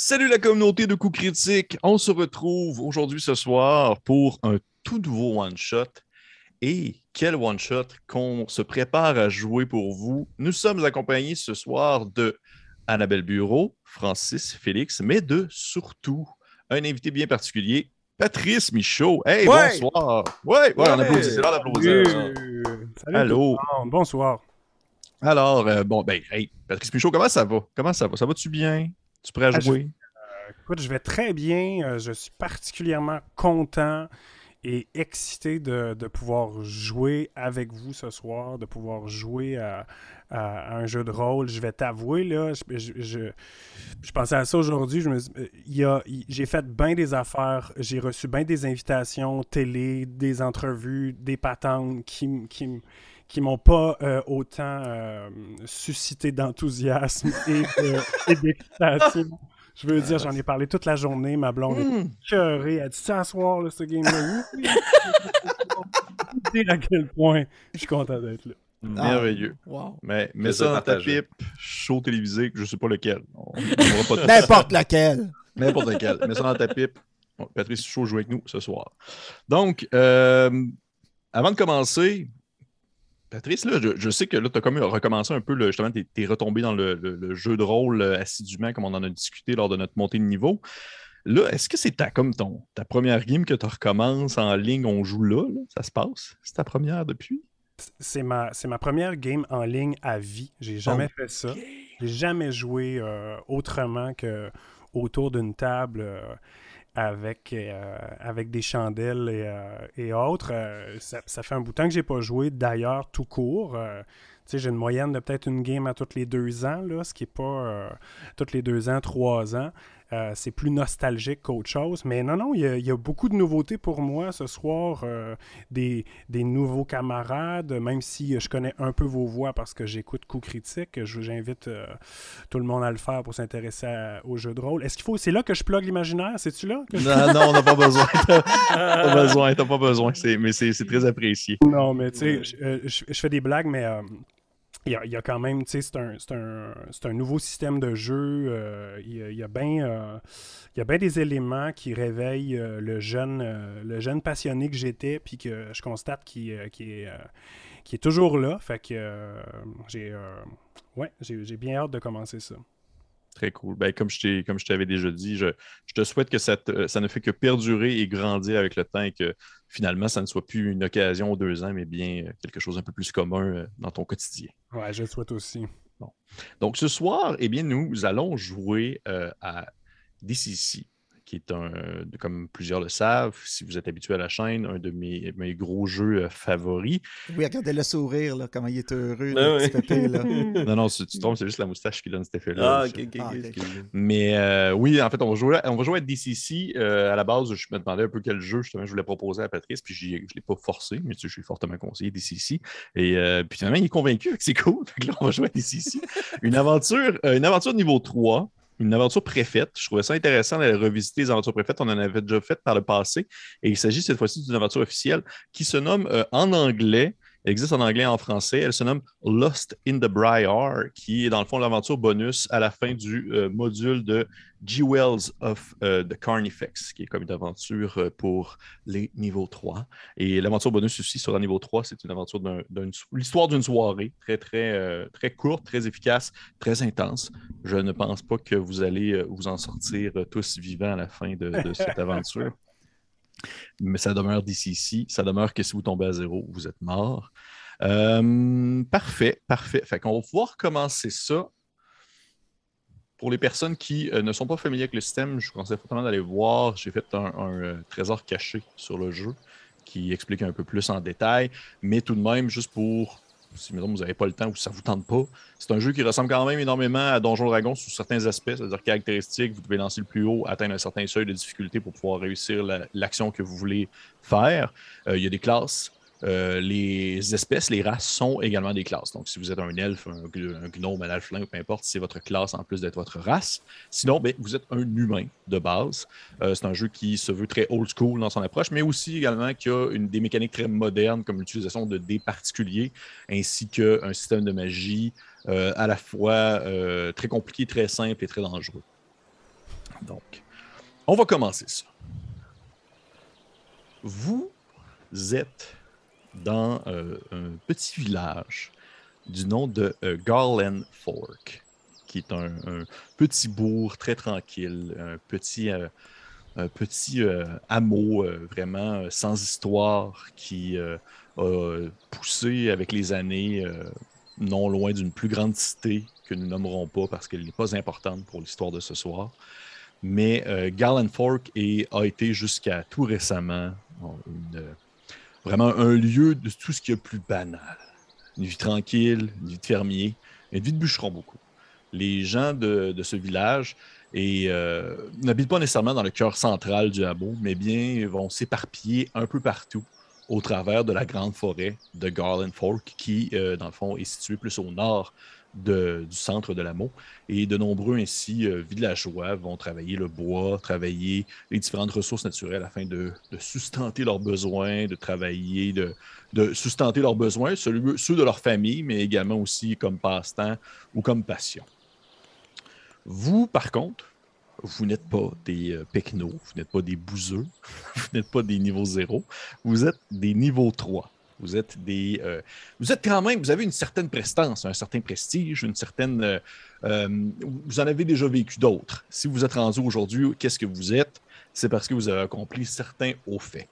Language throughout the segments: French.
Salut la communauté de coups critiques. On se retrouve aujourd'hui ce soir pour un tout nouveau one-shot. Et quel one-shot qu'on se prépare à jouer pour vous. Nous sommes accompagnés ce soir de Annabelle Bureau, Francis Félix, mais de surtout un invité bien particulier, Patrice Michaud. Hey, bonsoir. Ouais, ouais, on applaudit. C'est l'heure d'applaudir. Salut. Allô. Bonsoir. Alors, euh, bon, ben, hey, Patrice Michaud, comment ça va? Comment ça va? Ça va-tu bien? Tu pourrais ah, jouer? Euh, écoute, je vais très bien. Euh, je suis particulièrement content et excité de, pouvoir jouer avec vous ce soir, de pouvoir jouer à, un jeu de rôle. Je vais t'avouer, là, je, je, pensais à ça aujourd'hui. J'ai fait bien des affaires. J'ai reçu bien des invitations télé, des entrevues, des patentes qui, qui, qui m'ont pas euh, autant euh, suscité d'enthousiasme et d'excitation. Je veux dire, j'en ai parlé toute la journée. Ma blonde est hmm. cœurée. Elle dit ça soir, ce game-là. à quel point je suis content d'être là. Merveilleux. Ah, mais mets ça dans ta pipe, show télévisé, je sais pas lequel. N'importe lequel. N'importe lequel. Mets ça dans ta pipe. Patrice Chaud joue avec nous ce soir. Donc, euh, avant de commencer, Patrice, là, je, sais que là, tu as comme recommencé un peu, le, justement, tu es, retombé dans le, jeu de rôle euh, assidûment, comme on en a discuté lors de notre montée de niveau. Là, est-ce que c'est ta, comme ton, ta première game que tu recommences en ligne, on joue là, ça se passe? C'est ta première depuis? C'est ma, ma première game en ligne à vie. J'ai jamais fait ça. J'ai jamais joué euh, autrement que autour d'une table. Euh, avec, euh, avec des chandelles et, euh, autres. Euh, ça, fait un bout de temps que j'ai pas joué, d'ailleurs, tout court. j'ai une moyenne de peut-être une game à tous les deux ans, là, ce qui n'est pas tous les deux ans, trois ans. Euh, c'est plus nostalgique qu'autre chose. Mais non, non, il y, a, beaucoup de nouveautés pour moi ce soir. Euh, des, nouveaux camarades, même si je connais un peu vos voix parce que j'écoute Coup Critique. J'invite euh, tout le monde à le faire pour s'intéresser au jeu de rôle. Est-ce qu'il faut. C'est là que je plug l'imaginaire, c'est-tu là? Non, non, on n'a pas besoin. T'as pas besoin, t'as pas besoin. Mais c'est très apprécié. Non, mais tu sais, je, je, fais des blagues, mais il y, a, quand même, tu sais, c'est un, nouveau système de jeu. Euh, il, y a, bien euh, des éléments qui réveillent euh, le, jeune, le jeune passionné que j'étais, puis que je constate qu'il est, est, toujours là. Fait que j'ai ouais, j'ai bien hâte de commencer ça. Très cool. Ben, comme je comme je t'avais déjà dit, je, te souhaite que ça, ça, ne fait que perdurer et grandir avec le temps et que finalement, ça ne soit plus une occasion aux deux ans, mais bien euh, quelque chose un peu plus commun euh, dans ton quotidien. Ouais, je le souhaite aussi. Donc ce soir, eh bien, nous allons jouer euh, à DCC qui est un, comme plusieurs le savent, si vous êtes habitué à la chaîne, un de mes, gros jeux euh, favoris. Oui, regardez le sourire, là, comment il est heureux, ben là. Non, non, tu te trompes, c'est juste la moustache qui donne cet effet-là. Ah, ok, ok, ah, Mais euh, oui, en fait, on va jouer, on va jouer à DCC. Euh, à la base, je me demandais un peu quel jeu justement je voulais proposer à Patrice, puis je ne l'ai pas forcé, mais tu sais, je suis fortement conseillé DCC. Et puis finalement, il est convaincu que c'est cool. Donc là, on va jouer à DCC. une aventure, une aventure niveau 3 une aventure préfaite. Je trouvais ça intéressant de revisiter les aventures préfaites. On en avait déjà fait par le passé. Et il s'agit cette fois-ci d'une aventure officielle qui se nomme euh, en anglais elle existe en anglais et en français. Elle se nomme Lost in the Briar, qui est dans le fond l'aventure bonus à la fin du euh, module de G-Wells of euh, the Carnifex, qui est comme une aventure euh, pour les niveaux 3. Et l'aventure bonus aussi sur le niveau 3, c'est une aventure d'une l'histoire d'une soirée très, très, très courte, très efficace, très intense. Je ne pense pas que vous allez vous en sortir tous vivants à la fin de cette aventure mais ça demeure d'ici ici. Ça demeure que si vous tombez à zéro, vous êtes mort. Euh, parfait, parfait. Fait qu'on va pouvoir commencer ça. Pour les personnes qui euh, ne sont pas familières avec le système, je vous conseille fortement d'aller voir. J'ai fait un, euh, trésor caché sur le jeu qui explique un peu plus en détail, mais tout de même, juste pour si vous n'avez pas le temps ou si ça ne vous tente pas. C'est un jeu qui ressemble quand même énormément à Donjon Dragon sous certains aspects, c'est-à-dire caractéristiques. Vous devez lancer le plus haut, atteindre un certain seuil de difficulté pour pouvoir réussir l'action que vous voulez faire. Euh, il y a des classes, euh, les espèces, les races sont également des classes. Donc, si vous êtes un elfe, un, gnome, un alflin, peu importe, c'est votre classe en plus d'être votre race. Sinon, ben, vous êtes un humain de base. Euh, c'est un jeu qui se veut très old school dans son approche, mais aussi également qui a une, des mécaniques très modernes comme l'utilisation de dés particuliers ainsi qu'un système de magie euh, à la fois très compliqué, très simple et très dangereux. On va commencer ça. Vous êtes dans euh, un petit village du nom de euh, Garland Fork, qui est un, petit bourg très tranquille, un petit, euh, petit hameau vraiment sans histoire qui a poussé avec les années non loin d'une plus grande cité que nous nommerons pas parce qu'elle n'est pas importante pour l'histoire de ce soir. Mais Garland Fork a été jusqu'à tout récemment vraiment un lieu de tout ce qui est plus banal. Une vie tranquille, une vie de fermier, une vie de bûcheron beaucoup. Les gens de, ce village euh, n'habitent pas nécessairement dans le cœur central du hameau, mais bien vont s'éparpiller un peu partout au travers de la grande forêt de Garland Fork, qui, euh, dans le fond, est située plus au nord du centre de l'Amour. Et de nombreux ainsi euh, villageois vont travailler le bois, travailler les différentes ressources naturelles afin de, sustenter leurs besoins, de travailler, de, sustenter leurs besoins, ceux, ceux, de leur famille, mais également aussi comme passe-temps ou comme passion. Vous, par contre, vous n'êtes pas des euh, vous n'êtes pas des bouseux, vous n'êtes pas des niveaux zéro, vous êtes des niveaux 3. Vous êtes des. Euh, vous êtes quand même, vous avez une certaine prestance, un certain prestige, une certaine. Euh, euh, vous en avez déjà vécu d'autres. Si vous êtes rendu aujourd'hui, qu'est-ce que vous êtes? C'est parce que vous avez accompli certains hauts faits.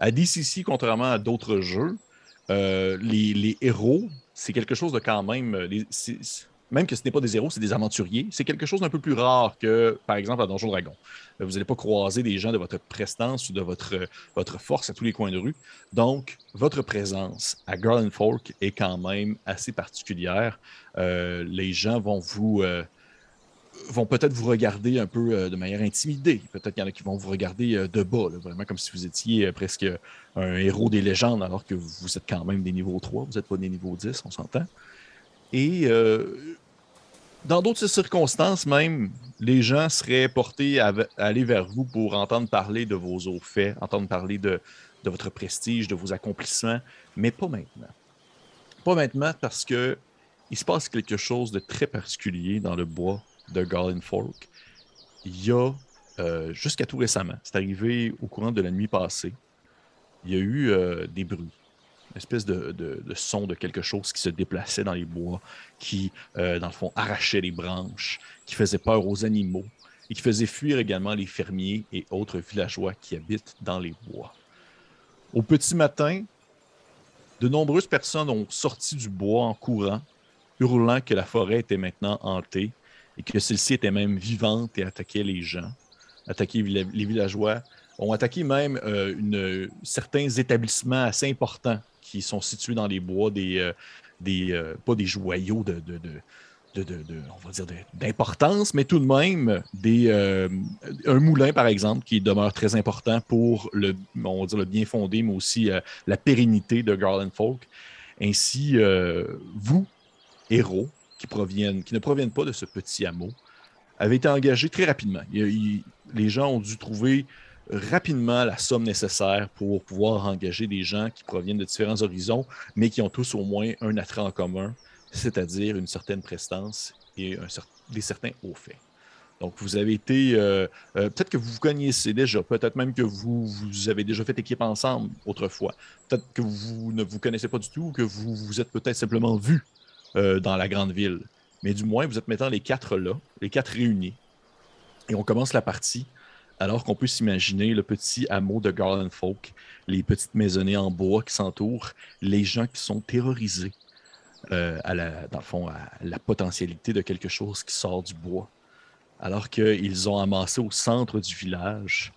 À DCC, contrairement à d'autres jeux, les, héros, c'est quelque chose de quand même même que ce n'est pas des héros, c'est des aventuriers, c'est quelque chose d'un peu plus rare que, par exemple, à Donjon Dragon. Euh, vous n'allez pas croiser des gens de votre prestance ou de votre, force à tous les coins de rue. Donc, votre présence à Garland Folk est quand même assez particulière. Euh, les gens vont vous. Euh, vont peut-être vous regarder un peu de manière intimidée. Peut-être qu'il y en a qui vont vous regarder de bas, vraiment comme si vous étiez presque un héros des légendes, alors que vous êtes quand même des niveaux 3, vous n'êtes pas des niveaux 10, on s'entend. Et euh, dans d'autres circonstances, même, les gens seraient portés à, aller vers vous pour entendre parler de vos hauts faits, entendre parler de, votre prestige, de vos accomplissements, mais pas maintenant. Pas maintenant parce que il se passe quelque chose de très particulier dans le bois de Garland Fork. Il y a, euh, jusqu'à tout récemment, c'est arrivé au courant de la nuit passée, il y a eu euh, des bruits une espèce de, son de quelque chose qui se déplaçait dans les bois, qui, euh, dans le fond, arrachait les branches, qui faisait peur aux animaux et qui faisait fuir également les fermiers et autres villageois qui habitent dans les bois. Au petit matin, de nombreuses personnes ont sorti du bois en courant, hurlant que la forêt était maintenant hantée et que celle-ci était même vivante et attaquait les gens, attaquait les villageois, ont attaqué même euh, certains établissements assez importants qui sont situés dans les bois, des, euh, des euh, pas des joyaux de, de, on va dire d'importance, mais tout de même des, euh, un moulin, par exemple, qui demeure très important pour le, on va dire le bien fondé, mais aussi la pérennité de Garland Folk. Ainsi, vous, héros, qui, proviennent, qui ne proviennent pas de ce petit hameau, avez été engagés très rapidement. les gens ont dû trouver rapidement la somme nécessaire pour pouvoir engager des gens qui proviennent de différents horizons, mais qui ont tous au moins un attrait en commun, c'est-à-dire une certaine prestance et des certains hauts faits. Donc, vous avez été. Euh, euh, peut-être que vous vous connaissez déjà, peut-être même que vous, vous, avez déjà fait équipe ensemble autrefois. Peut-être que vous ne vous connaissez pas du tout, ou que vous vous êtes peut-être simplement vus euh, dans la grande ville. Mais du moins, vous êtes maintenant les quatre là, les quatre réunis. Et on commence la partie alors qu'on peut s'imaginer le petit hameau de Garland Folk, les petites maisonnées en bois qui s'entourent, les gens qui sont terrorisés euh, à la, dans le fond, à la potentialité de quelque chose qui sort du bois. Alors qu'ils ont amassé au centre du village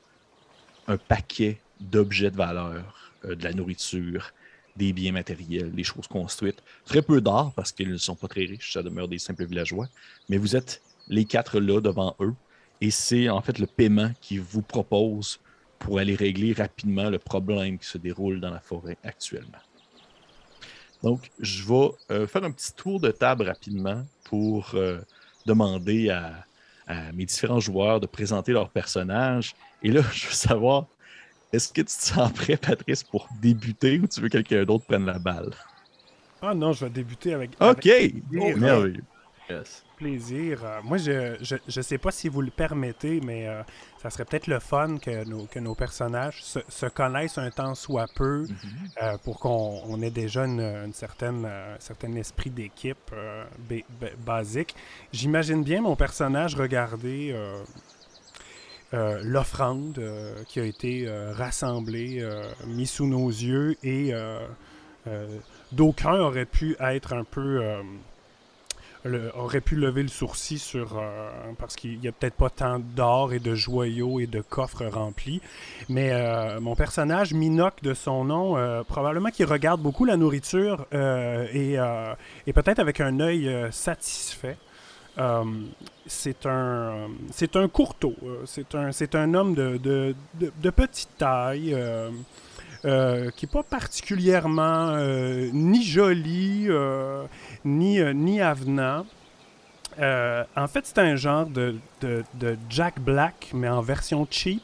un paquet d'objets de valeur, euh, de la nourriture, des biens matériels, des choses construites. Très peu d'art parce qu'ils ne sont pas très riches, ça demeure des simples villageois. Mais vous êtes les quatre là devant eux et c'est en fait le paiement qui vous propose pour aller régler rapidement le problème qui se déroule dans la forêt actuellement. Donc, je vais euh, faire un petit tour de table rapidement pour euh, demander à, mes différents joueurs de présenter leur personnage. Et là, je veux savoir, est-ce que tu te sens prêt, Patrice, pour débuter ou tu veux que quelqu'un d'autre prenne la balle? Ah non, je vais débuter avec. OK! merveilleux. Plaisir. Euh, moi, je, je, sais pas si vous le permettez, mais euh, ça serait peut-être le fun que nos, que nos personnages se, connaissent un temps soit peu mhm. euh, pour qu'on ait déjà une, certaine, un certain esprit d'équipe basique. J'imagine bien mon personnage regarder l'offrande qui a été rassemblée, mise sous nos yeux et d'aucuns auraient pu être un peu aurait pu lever le sourcil sur euh, parce qu'il n'y a peut-être pas tant d'or et de joyaux et de coffres remplis. Mais euh, mon personnage, Minoc de son nom, euh, probablement qu'il regarde beaucoup la nourriture et, et peut-être avec un œil satisfait. c'est un un courteau. C'est un un homme de, de petite taille. Euh, qui n'est pas particulièrement euh, ni joli, euh, ni, ni avenant. en fait, c'est un genre de, de, de Jack Black, mais en version cheap.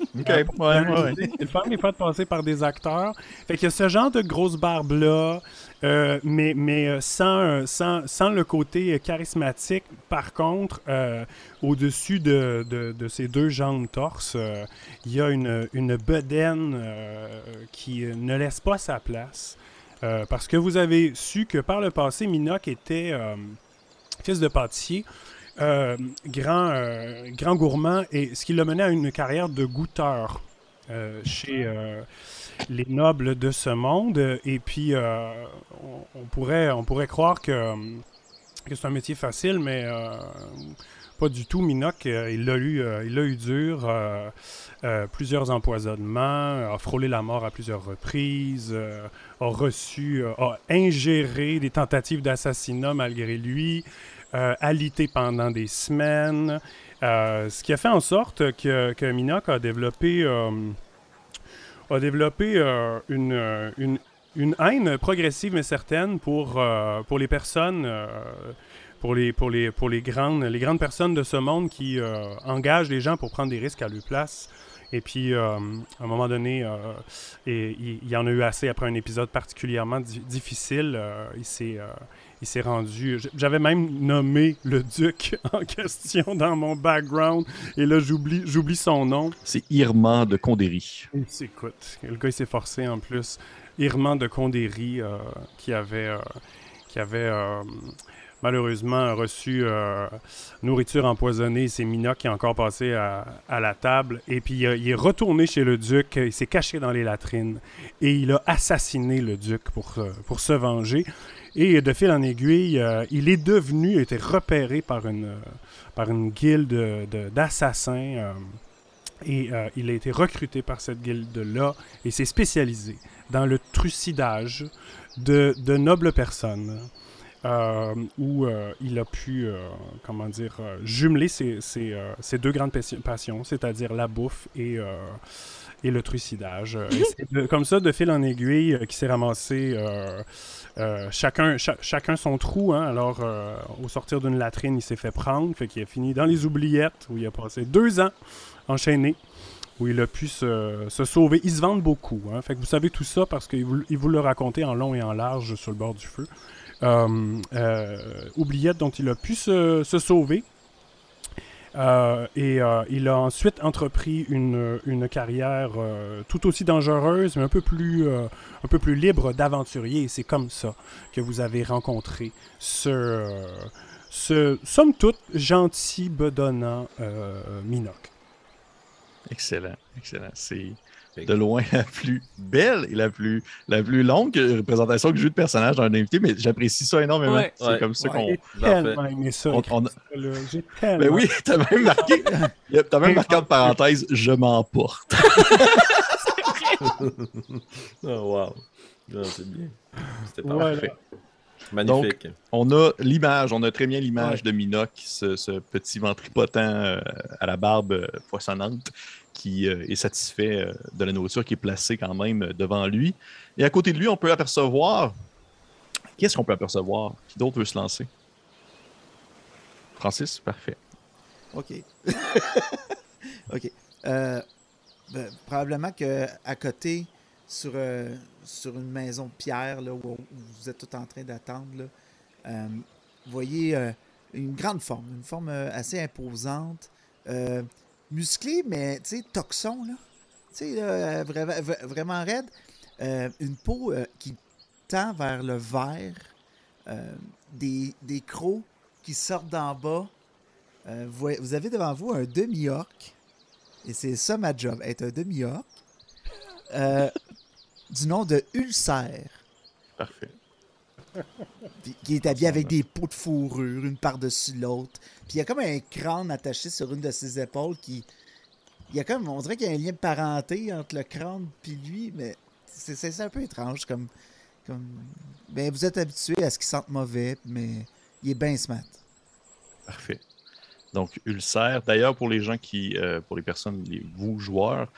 OK, ouais, ouais. C'est le fun des fois de passer par des acteurs. Fait qu'il y a ce genre de grosse barbe-là, euh, mais, mais euh, sans, le côté charismatique. Par contre, euh, au-dessus de, de, ces deux jambes torse, il y a une, une bedaine qui ne laisse pas sa place. parce que vous avez su que par le passé, Minoc était fils de pâtissier. Euh, grand, euh, grand gourmand et ce qui l'a mené à une carrière de goûteur euh, chez les nobles de ce monde. Et puis, on, pourrait, on pourrait croire que, c'est un métier facile, mais pas du tout. Minoc, il l'a eu, il eu dur. plusieurs empoisonnements, a frôlé la mort à plusieurs reprises, a reçu, a ingéré des tentatives d'assassinat malgré lui, euh, alité pendant des semaines, euh, ce qui a fait en sorte que, que Minoc a développé, euh, a développé une, une, une, haine progressive mais certaine pour, pour les personnes pour les, pour les, pour les, grandes, les grandes personnes de ce monde qui engagent les gens pour prendre des risques à leur place. Et puis, à un moment donné, il, y en a eu assez après un épisode particulièrement difficile. il s'est il s'est rendu. J'avais même nommé le duc en question dans mon background. Et là, j'oublie, j'oublie son nom. C'est Irman de Condéry. Écoute, le gars, il s'est forcé en plus. Irman de Condéry, euh, qui avait, euh, qui avait euh, malheureusement reçu nourriture empoisonnée. C'est Mina qui est encore passé à, la table. Et puis, il est retourné chez le duc. Il s'est caché dans les latrines. Et il a assassiné le duc pour, pour se venger. Et de fil en aiguille, euh, il est devenu, il a été repéré par une, euh, par une guilde d'assassins. Euh, et il a été recruté par cette guilde-là et s'est spécialisé dans le trucidage de, de nobles personnes. où il a pu, comment dire, jumeler ses, ses, deux grandes passions, c'est-à-dire la bouffe et, et le trucidage. c'est comme ça, de fil en aiguille, qui s'est ramassé euh, chacun, chacun son trou. Hein? Alors, euh, au sortir d'une latrine, il s'est fait prendre. Fait qu'il a fini dans les oubliettes où il a passé deux ans enchaîné, où il a pu se, sauver. Ils se vendent beaucoup. Hein? Fait que vous savez tout ça parce qu'il vous, vous le racontait en long et en large sur le bord du feu. Euh, oubliettes dont il a pu se sauver. Euh, et euh, il a ensuite entrepris une, une carrière euh, tout aussi dangereuse, mais un peu plus, un peu plus libre d'aventurier. C'est comme ça que vous avez rencontré ce, ce somme toute, gentil, bedonnant Minoc. Excellent, excellent. C'est de loin la plus belle et la plus, la plus longue représentation que j'ai eu de personnage d'un invité, mais j'apprécie ça énormément. c'est comme ça qu'on. J'ai tellement aimé ça. J'ai tellement. Mais oui, t'as même marqué. T'as même marqué en parenthèse Je m'emporte. oh, wow. c'est bien. C'était parfait. Magnifique. Donc, on a l'image, on a très bien l'image de Minoc, ce, ce, petit ventripotent euh, à la barbe euh, poissonnante, qui euh, est satisfait euh, de la nourriture qui est placée quand même euh, devant lui. Et à côté de lui, on peut apercevoir. Qu'est-ce qu'on peut apercevoir? Qui d'autre veut se lancer? Francis, parfait. OK. OK. Ben, probablement qu'à côté, sur, sur une maison de pierre, là, où, vous êtes tout en train d'attendre, vous voyez une grande forme, une forme assez imposante, musclé, mais tu toxon, là. Vraiment raide. une peau qui tend vers le vert, des, des crocs qui sortent d'en bas. vous avez devant vous un demi-orc. Et c'est ça ma job, être un demi-orc. du nom de Ulcère. Parfait. Qui est habillé avec des peaux de fourrure, une par-dessus l'autre. Puis il y a comme un crâne attaché sur une de ses épaules qui. Il y a comme. On dirait qu'il y a un lien de parenté entre le crâne et lui, mais c'est un peu étrange comme. comme... Ben, vous êtes habitué à ce qu'il sente mauvais, mais il est bien smart. Parfait. Donc, ulcère. D'ailleurs, pour les gens qui, euh, pour les personnes, les, vous joueurs,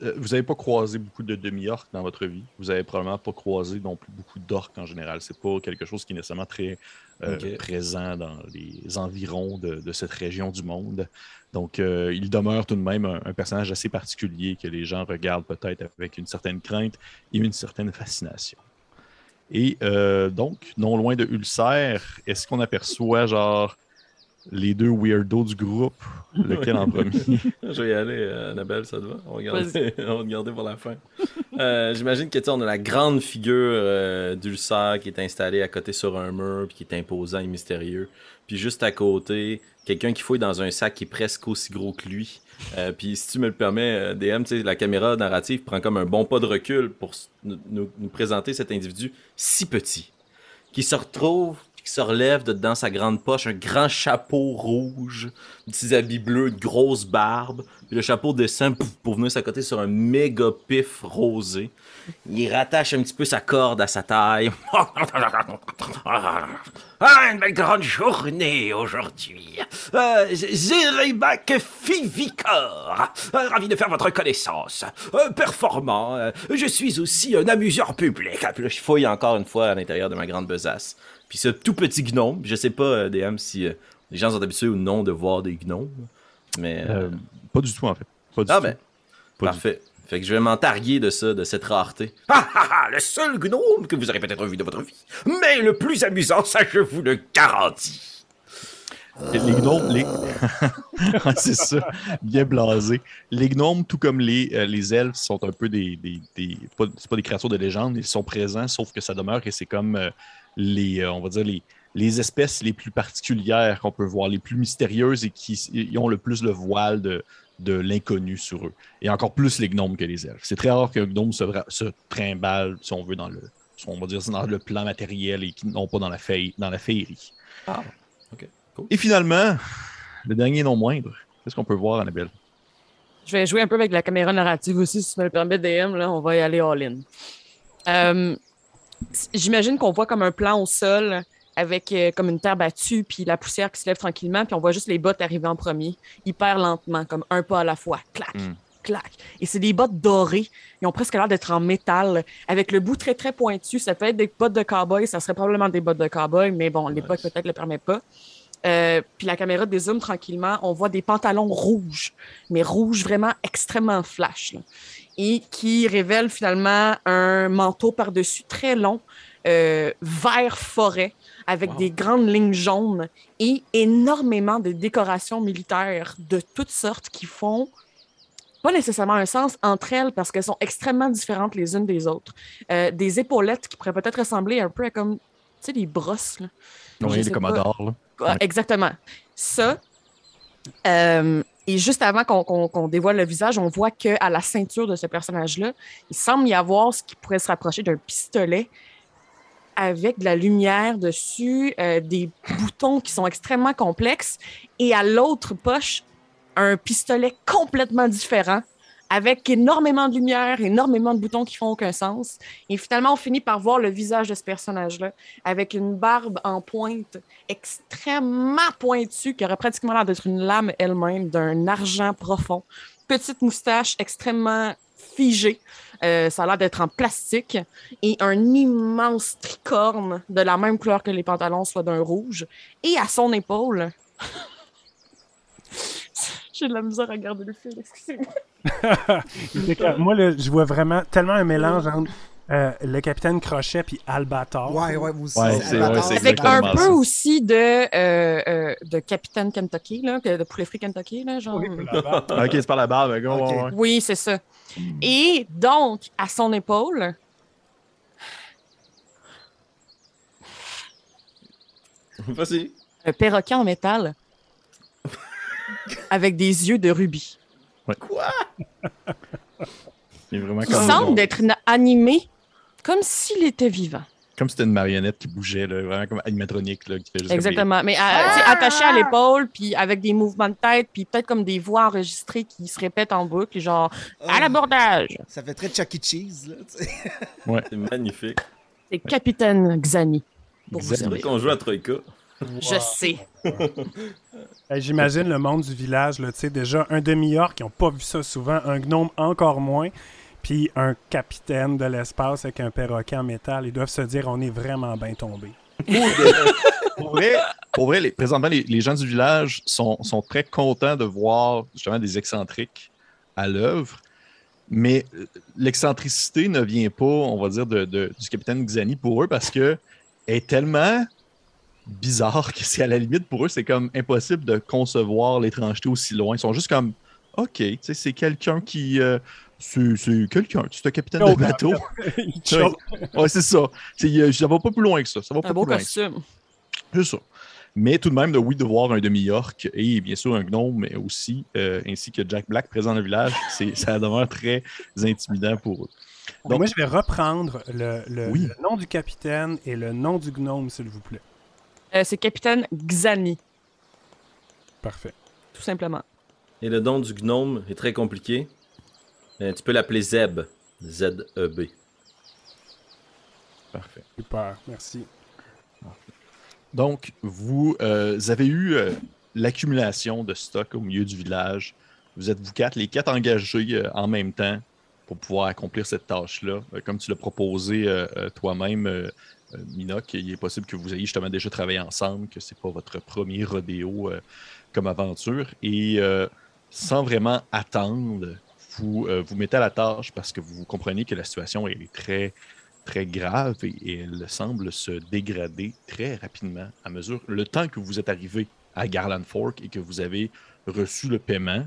vous n'avez pas croisé beaucoup de demi-orques dans votre vie. Vous n'avez probablement pas croisé non plus beaucoup d'orques en général. C'est pas quelque chose qui est nécessairement très euh, présent dans les environs de, cette région du monde. Donc, euh, il demeure tout de même un, personnage assez particulier que les gens regardent peut-être avec une certaine crainte et une certaine fascination. Et donc, non loin de Ulcère, est-ce qu'on aperçoit genre les deux weirdos du groupe. Lequel en premier? Je vais y aller, euh, Annabelle, ça te va? On va regarder, on va pour la fin. Euh, j'imagine que tu on a la grande figure euh, d'Ulcer qui est installée à côté sur un mur, puis qui est imposant et mystérieux. Puis juste à côté, quelqu'un qui fouille dans un sac qui est presque aussi gros que lui. puis si tu me le permets, DM, la caméra narrative prend comme un bon pas de recul pour nous présenter cet individu si petit, qui se retrouve qui se relève de dans sa grande poche un grand chapeau rouge, petits habits bleus, une grosse barbe. Puis le chapeau descend pour venir s'accoter sur un méga pif rosé. Il rattache un petit peu sa corde à sa taille. ah, une belle grande journée aujourd'hui. Euh, Zeribac Fivicor. Euh, ravi de faire votre connaissance. Euh, performant. Euh, je suis aussi un amuseur public. Puis là, je fouille encore une fois à l'intérieur de ma grande besace. Puis ce tout petit gnome, je sais pas, DM, si les gens sont habitués ou non de voir des gnomes. Mais. Euh, pas du tout, en fait. Pas du ah, ben. parfait. Fait que je vais m'en targuer de ça, de cette rareté. Ah ah, le seul gnome que vous aurez peut-être vu de votre vie. Mais le plus amusant, ça je vous le garantis. Les gnomes, les... c'est ça, bien blasé. Les gnomes, tout comme les, les elfes, sont un peu des. des, des... C'est pas des créatures de légende, ils sont présents, sauf que ça demeure et c'est comme les, euh, on va dire les, les espèces les plus particulières qu'on peut voir, les plus mystérieuses et qui ont le plus le voile de, de l'inconnu sur eux. Et encore plus les gnomes que les elfes. C'est très rare qu'un gnome se, se, trimballe, si on veut, dans le, on va dire, dans le plan matériel et non pas dans la, dans la féerie. Ah, ok, cool. Et finalement, le dernier non moindre, qu'est-ce qu'on peut voir, Annabelle? Je vais jouer un peu avec la caméra narrative aussi, si tu me le permets, DM. Là, on va y aller all-in. Euh, j'imagine qu'on voit comme un plan au sol avec euh, comme une terre battue, puis la poussière qui se lève tranquillement, puis on voit juste les bottes arriver en premier, hyper lentement, comme un pas à la fois. Clac, hmm. clac. Et c'est des bottes dorées. Ils ont presque l'air d'être en métal, avec le bout très, très pointu. Ça peut être des bottes de cowboy, ça serait probablement des bottes de cowboy, mais bon, l'époque peut-être ne le permet pas. Euh, puis la caméra dézoome tranquillement. On voit des pantalons rouges, mais rouges vraiment extrêmement flash et qui révèle finalement un manteau par-dessus très long, euh, vert forêt, avec des grandes lignes jaunes et énormément de décorations militaires de toutes sortes qui font pas nécessairement un sens entre elles parce qu'elles sont extrêmement différentes les unes des autres. Euh, des épaulettes qui pourraient peut-être ressembler un peu à comme, tu sais, des brosses. Là. Oui, des commodores. Exactement. Ça, euh, et juste avant qu'on dévoile le visage, on voit qu'à la ceinture de ce personnage-là, il semble y avoir ce qui pourrait se rapprocher d'un pistolet avec de la lumière dessus, euh, des boutons qui sont extrêmement complexes, et à l'autre poche, un pistolet complètement différent avec énormément de lumière, énormément de boutons qui font aucun sens. Et finalement, on finit par voir le visage de ce personnage-là, avec une barbe en pointe extrêmement pointue, qui aurait pratiquement l'air d'être une lame elle-même, d'un argent profond. Petite moustache extrêmement figée. Euh, ça a l'air d'être en plastique. Et un immense tricorne de la même couleur que les pantalons, soit d'un rouge. Et à son épaule, J'ai de la misère à garder le fil, excusez-moi. Moi, je vois vraiment tellement un mélange entre Euh, le capitaine Crochet puis Albator. Ouais, ouais, vous aussi. Avec un peu aussi de, euh, euh, de Capitaine Kentucky, là, de poulet frit Kentucky, là, genre. ok, c'est par la barbe. Okay. Oui, c'est ça. Et donc, à son épaule. Vas-y. Un perroquet en métal avec des yeux de rubis. Quoi? Il, vraiment semble d'être animé comme s'il était vivant. Comme si c'était une marionnette qui bougeait, là, vraiment comme animatronique. Là, qui fait Exactement. Mais ah! attaché à l'épaule, puis avec des mouvements de tête, puis peut-être comme des voix enregistrées qui se répètent en boucle, genre à ah! l'abordage. Ça fait très Chuck E. Cheese. Là, ouais. C'est magnifique. C'est Capitaine Xani. C'est vrai qu'on joue à Troika. Je sais. J'imagine le monde du village, là, déjà un demi-orc qui n'ont pas vu ça souvent, un gnome encore moins puis un capitaine de l'espace avec un perroquet en métal, ils doivent se dire on est vraiment bien tombé. pour vrai, pour vrai présentement, les, gens du village sont, très contents de voir justement des excentriques à l'œuvre. Mais euh, l'excentricité ne vient pas, on va dire, de, du capitaine Xani pour eux parce que est tellement bizarre que c'est à la limite pour eux, c'est comme impossible de concevoir l'étrangeté aussi loin. Ils sont juste comme OK, c'est quelqu'un qui, euh, c'est quelqu'un, c'est un capitaine de bateau. ouais, c'est ça. Ça va pas plus loin que ça. Ça va pas un beau costume. C'est ça. Mais tout de même, de, oui, de voir un demi-orc et bien sûr un gnome mais aussi, euh, ainsi que Jack Black présent dans le village, ça demeure très intimidant pour eux. Donc, moi, je vais reprendre le, le, nom du capitaine et le nom du gnome, s'il vous plaît. Euh, c'est capitaine Xani. Parfait. Tout simplement. Et le nom du gnome est très compliqué. Euh, tu peux l'appeler Zeb. Z-E-B. Parfait. Super, merci. Donc, vous euh, avez eu euh, l'accumulation de stock au milieu du village. Vous êtes vous quatre, les quatre engagés en même temps pour pouvoir accomplir cette tâche-là. comme tu l'as proposé toi-même, Minoc, il est possible que vous ayez justement déjà travaillé ensemble, que ce n'est pas votre premier rodéo comme aventure. Et sans vraiment attendre vous euh, vous mettez à la tâche parce que vous comprenez que la situation est très, très grave et, elle semble se dégrader très rapidement à mesure. Le temps que vous êtes arrivé à Garland Fork et que vous avez reçu le paiement,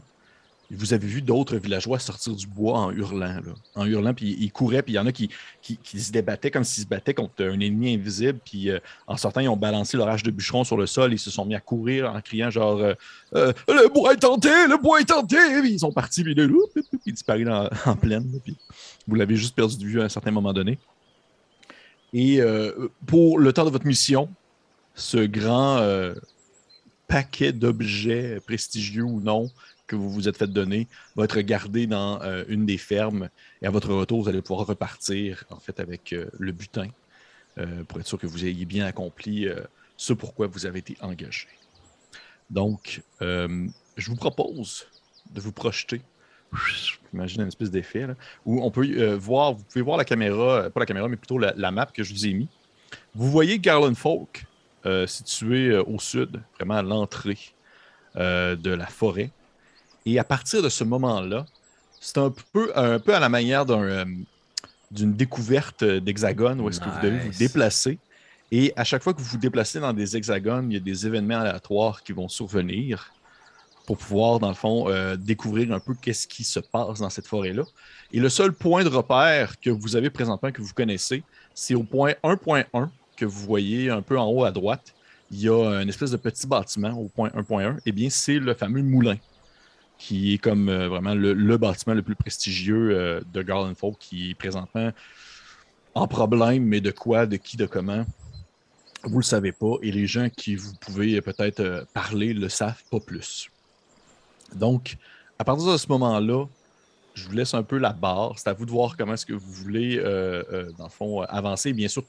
vous avez vu d'autres villageois sortir du bois en hurlant, en hurlant, puis ils couraient, puis il y en a qui, qui, se débattaient comme s'ils se battaient contre un ennemi invisible, puis euh, en sortant, ils ont balancé l'orage de bûcheron sur le sol, ils se sont mis à courir en criant genre euh, euh, Le bois est tenté, le bois est tenté! Puis ils sont partis, puis ils disparus en pleine, puis vous l'avez juste perdu de vue à un certain moment donné. Et pour le temps de votre mission, ce grand paquet d'objets prestigieux ou non que vous vous êtes fait donner va être gardé dans euh, une des fermes et à votre retour, vous allez pouvoir repartir en fait avec euh, le butin euh, pour être sûr que vous ayez bien accompli ce pourquoi vous avez été engagé. Donc, je vous propose de vous projeter. J'imagine une espèce d'effet où on peut voir, vous pouvez voir la caméra, pas la caméra, mais plutôt la, map que je vous ai mis. Vous voyez Garland Folk situé au sud, vraiment à l'entrée de la forêt. Et à partir de ce moment-là, c'est un peu, un peu à la manière euh, d'une découverte d'hexagone où est-ce que vous devez vous déplacer. Et à chaque fois que vous vous déplacez dans des hexagones, il y a des événements aléatoires qui vont survenir pour pouvoir, dans le fond, euh, découvrir un peu qu'est-ce qui se passe dans cette forêt-là. Et le seul point de repère que vous avez présentement, que vous connaissez, c'est au point 1.1 que vous voyez un peu en haut à droite. Il y a un espèce de petit bâtiment au point 1.1. Eh bien, c'est le fameux moulin qui est comme euh, vraiment le, bâtiment le plus prestigieux euh, de Garland Folk, qui est présentement en problème, mais de quoi, de qui, de comment, vous ne le savez pas, et les gens qui vous pouvez peut-être euh, parler le savent pas plus. Donc, à partir de ce moment-là, je vous laisse un peu la barre. C'est à vous de voir comment est-ce que vous voulez, dans le fond, avancer. Bien sûr,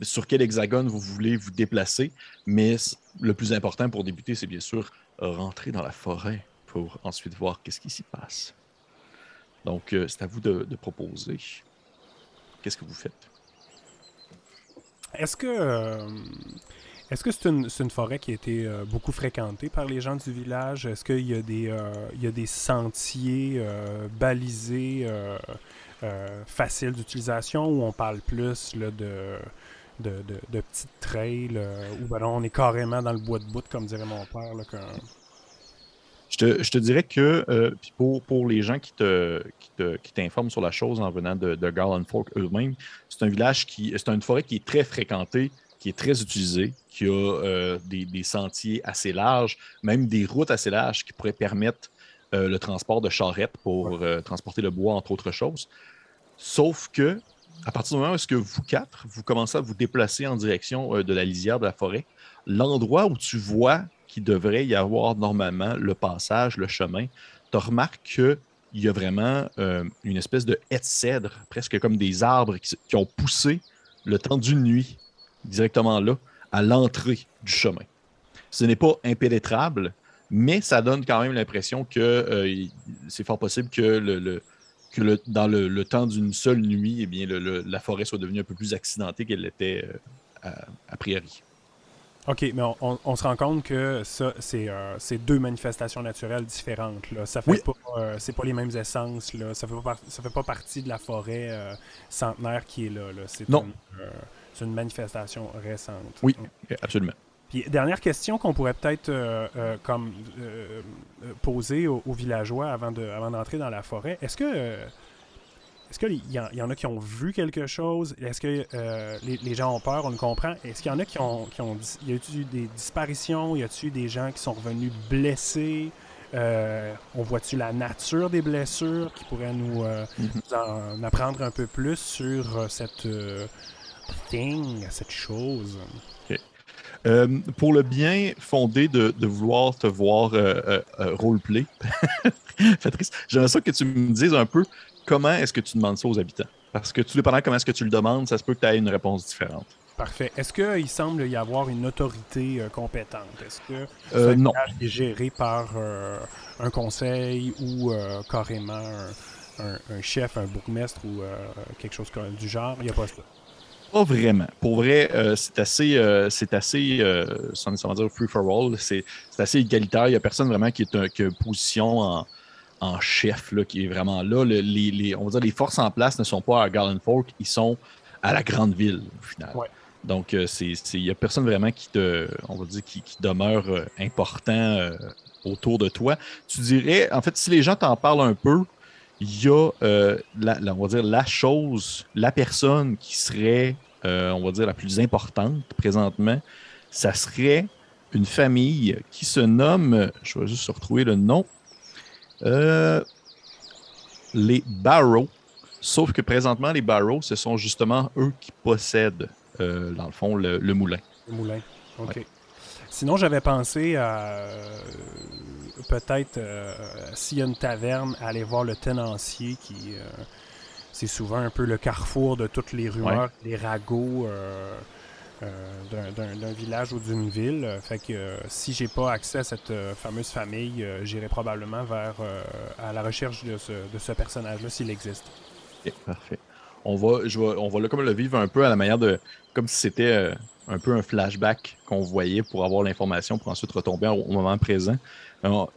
sur quel hexagone vous voulez vous déplacer. Mais le plus important pour débuter, c'est bien sûr rentrer dans la forêt pour ensuite voir qu'est-ce qui s'y passe. Donc, euh, c'est à vous de, proposer. Qu'est-ce que vous faites? Est-ce que, euh, que c'est une, une, forêt qui a été euh, beaucoup fréquentée par les gens du village? Est-ce qu'il y, a des, il y a des sentiers balisés faciles d'utilisation ou on parle plus là, de, de, de, petites trails ou ben on est carrément dans le bois de bout, comme dirait mon père? Là, je, te, je te, dirais que pour, pour les gens qui te, qui t'informent sur la chose en venant de, de Garland Fork eux-mêmes, c'est un village qui. C'est une forêt qui est très fréquentée qui est très utilisé, qui a euh, des, sentiers assez larges, même des routes assez larges qui pourraient permettre euh, le transport de charrettes pour euh, transporter le bois, entre autres choses. Sauf que, à partir du moment où est-ce que vous quatre, vous commencez à vous déplacer en direction de la lisière de la forêt, l'endroit où tu vois qu'il devrait y avoir normalement le passage, le chemin, tu remarques qu'il y a vraiment une espèce de haie de cèdre, presque comme des arbres qui ont poussé le temps d'une nuit directement là, à l'entrée du chemin. Ce n'est pas impénétrable, mais ça donne quand même l'impression que euh, c'est fort possible que, le, que dans le, temps d'une seule nuit, eh bien, la forêt soit devenue un peu plus accidentée qu'elle l'était euh, a, priori. OK, mais on, se rend compte que ça, c'est euh, deux manifestations naturelles différentes. Là. Ça fait pas, c'est pas les mêmes essences. Là. Ça fait pas, ça fait pas partie de la forêt centenaire qui est là. C'est une manifestation récente. Oui, absolument. Puis, dernière question qu'on pourrait peut-être euh, euh, comme euh, poser aux, villageois avant de avant d'entrer dans la forêt. Est-ce que est-ce qu'il y, y, en a qui ont vu quelque chose? Est-ce que les, gens ont peur? On le comprend. Est-ce qu'il y en a qui ont, qui ont... Y a-t-il des disparitions? Y a-t-il des gens qui sont revenus blessés? on voit-tu la nature des blessures qui pourrait nous, mm-hmm. en apprendre un peu plus sur cette thing, cette chose? Euh, pour le bien fondé de, vouloir te voir euh, euh, roleplay, Patrice, j'aimerais ça que tu me dises un peu comment est-ce que tu demandes ça aux habitants? Parce que tout dépendant comment est-ce que tu le demandes, ça se peut que tu aies une réponse différente. Parfait. Est-ce qu'il semble y avoir une autorité compétente? Est-ce que ça non. est géré par un conseil ou carrément un, chef, un bourgmestre ou quelque chose du genre? Il n'y a pas ça. Pas vraiment. Pour vrai, euh, c'est assez, euh, c'est assez, euh, sans nécessairement dire free for all, c'est, assez égalitaire. Il n'y a personne vraiment qui, est un, qui a une position en, en chef, là, qui est vraiment là. les, les, on va dire les forces en place ne sont pas à Garland Fork, ils sont à la grande ville, au final. Donc, il n'y a personne vraiment qui te, on va dire, qui, qui demeure important autour de toi. Tu dirais, en fait, si les gens t'en parlent un peu, il y a, euh, la, on va dire, la chose, la personne qui serait, euh, on va dire, la plus importante présentement, ça serait une famille qui se nomme, je vais juste retrouver le nom, euh, les Barrow. Sauf que présentement, les Barrow, ce sont justement eux qui possèdent, dans le fond, le, moulin. Le moulin, OK. Sinon, j'avais pensé à peut-être euh, s'il y a une taverne, aller voir le tenancier qui. Euh, c'est souvent un peu le carrefour de toutes les rumeurs, les ragots euh, d'un village ou d'une ville. Fait que si j'ai pas accès à cette fameuse famille, j'irai probablement vers à la recherche de ce, de ce personnage-là s'il existe. parfait. On va, je on va comme le vivre un peu à la manière de. comme si c'était un peu un flashback qu'on voyait pour avoir l'information pour ensuite retomber au moment présent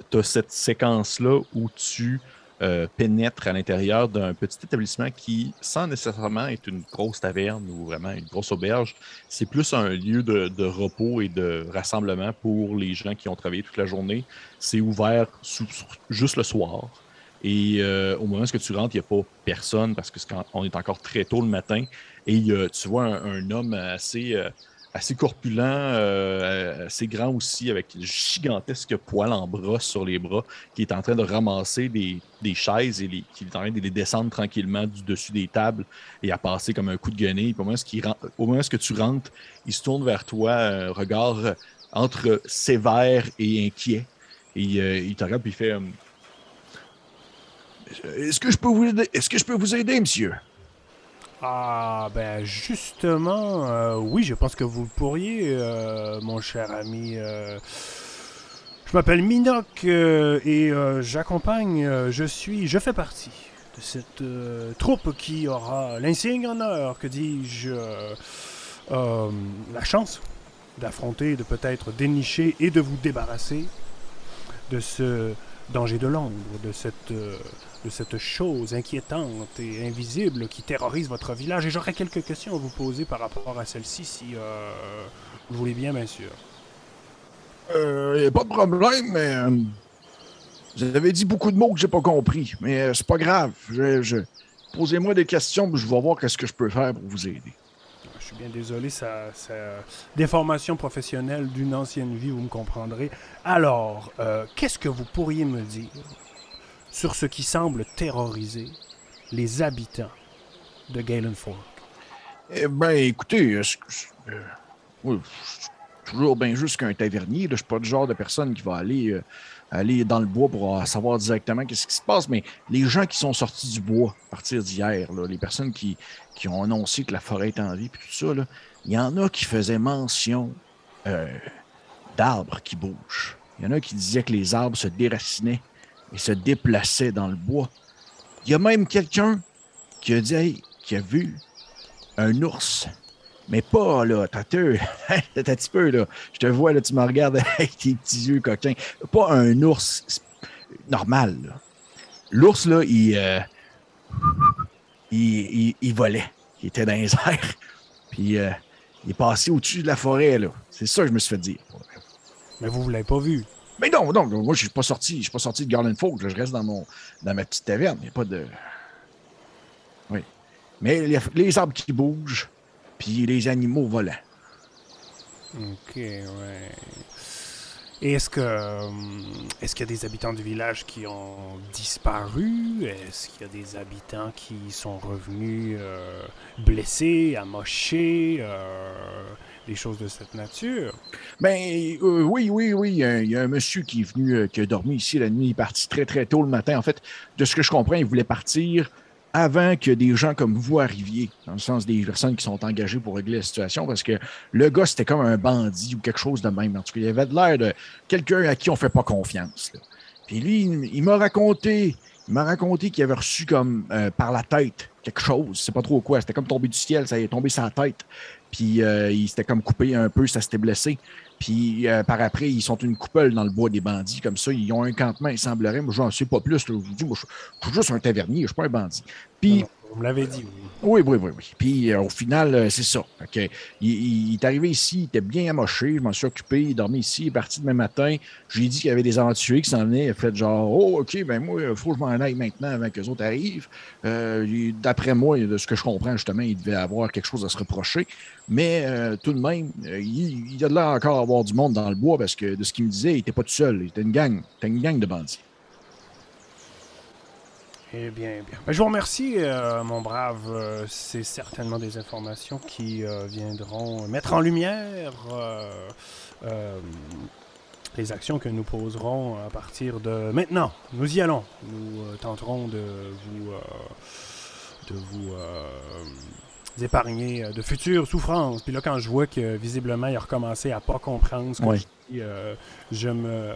tu as cette séquence-là où tu euh, pénètres à l'intérieur d'un petit établissement qui, sans nécessairement être une grosse taverne ou vraiment une grosse auberge, c'est plus un lieu de, repos et de rassemblement pour les gens qui ont travaillé toute la journée. C'est ouvert juste le soir. Et euh, au moment où tu rentres, il n'y a pas personne parce que on est encore très tôt le matin. Et tu vois un, homme assez. Euh, assez corpulent, euh, assez grand aussi, avec gigantesque poils en brosse sur les bras, qui est en train de ramasser des, chaises et qui est en train de les descendre tranquillement du dessus des tables et à passer comme un coup de guenille. Au moment où, est-ce que tu rentres, il se tourne vers toi, un regard entre sévère et inquiet. Et euh, il te regarde et il fait euh, Est-ce que je peux vous aider, monsieur? Ah, ben justement, euh, oui, je pense que vous pourriez, euh, mon cher ami. Euh, je m'appelle Minoc et j'accompagne, je suis, je fais partie de cette troupe qui aura l'insigne honneur, que dis-je, la chance d'affronter, de peut-être dénicher et de vous débarrasser de ce danger de l'ombre, de cette, de cette chose inquiétante et invisible qui terrorise votre village. Et j'aurais quelques questions à vous poser par rapport à celle-ci, si euh, vous voulez bien, bien sûr. Il euh, n'y a pas de problème, mais vous avez dit beaucoup de mots que j'ai pas compris. Mais c'est pas grave. Je, Posez-moi des questions, je vais voir qu'est-ce que je peux faire pour vous aider suis bien désolé, ça, ça déformation professionnelle d'une ancienne vie, vous me comprendrez. Alors, euh, qu'est-ce que vous pourriez me dire sur ce qui semble terroriser les habitants de Galen Fork? Eh bien, écoutez, euh, euh, toujours bien juste qu'un tavernier. Je ne suis pas le genre de personne qui va aller aller dans le bois pour savoir directement qu'est-ce qui se passe, mais les gens qui sont sortis du bois à partir d'hier, les personnes qui, qui, ont annoncé que la forêt est en vie, puis tout ça, il y en a qui faisaient mention euh, d'arbres qui bougent. Il y en a qui disaient que les arbres se déracinaient et se déplaçaient dans le bois. Il y a même quelqu'un qui a dit qui a vu un ours mais pas, là, t'as un petit peu, là. Je te vois, là, tu me regardes avec tes petits yeux coquins. Pas un ours normal. L'ours, là, il, euh, il, il, volait. Il était dans les airs. Puis euh, il est passé au-dessus de la forêt, là. C'est ça que je me suis fait dire. Mais vous, vous l'avez pas vu. Mais non, non, moi, je suis pas sorti. Je suis pas sorti de Garland Folk. Je reste dans, mon, dans ma petite taverne. Il n'y a pas de. Oui. Mais les, arbres qui bougent, puis les animaux volants. Ok, ouais. Est-ce que euh, est-ce qu'il y a des habitants du village qui ont disparu? Est-ce qu'il y a des habitants qui sont revenus euh, blessés, amochés, euh, des choses de cette nature Ben oui, oui, oui. Il y, a, un monsieur qui est venu, qui a dormi ici la nuit. Il est parti très très tôt le matin. En fait, de ce que je comprends, il voulait partir avant que des gens comme vous arriviez, dans le sens des personnes qui sont engagées pour régler la situation, parce que le gars, c'était comme un bandit ou quelque chose de même. En tout cas, il avait l'air de quelqu'un à qui on ne fait pas confiance. Puis lui, il, m'a raconté, il m'a raconté qu'il avait reçu comme euh, par la tête quelque chose, sais pas trop quoi, c'était comme tombé du ciel, ça est tombé la tête. Puis euh, il s'était comme coupé un peu, ça s'était blessé. Puis euh, par après, ils sont une coupole dans le bois des bandits, comme ça. Ils ont un campement, il semblerait. Moi, j'en sais pas plus. Je vous dis, je, suis juste un tavernier, je suis pas un bandit. Puis. Vous me dit, oui. Oui, oui, oui, Puis euh, au final, euh, c'est ça. Il, il, est arrivé ici, il était bien amoché, je m'en suis occupé, il dormait ici, il est parti demain matin. J'ai dit qu'il y avait des aventuriers qui s'en venaient. Il a fait genre, oh, OK, ben moi, il faut que je m'en aille maintenant avant que les autres arrivent. D'après moi, de ce que je comprends, justement, il devait avoir quelque chose à se reprocher. Mais tout de même, il, il a de l'air encore avoir du monde dans le bois parce que de ce qu'il me disait, il n'était pas tout seul. Il était une gang. C'était une gang de bandits. Eh bien, eh bien. Ben, je vous remercie, euh, mon brave. Euh, c'est certainement des informations qui euh, viendront mettre en lumière les actions que nous poserons à partir de maintenant. Nous y allons. Nous tenterons de vous, de vous épargner de futures souffrances. Puis là, quand je vois que visiblement il a recommencé à pas comprendre ce que je dis, je, me,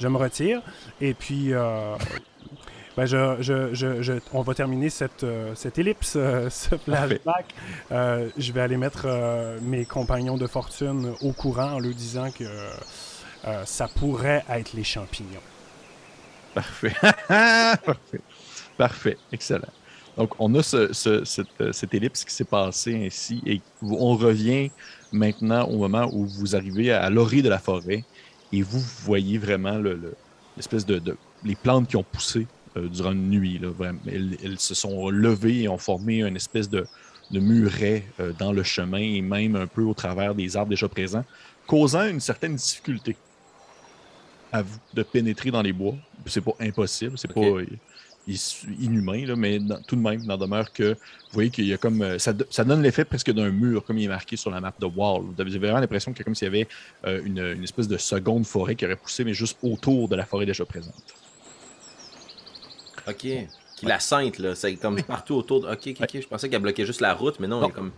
je me retire. Et puis. Ben je, je, je, on va terminer cette, euh, cette ellipse, euh, ce flashback. Euh, je vais aller mettre mes compagnons de fortune au courant en leur disant que ça pourrait être les champignons. Parfait. Parfait. Parfait. Excellent. Donc, on a ce, cette, cette, ellipse qui s'est passée ainsi et on revient maintenant au moment où vous arrivez à, l'orée de la forêt et vous voyez vraiment l'espèce de, de, les plantes qui ont poussé euh, durant une nuit. Là, Elles, se sont levées et ont formé une espèce de, muret euh, dans le chemin et même un peu au travers des arbres déjà présents, causant une certaine difficulté à vous de pénétrer dans les bois. C'est pas impossible, c'est pas inhumain, là, mais tout de même, n'en demeure que vous voyez qu'il y a comme. Ça, donne l'effet presque d'un mur, comme il est marqué sur la map de Wall. Vous avez vraiment l'impression qu'il y a comme s'il y avait euh, une, une, espèce de seconde forêt qui aurait poussé, mais juste autour de la forêt déjà présente. Ok. Qui la sainte, là. C'est comme partout autour de. Ok, ok, ok. Je pensais qu'elle bloquait juste la route, mais non, il y a comme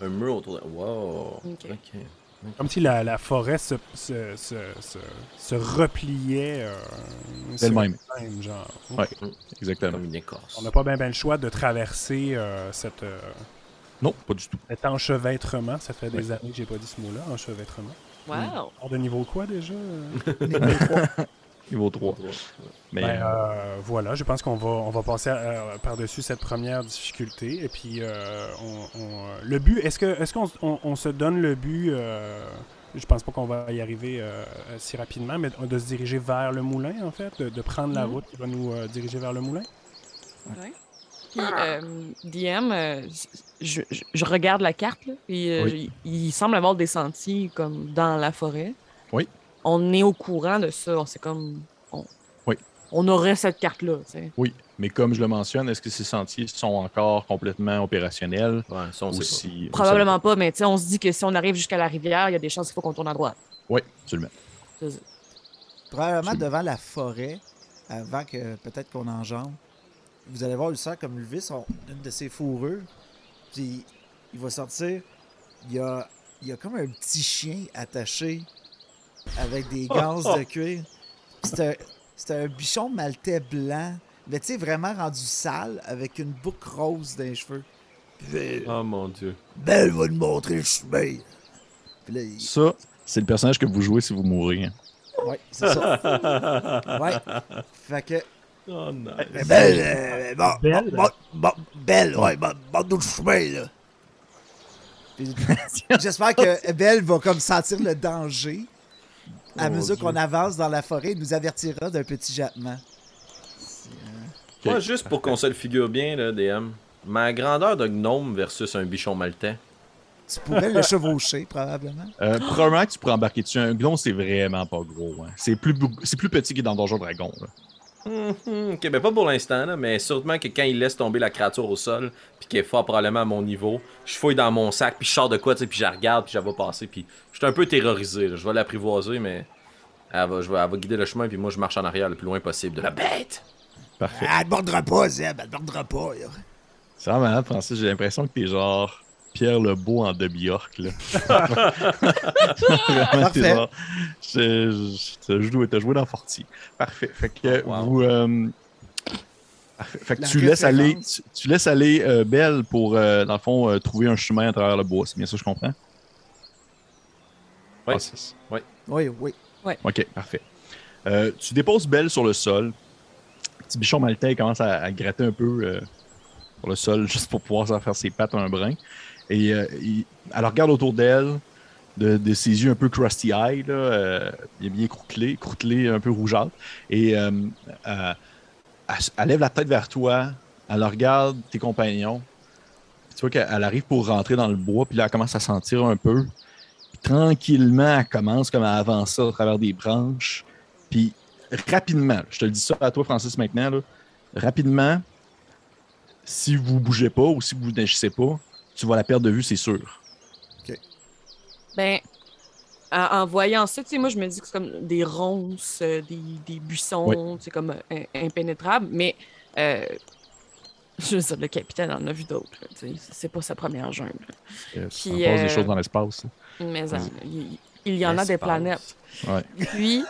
un mur autour de. Wow. Ok. Comme si la, la forêt se, se, se, se, repliait. Euh, c'est le même. genre. Ouais, exactement. Comme une écorce. On n'a pas bien ben le choix de traverser euh, cette, euh, Non, pas du tout. C'est enchevêtrement, ça fait des années que j'ai pas dit ce mot-là, enchevêtrement. Wow! Hors de niveau quoi déjà? Niveau 3. Mais ben, euh, voilà, je pense qu'on va, on va passer par-dessus cette première difficulté. Et puis, euh, on, le but, est-ce que est-ce qu'on on, se donne le but euh, Je pense pas qu'on va y arriver si rapidement, mais de se diriger vers le moulin, en fait, de, prendre la mm-hmm. route qui va nous diriger vers le moulin? Oui. Puis, DM, je, je, regarde la carte, et il semble avoir des sentiers comme dans la forêt. Oui on est au courant de ça. C'est comme. On, oui. On aurait cette carte-là. Oui, mais comme je le mentionne, est-ce que ces sentiers sont encore complètement opérationnels? Ouais, ça, Probablement pas, mais on se dit que si on arrive jusqu'à la rivière, il y a des chances qu'il faut qu'on tourne à droite. Oui, absolument. Probablement devant la forêt, avant que peut-être qu'on enjambe, vous allez voir le sang comme lever son, une de ses fourrures. Puis il va sortir. Il y a, il y a comme un petit chien attaché avec des gants de cuir. C'était un, bichon maltais blanc, mais tu sais, vraiment rendu sale, avec une boucle rose dans les cheveux. oh mon dieu. Belle va nous montrer le chemin. Ça, c'est le personnage que vous jouez si vous mourrez. Hein. Oui, c'est ça. ouais. Fait que. Oh non. Belle, euh, bon, belle, bon, bon, belle, ouais, bon, bon, le chemin, là. J'espère que Belle va comme sentir le danger à mesure qu'on avance dans la forêt, il nous avertira d'un petit jappement. Moi, juste pour qu'on se le figure bien, là, DM, ma grandeur de gnome versus un bichon maltais. Tu pourrais le chevaucher, probablement. Euh, probablement que tu pourrais embarquer dessus. Un gnome, c'est vraiment pas gros. Hein. C'est plus, plus petit que dans Donjon Dragon. Là. Mhm. ok, ben pas pour l'instant, mais sûrement que quand il laisse tomber la créature au sol, puis qu'il est fort probablement à mon niveau, je fouille dans mon sac, puis je sors de quoi, puis je regarde, puis je vais passer, puis je suis un peu terrorisé. Je vais l'apprivoiser, mais elle va, je vais, elle va guider le chemin, puis moi je marche en arrière le plus loin possible de la bête. Parfait. Elle ne mordra pas, Zeb, elle ne mordra pas. C'est vraiment Francis, j'ai l'impression que t'es genre Pierre Lebeau en de Bjork. Là. Parfait. Genre, je, joué, as joué dans Forti. Parfait. Fait que vous. Euh, fait que tu laisses, aller, tu, laisses aller euh, Belle pour, euh, dans le fond, trouver un chemin à travers le bois. C'est bien ça, je comprends? Oui. oui. Oui, oui. Ouais. OK, parfait. tu déposes Belle sur le sol. Petit bichon maltais commence à, gratter un peu sur le sol juste pour pouvoir faire ses pattes un brin. Et euh, elle regarde autour d'elle, de, ses yeux un peu crusty eye, là, euh, bien croûtelé, croûtelé, un peu rougeâtre. Et euh, elle, lève la tête vers toi, elle regarde tes compagnons. Tu vois qu'elle arrive pour rentrer dans le bois, puis là, elle commence à sentir un peu. Puis tranquillement, elle commence comme à avancer à travers des branches. Puis rapidement, je te le dis ça à toi, Francis, maintenant, rapidement, si vous bougez pas ou si vous n'agissez pas, tu vas la perdre de vue, c'est sûr. OK. Ben, en, voyant ça, tu sais, moi, je me dis que c'est comme des ronces, euh, des, des buissons, c'est comme euh, impénétrable, mais euh, je veux dire, le capitaine en a vu d'autres. C'est pas sa première jungle. Yes, Puis, passe des choses dans l'espace. Mais il, y en a des planètes. Ouais. Puis,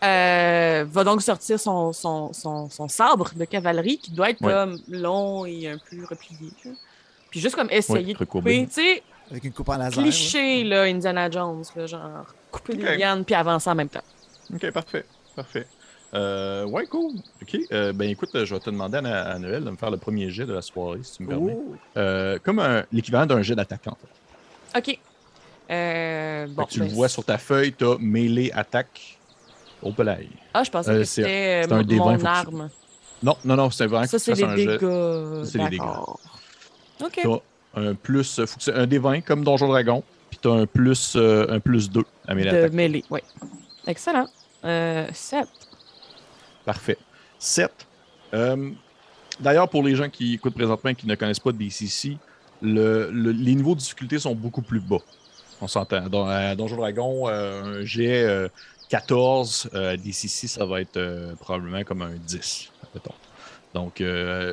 va donc sortir son, son, son, sabre de cavalerie qui doit être comme long et un peu replié. Puis juste comme essayer de couper, tu sais. Avec une coupe en laser. Cliché, là, Indiana Jones, là, genre couper les lianes puis avancer en même temps. Ok, parfait. Parfait. Euh, ouais, cool. Ok. Euh, ben écoute, je vais te demander à, Noël de me faire le premier jet de la soirée, si tu me permets. Euh, comme l'équivalent d'un jet d'attaquant. Ok. Euh, bon, tu le ben, vois sur ta feuille, tu as mêlée attaque au pelay. Ah, je pensais que c'était mon arme. Non, non, non, c'est vraiment ça, c'est les dégâts. C'est les dégâts. OK. T'as un plus. Faut que c'est un des 20 comme Donjon Dragon. Puis t'as un plus, euh, un plus 2 à mêlée. De mêlée, oui. Excellent. Euh, 7. Parfait. 7. Euh, D'ailleurs, pour les gens qui écoutent présentement et qui ne connaissent pas DCC, le, le, les niveaux de difficulté sont beaucoup plus bas. On s'entend. Dans euh, Donjon Dragon, euh, un jet 14, DCC, ça va être probablement comme un 10. Donc,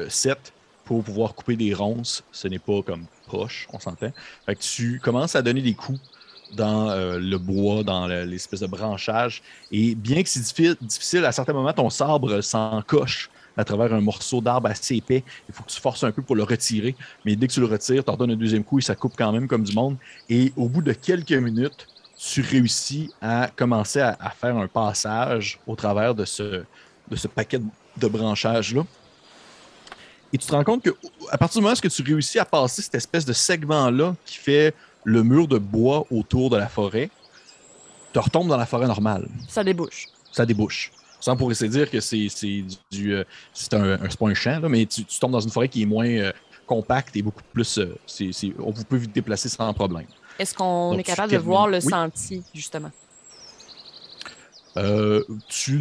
7, pour pouvoir couper des ronces, ce n'est pas comme proche, on s'entend. Tu commences à donner des coups dans euh, le bois, dans l'espèce de branchage. Et bien que c'est difficile, à certains moments, ton sabre s'encoche à travers un morceau d'arbre assez épais. Il faut que tu forces un peu pour le retirer. Mais dès que tu le retires, tu donnes un deuxième coup et ça coupe quand même comme du monde. Et au bout de quelques minutes, tu réussis à commencer à, faire un passage au travers de ce, de ce paquet de branchages-là. Et tu te rends compte que à partir du moment où tu réussis à passer cette espèce de segment-là qui fait le mur de bois autour de la forêt, tu retombes dans la forêt normale. Ça débouche. Ça débouche. Sans pour essayer de dire que c'est du. Euh, c'est un, un, pas un champ, là, mais tu, tombes dans une forêt qui est moins euh, compacte et beaucoup plus. Euh, on vous peut vite déplacer sans problème. Est-ce qu'on est capable de voir le sentier, justement? Tu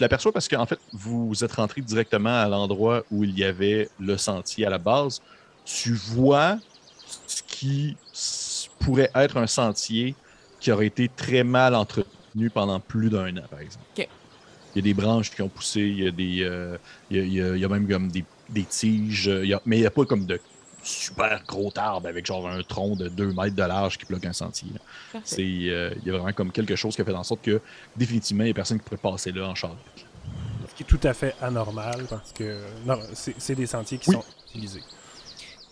l'aperçois parce qu'en fait, vous êtes rentré directement à l'endroit où il y avait le sentier à la base. Tu vois ce qui pourrait être un sentier qui aurait été très mal entretenu pendant plus d'un an, par exemple. Il y a des branches qui ont poussé, il y a, des, euh, il, y a, même comme des, tiges, mais il n'y a pas comme de super gros arbres avec genre un tronc de 2 mètres de large qui bloque un sentier. C'est, euh, il y a vraiment comme quelque chose qui a fait en sorte que définitivement, il n'y a personne qui pourrait passer là en char. Ce qui est tout à fait anormal parce que non, c'est, des sentiers qui sont utilisés.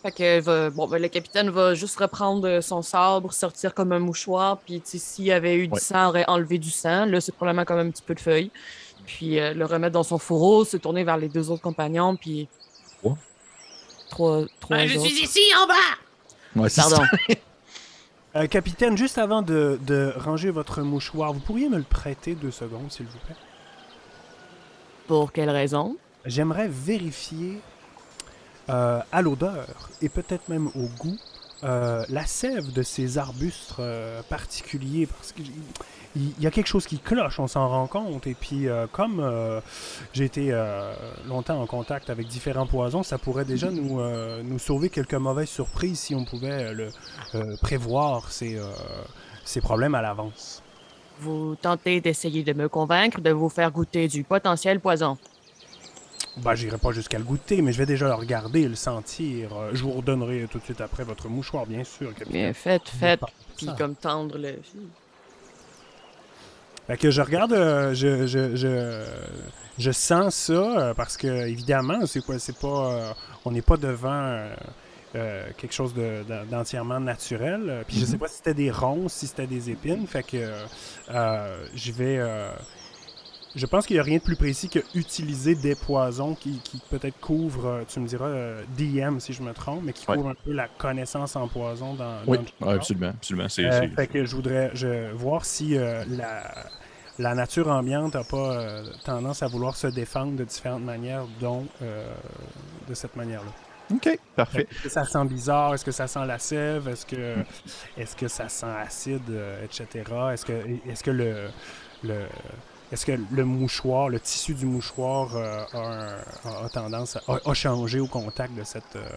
Fait que bon, ben, le capitaine va juste reprendre son sabre, sortir comme un mouchoir, puis s'il y avait eu du sang, aurait enlevé du sang. Là, c'est probablement comme un petit peu de feuilles. Puis euh, le remettre dans son fourreau, se tourner vers les deux autres compagnons, puis. Quoi? Trois, trois ah, je suis ici, en bas! Ouais, Pardon. euh, capitaine, juste avant de, de, ranger votre mouchoir, vous pourriez me le prêter deux secondes, s'il vous plaît? Pour quelle raison? J'aimerais vérifier euh, à l'odeur et peut-être même au goût euh, la sève de ces arbustes euh, particuliers parce qu'il y a quelque chose qui cloche, on s'en rend compte. Et puis, comme j'ai été longtemps en contact avec différents poisons, ça pourrait déjà nous, nous sauver quelques mauvaises surprises si on pouvait prévoir ces, ces problèmes à l'avance. Vous tentez d'essayer de me convaincre de vous faire goûter du potentiel poison. Bah, j'irai pas jusqu'à le goûter, mais je vais déjà le regarder et le sentir. Euh, je vous redonnerai tout de suite après votre mouchoir, bien sûr. Bien, faites, faites. Puis comme tendre le. Fait que je regarde, euh, je, je, je, je, sens ça euh, parce que évidemment, c'est pas, c'est pas, on n'est pas devant quelque chose d'entièrement naturel. Puis je sais mm-hmm. pas si c'était des ronces, si c'était des épines. Fait que je vais je pense qu'il n'y a rien de plus précis que utiliser des poisons qui, peut-être couvrent, euh, tu me diras, euh, DM si je me trompe, mais qui couvrent un peu la connaissance en poison dans, oui, absolument, absolument. C'est, euh, fait que je voudrais je, voir si la, la nature ambiante n'a pas tendance à vouloir se défendre de différentes manières, dont de cette manière-là. OK, parfait. Est-ce que ça sent bizarre? Est-ce que ça sent la sève? Est-ce que, est-ce que ça sent acide, etc.? Est-ce que, est-ce que le, le est-ce que le mouchoir, le tissu du mouchoir euh, a, tendance à a, changé au contact de cette, euh,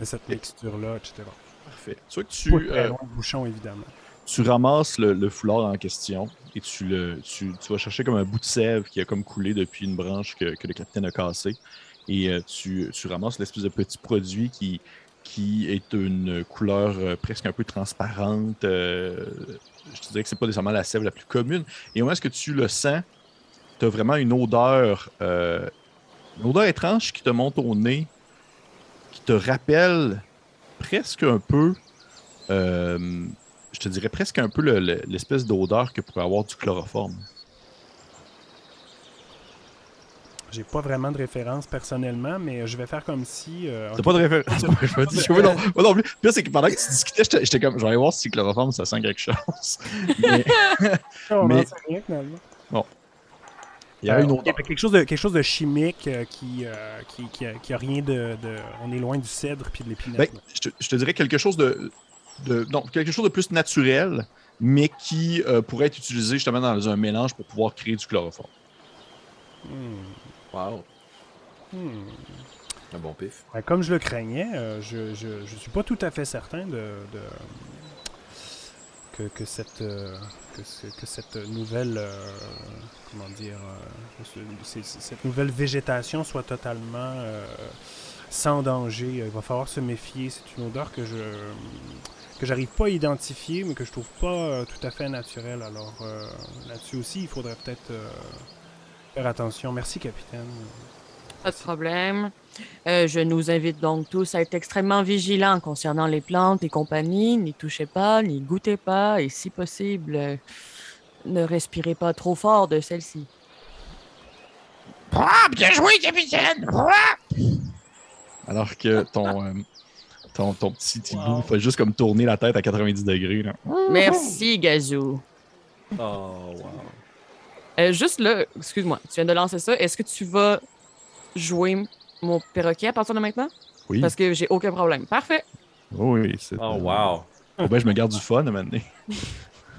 de cette mixture-là, etc. Parfait. Soit que tu. Euh, bouchon, évidemment. Tu ramasses le, foulard en question et tu, le, tu, vas chercher comme un bout de sève qui a comme coulé depuis une branche que, le capitaine a cassé. Et tu, tu ramasses l'espèce de petit produit qui, qui est une couleur presque un peu transparente, je te dirais que c'est pas nécessairement la sève la plus commune. Et au moment que tu le sens, tu as vraiment une odeur, euh, une odeur étrange qui te monte au nez, qui te rappelle presque un peu, euh, je te dirais presque un peu l'espèce d'odeur que pourrait avoir du chloroforme. J'ai pas vraiment de référence personnellement, mais je vais faire comme si. Euh, T'as pas de référence? je me dis, je non, moi non plus. Puis c'est que pendant que tu discutais, j'étais comme, je vais aller voir si chloroforme ça sent quelque chose. mais. mais... Rien, bon. Il y a une autre. quelque, chose de, quelque chose de chimique euh, qui, euh, qui, qui, a, qui, a, rien de, de, On est loin du cèdre puis de l'épinette. Ben, je, te, je, te, dirais quelque chose de, de. Non, quelque chose de plus naturel, mais qui pourrait être utilisé justement dans un mélange pour pouvoir créer du chloroforme. Hmm. Wow. Hmm. Un bon pif. Comme je le craignais, euh, je, ne suis pas tout à fait certain de, que, cette euh, que, cette nouvelle euh, comment dire cette nouvelle végétation soit totalement sans danger. Il va falloir se méfier. C'est une odeur que je que j'arrive pas à identifier, mais que je trouve pas tout à fait naturelle. Alors là-dessus aussi, il faudrait peut-être Faire attention. Merci, capitaine. Pas de problème. Euh, je nous invite donc tous à être extrêmement vigilants concernant les plantes et compagnie. N'y touchez pas, n'y goûtez pas et si possible, euh, ne respirez pas trop fort de celle-ci. Ah, bien joué, capitaine! Alors que ton, euh, ton, ton, petit hibou fait juste comme tourner la tête à 90 degrés. Là. Merci, Gazou. Oh, wow. Euh, juste là, excuse-moi, tu viens de lancer ça. Est-ce que tu vas jouer mon perroquet à partir de maintenant? Oui. Parce que j'ai aucun problème. Parfait. Oh oui, c'est. Oh, wow. Oh, ben, je me garde du fun à donné.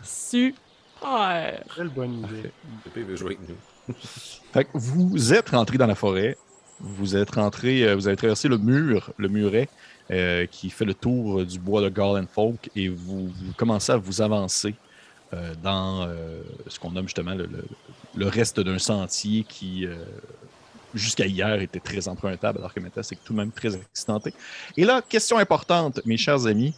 Super. Quelle bonne idée. Pépé veut jouer avec nous. Fait que vous êtes rentré dans la forêt. Vous êtes rentré, euh, vous avez traversé le mur, le muret, euh, qui fait le tour du bois de Garland Folk, et vous, vous commencez à vous avancer dans euh, ce qu'on nomme justement le, le- le reste d'un sentier qui, euh, jusqu'à hier, était très empruntable, alors que maintenant, c'est tout de même très accidenté. Et là, question importante, mes chers amis,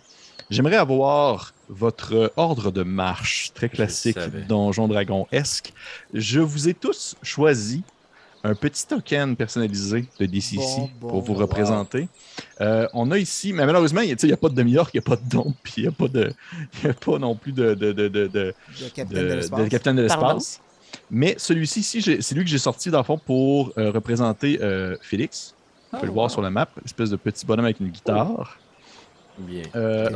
j'aimerais avoir votre ordre de marche, très classique. Donjon Dragon-esque. Je vous ai tous choisi un petit token personnalisé de DCC Bon, bon, pour vous wow. représenter. Euh, on a ici, mais malheureusement, il n'y a, pas de demi-orc, il n'y a pas de don, puis il n'y a, pas de- il y a pas non plus de, de, de, de, de- capitaine de, de, l'espace. de capitaine de Pardon? l'espace. Mais celui-ci, ici, j'ai- c'est lui que j'ai sorti dans le fond pour euh, représenter euh, Félix. Vous pouvez le voir sur la map, espèce de petit bonhomme avec une guitare. Bien. Euh.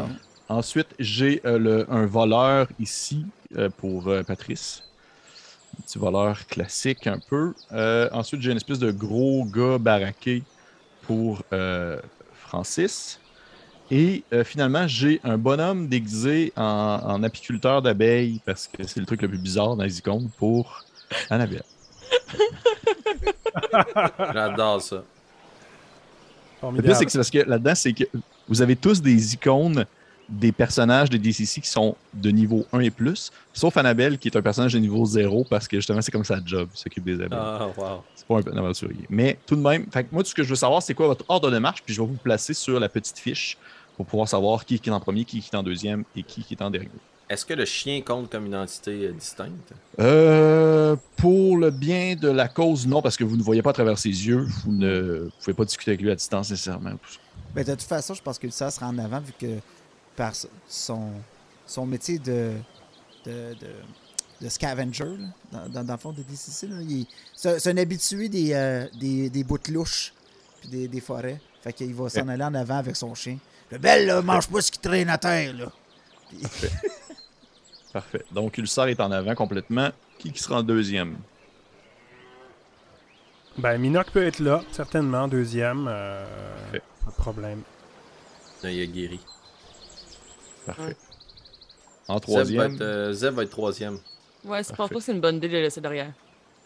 Ensuite, j'ai euh, le- un voleur ici euh, pour euh, Patrice. Petit voleur classique un peu. Euh, ensuite, j'ai une espèce de gros gars baraqué pour euh, Francis. Et euh, finalement, j'ai un bonhomme déguisé en, en apiculteur d'abeilles parce que c'est le truc le plus bizarre dans les icônes pour Annabelle. J'adore ça. Le plus, c'est que c'est parce que là-dedans, c'est que vous avez tous des icônes des personnages de DCC qui sont de niveau 1 et plus, sauf Annabelle qui est un personnage de niveau 0 parce que justement, c'est comme sa job, s'occupe des abeilles. Ah, wow. C'est pas un aventurier. Mais tout de même, fait moi, tout ce que je veux savoir, c'est quoi votre ordre de marche, puis je vais vous placer sur la petite fiche pour pouvoir savoir qui, qui est en premier, qui, qui est en deuxième et qui, qui est en dernier. Est-ce que le chien compte comme une entité euh, distincte? Euh, pour le bien de la cause, non, parce que vous ne voyez pas à travers ses yeux. Vous ne pouvez pas discuter avec lui à distance nécessairement. Ben, de toute façon, je pense que ça sera en avant vu que par son, son métier de, de, de, de scavenger, là, dans, dans, dans le fond de DCC, c'est un- habitué des, euh, des, des bouts de louches puis des, des forêts. Fait qu'il va s'en aller en avant avec son chien. Le bel, là, mange pas ce qui traîne à terre, là. Parfait. Donc, Ulsar est en avant complètement. Qui, qui sera en deuxième? Ben, Minoc peut être là, certainement, deuxième. euh, pas de problème. Non, il a guéri. Parfait. En Zeb va, troisième. être, euh, Zeb va être troisième. Ouais, je pense pas que c'est une bonne idée de le laisser derrière.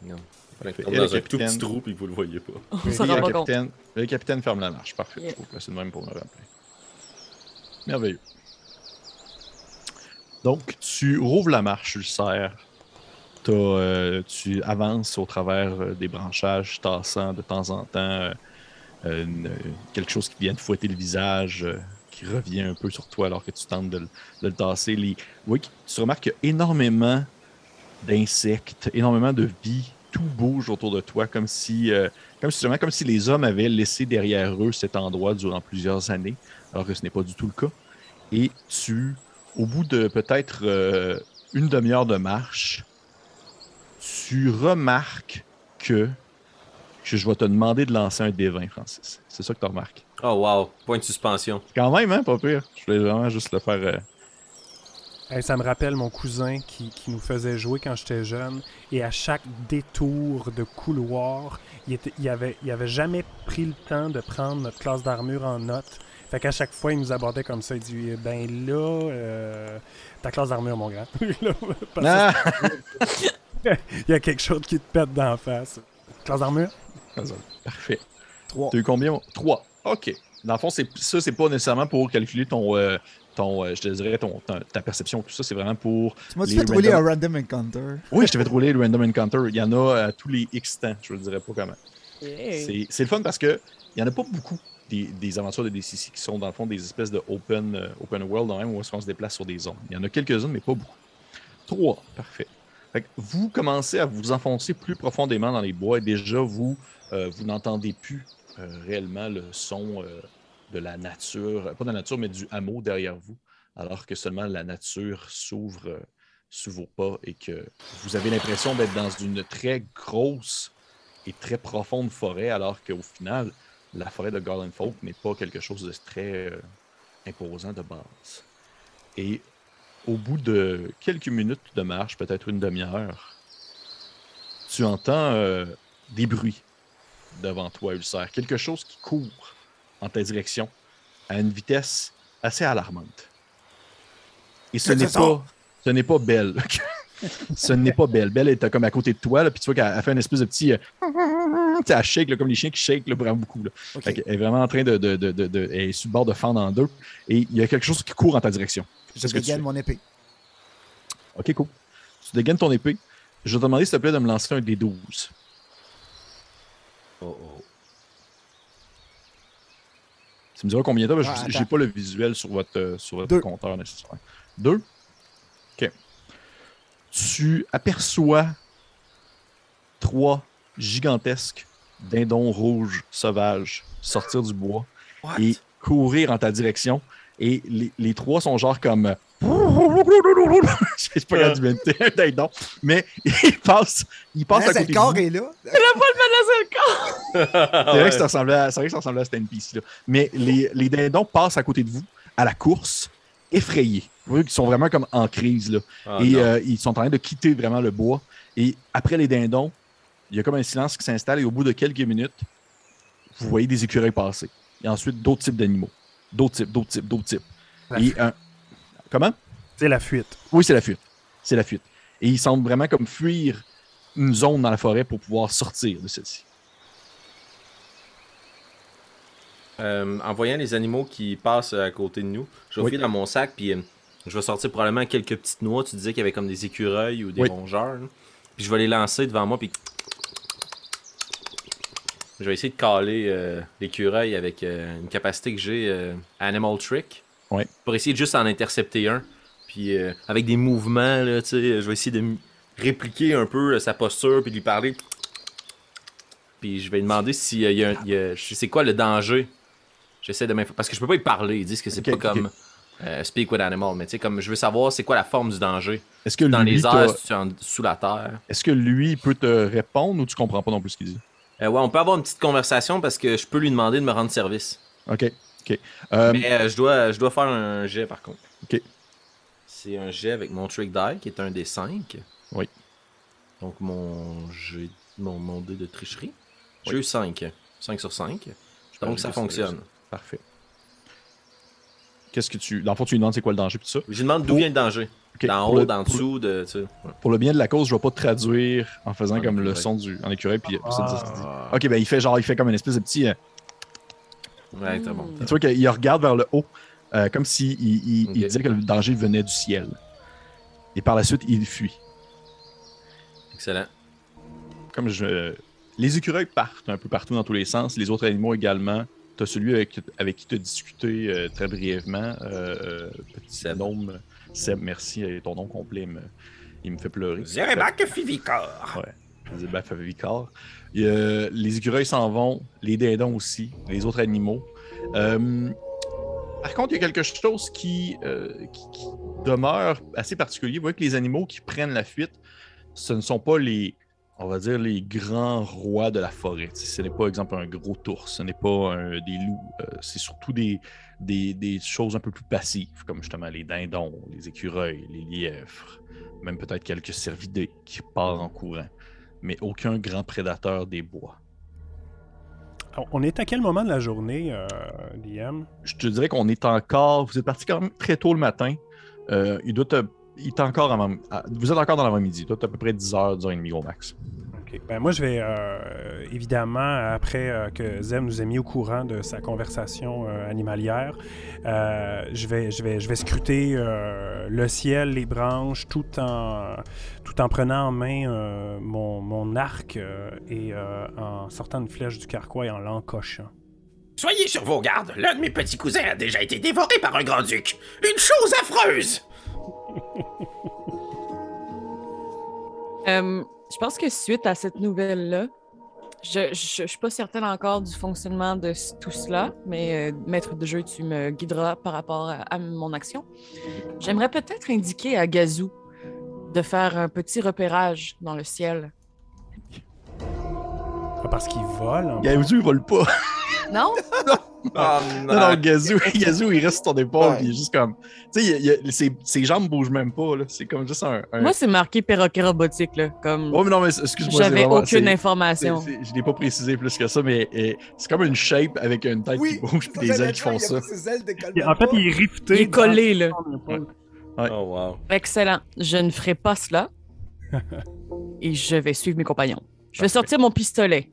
Non. Dans Et le un tout capitaine? petit trou, puis vous le voyez pas. On s'en le rend pas compte. capitaine, le capitaine ferme la marche. Parfait. Yeah. Je trouve que c'est le même pour me rappeler. Merveilleux. Donc, tu rouvres la marche, Ulcère. T'as, euh, tu avances au travers euh, des branchages, tassant de temps en temps euh, une- quelque chose qui vient te fouetter le visage, euh, qui revient un peu sur toi alors que tu tentes de, le- tasser. Oui, tu remarques qu'il y a énormément d'insectes, énormément de vie. Tout bouge autour de toi comme si, euh, comme, comme si les hommes avaient laissé derrière eux cet endroit durant plusieurs années, alors que ce n'est pas du tout le cas. Et tu, au bout de peut-être euh, une demi-heure de marche, tu remarques que, que je vais te demander de lancer un D20, Francis. C'est ça que tu remarques? Oh, wow. Point de suspension. Quand même, hein, pas pire. Je voulais vraiment juste le faire. euh, Hey, ça me rappelle mon cousin qui, qui nous faisait jouer quand j'étais jeune. Et à chaque détour de couloir, il, était, il, avait, il avait jamais pris le temps de prendre notre classe d'armure en note. Fait qu'à chaque fois, il nous abordait comme ça. Il dit Ben là, euh, ta classe d'armure, mon grand. Là, Ah! Il y a quelque chose qui te pète d'en face. Classe d'armure? Parfait. Trois. T'as eu combien? Trois. OK. Dans le fond, c'est, ça, c'est pas nécessairement pour calculer ton, euh, ton euh, je te dirais, ton, ta, ta perception, tout ça. C'est vraiment pour. Tu Les fait rouler un random- random encounter? Oui, je t'ai fait rouler le Random Encounter. Il y en a à tous les X temps. Je ne dirais pas comment. C'est, c'est le fun parce que il y en a pas beaucoup des, des aventures de DCC qui sont, dans le fond, des espèces de open, euh, open world, quand même, où est-ce qu'on se déplace sur des zones. Il y en a quelques-unes, mais pas beaucoup. Trois. Parfait. vous commencez à vous enfoncer plus profondément dans les bois et déjà vous, euh, vous n'entendez plus euh, réellement le son euh, de la nature, pas de la nature, mais du hameau derrière vous, alors que seulement la nature s'ouvre sous vos pas et que vous avez l'impression d'être dans une très grosse et très profonde forêt, alors qu'au final, la forêt de Garland Folk n'est pas quelque chose de très imposant de base. Et au bout de quelques minutes de marche, peut-être une demi-heure, tu entends euh, des bruits devant toi, Ulcer. Quelque chose qui court en ta direction à une vitesse assez alarmante. Et ce n'est pas, ce n'est pas Belle. ce n'est pas Belle. Belle est comme à côté de toi, là, puis tu vois qu'elle fait une espèce de petit. Euh, elle shake comme les chiens qui shake là, vraiment beaucoup. Là. Elle est vraiment en train de, de, de, de, Elle est sur le bord de fendre en deux. Et il y a quelque chose qui court en ta direction. Je dégaine mon épée. Ok, cool. Tu dégaines ton épée. Je vais te demander, s'il te plaît, de me lancer un des 12. Oh oh. Tu me diras combien de temps? Ah, j'ai pas le visuel sur votre, euh, sur votre compteur nécessairement. Deux? Ok. Tu aperçois trois gigantesques dindons rouges sauvages sortir du bois et courir en ta direction. Et les, les trois sont genre comme c'est pas grave du un dindon. Mais il passe, il passe à côté le corps est là. Le corps. c'est vrai que ça ressemblait à, c'est vrai que ça ressemblait à cette NPC là. Mais les, les dindons passent à côté de vous à la course, effrayés. Vous voyez qu'ils sont vraiment comme en crise là. Ah, et euh, ils sont en train de quitter vraiment le bois. Et après les dindons, il y a comme un silence qui s'installe et au bout de quelques minutes, vous voyez des écureuils passer. Et ensuite d'autres types d'animaux. D'autres types, d'autres types, d'autres types. Et un, Comment? C'est la fuite. Oui, c'est la fuite. C'est la fuite. Et ils semblent vraiment comme fuir une zone dans la forêt pour pouvoir sortir de celle-ci. Euh, en voyant les animaux qui passent à côté de nous, je vais dans mon sac, puis euh, je vais sortir probablement quelques petites noix. Tu disais qu'il y avait comme des écureuils ou des rongeurs. Puis je vais les lancer devant moi, puis je vais essayer de caler euh, l'écureuil avec une capacité que j'ai Animal Trick. Pour essayer de juste en intercepter un. Puis euh, avec des mouvements, là, je vais essayer de répliquer un peu euh, sa posture, puis lui parler. Puis je vais lui demander si y a, y a c'est quoi le danger? J'essaie de Parce que je peux pas y parler. Ils disent que c'est pas comme euh, Speak with Animal, mais tu sais, comme je veux savoir c'est quoi la forme du danger. Est-ce que dans les airs, sous la terre. Est-ce que lui peut te répondre ou tu comprends pas non plus ce qu'il dit? ouais, on peut avoir une petite conversation parce que je peux lui demander de me rendre service. Ok. Euh, Mais euh, je, dois, je dois faire un jet par contre. C'est un jet avec mon trick die qui est un des 5. Oui. Donc mon jet, mon, mon dé de tricherie. J'ai eu 5. 5 sur 5. Donc ça fonctionne. Parfait. Qu'est-ce que tu. Dans le fond, tu lui demandes c'est quoi le danger tout ça? Je lui demande d'où vient le danger. D'en haut, d'en dessous, de. Pour le bien de la cause, je vais pas traduire en faisant comme le son du. en écureuil, puis ah. Ok, ben il fait genre, il fait comme une espèce de petit. Euh, Ouais, très bon. Tu vois qu'il regarde vers le haut, euh, comme s'il il, disait que le danger venait du ciel. Et par la suite, il fuit. Excellent. Comme je. Les écureuils partent un peu partout dans tous les sens, les autres animaux également. Tu as celui avec, avec qui tu as discuté euh, très brièvement, euh, petit Seb. Seb, merci, ton nom complet, il me fait pleurer. Zerebac Fivicor. Ouais, Zerebac Fivicor les écureuils s'en vont, les dindons aussi, les autres animaux. Euh, par contre, il y a quelque chose qui, euh, demeure assez particulier. Vous voyez que les animaux qui prennent la fuite, ce ne sont pas les, on va dire, les grands rois de la forêt. Ce n'est pas, exemple, un gros ours, ce n'est pas des loups. Euh, c'est surtout des, des, choses un peu plus passives, comme justement les dindons, les écureuils, les lièvres, même peut-être quelques cervidés qui partent en courant mais aucun grand prédateur des bois. On est à quel moment de la journée, euh, Liam? Je te dirais qu'on est encore. Vous êtes parti quand même très tôt le matin. Euh, il doit il est encore avant... Vous êtes encore dans l'avant-midi. Être à peu près 10h, 10h30 au max. Ben, moi, je vais euh, évidemment, après euh, que Zem nous ait mis au courant de sa conversation euh, animalière, je, vais, je, vais, je vais scruter le ciel, les branches, tout en, tout en prenant en main mon, mon, arc et en sortant une flèche du carquois et en l'encochant. Soyez sur vos gardes, l'un de mes petits cousins a déjà été dévoré par un grand-duc. Une chose affreuse! Euh, je pense que suite à cette nouvelle-là, je ne suis pas certaine encore du fonctionnement de tout cela, mais euh, maître de jeu, tu me guideras par rapport à, mon action. J'aimerais peut-être indiquer à Gazou de faire un petit repérage dans le ciel. parce qu'il vole. Gazou, il vole pas. Non? Ah, non. non, non, Gazou, Gazou, il reste sur ton épaule, il est juste comme. Tu sais, ses, ses, jambes bougent même pas, C'est comme juste un. Moi, c'est marqué perroquet robotique, là. Comme... Oh, mais non, mais excuse-moi. J'avais aucune information. je l'ai pas précisé plus que ça, mais c'est comme une shape avec une tête qui bouge et des ailes qui font ça. en fait, il est rifté. Il est collé, là. Oh, wow. Excellent. Je ne ferai pas cela. et je vais suivre mes compagnons. Je vais sortir mon pistolet.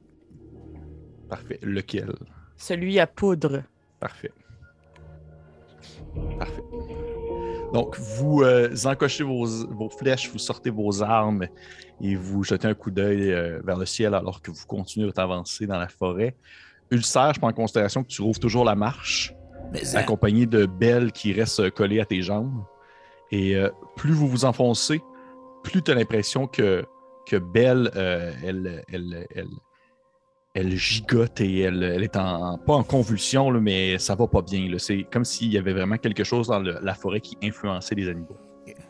Parfait. Lequel? Celui à poudre. Parfait. Parfait. Donc, vous euh, encochez vos, flèches, vous sortez vos armes et vous jetez un coup d'œil euh, vers le ciel alors que vous continuez votre avancée dans la forêt. Ulcère, je prends en considération que tu rouvres toujours la marche, hein. accompagné de Belle qui reste collée à tes jambes. Et euh, plus vous vous enfoncez, plus tu as l'impression que, que Belle, elle, elle, elle, elle gigote et elle, est en, pas en convulsion, mais ça va pas bien. C'est comme s'il y avait vraiment quelque chose dans la forêt qui influençait les animaux.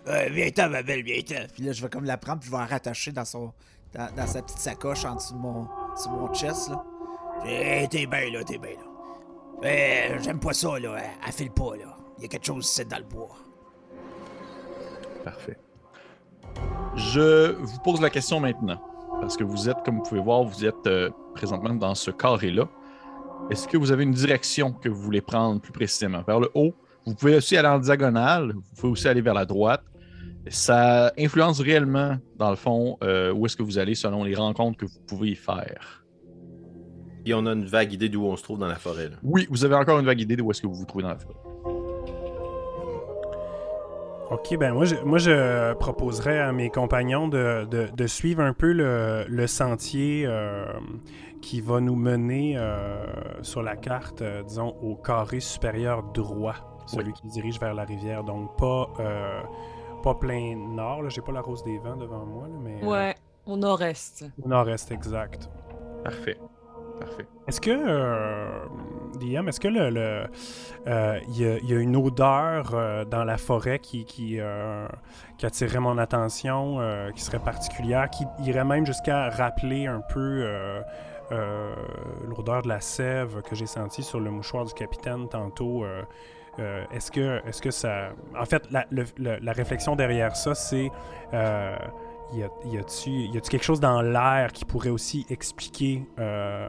Euh, viens-t'en, ma belle, viens-t'en. Puis là, je vais comme la prendre, puis je vais la rattacher dans, son, dans, sa petite sacoche en dessous de mon, sur mon chest. Là. Eh, t'es bien là, t'es bien là. J'aime pas ça, là. Elle file pas, là. Il y a quelque chose ici dans le bois. Parfait. Je vous pose la question maintenant parce que vous êtes, comme vous pouvez voir, vous êtes euh, présentement dans ce carré-là. Est-ce que vous avez une direction que vous voulez prendre plus précisément? Vers le haut, vous pouvez aussi aller en diagonale, vous pouvez aussi aller vers la droite. Ça influence réellement, dans le fond, euh, où est-ce que vous allez selon les rencontres que vous pouvez y faire. Et on a une vague idée d'où on se trouve dans la forêt. Oui, vous avez encore une vague idée d'où est-ce que vous vous trouvez dans la forêt. Ok, ben moi je, moi je proposerais à mes compagnons de, de, suivre un peu le, le sentier euh, qui va nous mener euh, sur la carte, euh, disons, au carré supérieur droit, celui qui dirige vers la rivière. Donc pas, pas plein nord, j'ai pas la rose des vents devant moi, mais... Ouais, au nord-est. Au nord-est, exact. Parfait. Est-ce que, euh, est-ce que le, le euh, y, a, une odeur euh, dans la forêt qui, qui, qui, attirerait mon attention, qui serait particulière, qui irait même jusqu'à rappeler un peu l'odeur de la sève que j'ai sentie sur le mouchoir du capitaine tantôt? est-ce que, est-ce que ça. En fait, la réflexion derrière ça, c'est y a-tu quelque chose dans l'air qui pourrait aussi expliquer euh,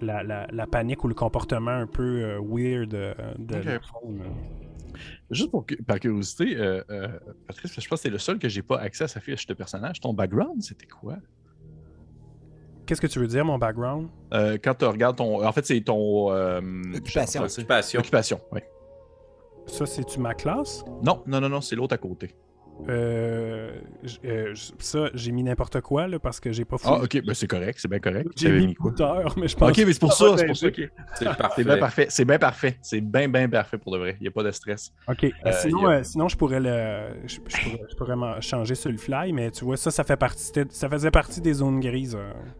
la, panique ou le comportement un peu euh, weird euh, de okay. Juste pour, par curiosité, Patrice, je pense que c'est le seul que j'ai pas accès à sa fiche de personnage. Ton background, c'était quoi? Qu'est-ce que tu veux dire, mon background? quand tu regardes ton. En fait, c'est ton. Occupation. Occupation. Occupation, oui. Ça, c'est-tu ma classe? Non, non, non, non, c'est l'autre à côté. Euh, euh, ça, j'ai mis n'importe quoi là, parce que j'ai pas fouillé. Ah, ok, ben, c'est correct, c'est bien correct. J'ai mis écouteur, mais je pense Ok, mais c'est pour ça, c'est pour ça. C'est parfait. bien parfait. C'est bien parfait. C'est bien, bien parfait pour de vrai. Il n'y a pas de stress. Ok. Euh, sinon, sinon, je pourrais le. Je, pourrais, changer sur le fly, mais tu vois, ça, ça fait partie. Ça faisait partie des zones grises.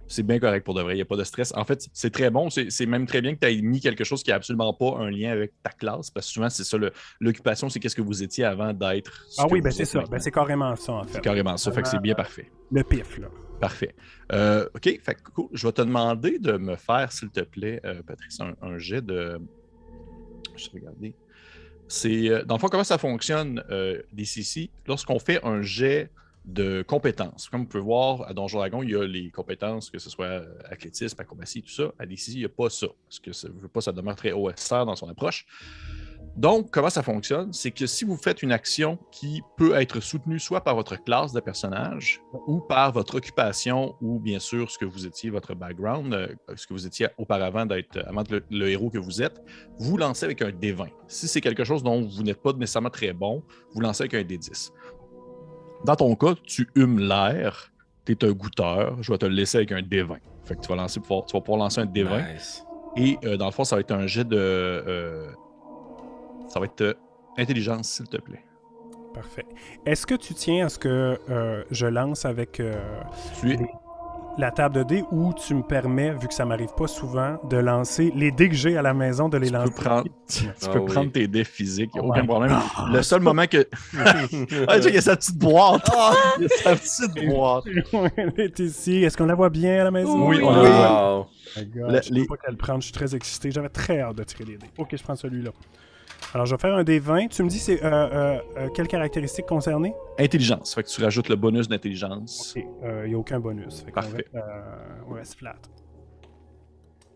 C'est bien correct pour de vrai. Il n'y a pas de stress. En fait, c'est très bon. C'est même très bien que tu aies mis quelque chose qui n'a absolument pas un lien avec ta classe, parce que souvent, c'est ça. L'occupation, c'est qu'est-ce que vous étiez avant d'être. Ah oui, ben c'est ça. Ben, c'est carrément ça, en fait. C'est carrément ça, fait que c'est bien parfait. Le pif, là. Parfait. Euh, OK, fait que cool. Je vais te demander de me faire, s'il te plaît, euh, Patrice, un, jet de. Je vais regarder. C'est. Euh, dans le fond, comment ça fonctionne, DCC? Lorsqu'on fait un jet de compétences. Comme vous pouvez voir, à Donjon Dragon, il y a les compétences, que ce soit athlétisme, acrobatie, tout ça. À DCC, il n'y a pas ça. Parce que ça ne veut pas, ça demeure très OSR dans son approche. Donc, comment ça fonctionne? C'est que si vous faites une action qui peut être soutenue soit par votre classe de personnage ou par votre occupation ou bien sûr ce que vous étiez, votre background, euh, ce que vous étiez auparavant d'être, avant le, le, héros que vous êtes, vous lancez avec un D20. Si c'est quelque chose dont vous n'êtes pas nécessairement très bon, vous lancez avec un D10. Dans ton cas, tu humes l'air, tu es un goûteur, je vais te le laisser avec un D20. Fait que tu vas, lancer, tu vas pouvoir lancer un D20. Et euh, dans le fond, ça va être un jet de. Euh, ça va être euh, intelligence, s'il te plaît. Parfait. Est-ce que tu tiens à ce que euh, je lance avec euh, la table de dés ou tu me permets, vu que ça m'arrive pas souvent, de lancer les dés que j'ai à la maison, de les tu lancer? Peux prendre, tu, Ah peux oui. prendre tes dés physiques, il n'y a Ouais. aucun problème. Le seul moment que. ah, tu sais, il y a sa petite boîte. Il y a sa petite boîte. Elle est ici. Est-ce qu'on la voit bien à la maison? Oui, on la voit. Wow. My God, Le- je sais les- pas qu'elle prendre. Je suis très excité. J'avais très hâte de tirer les dés. Ok, je prends celui-là. Alors, je vais faire un des 20. Tu me dis, c'est euh, euh, euh, quelles caractéristiques concernées? Intelligence. Fait que tu rajoutes le bonus d'intelligence. Il n'y a aucun bonus. Fait Parfait. euh, on reste flat.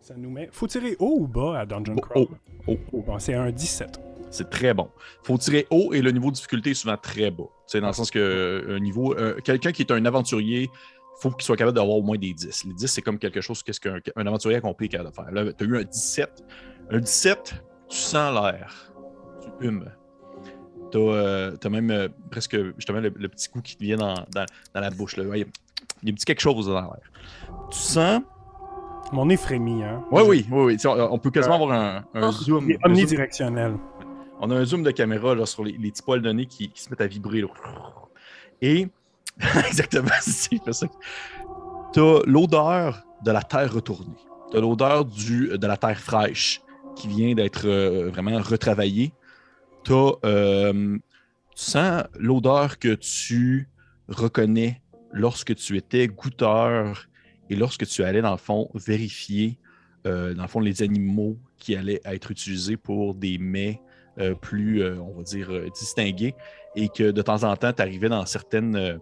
Ça nous met. Faut tirer haut ou bas à Dungeon Oh, Crawl? oh, Oh, bon, c'est un 17. C'est très bon. faut tirer haut et le niveau de difficulté est souvent très bas. C'est dans le sens que euh, un niveau. euh, Quelqu'un qui est un aventurier, faut qu'il soit capable d'avoir au moins des 10. Les 10, c'est comme quelque chose qu'est-ce qu'un un aventurier accompli est capable de faire. Là, tu as eu un 17. Un 17, tu sens l'air. Tu humes. Tu as, même euh, presque justement le, le petit goût qui te vient dans, dans- dans la bouche. Là. Ouais, Il y a- il y a un petit quelque chose dans l'air. Tu sens? Mon nez frémit, hein? Oui, oui, oui, oui. Tu sais, On, on peut quasiment avoir un, un Oh. zoom. Il est un zoom omnidirectionnel. on a un zoom de caméra là, sur les, les petits poils de nez qui, qui se mettent à vibrer. là. Et exactement, c'est ça. Tu as l'odeur de la terre retournée. Tu as l'odeur du- de la terre fraîche qui vient d'être euh, vraiment retravaillée. Tu tu sens l'odeur que tu reconnais lorsque tu étais goûteur et lorsque tu allais, dans le fond, vérifier, euh, dans le fond, les animaux qui allaient être utilisés pour des mets euh, plus, euh, on va dire, euh, distingués, et que de temps en temps, tu arrivais dans certaines, euh,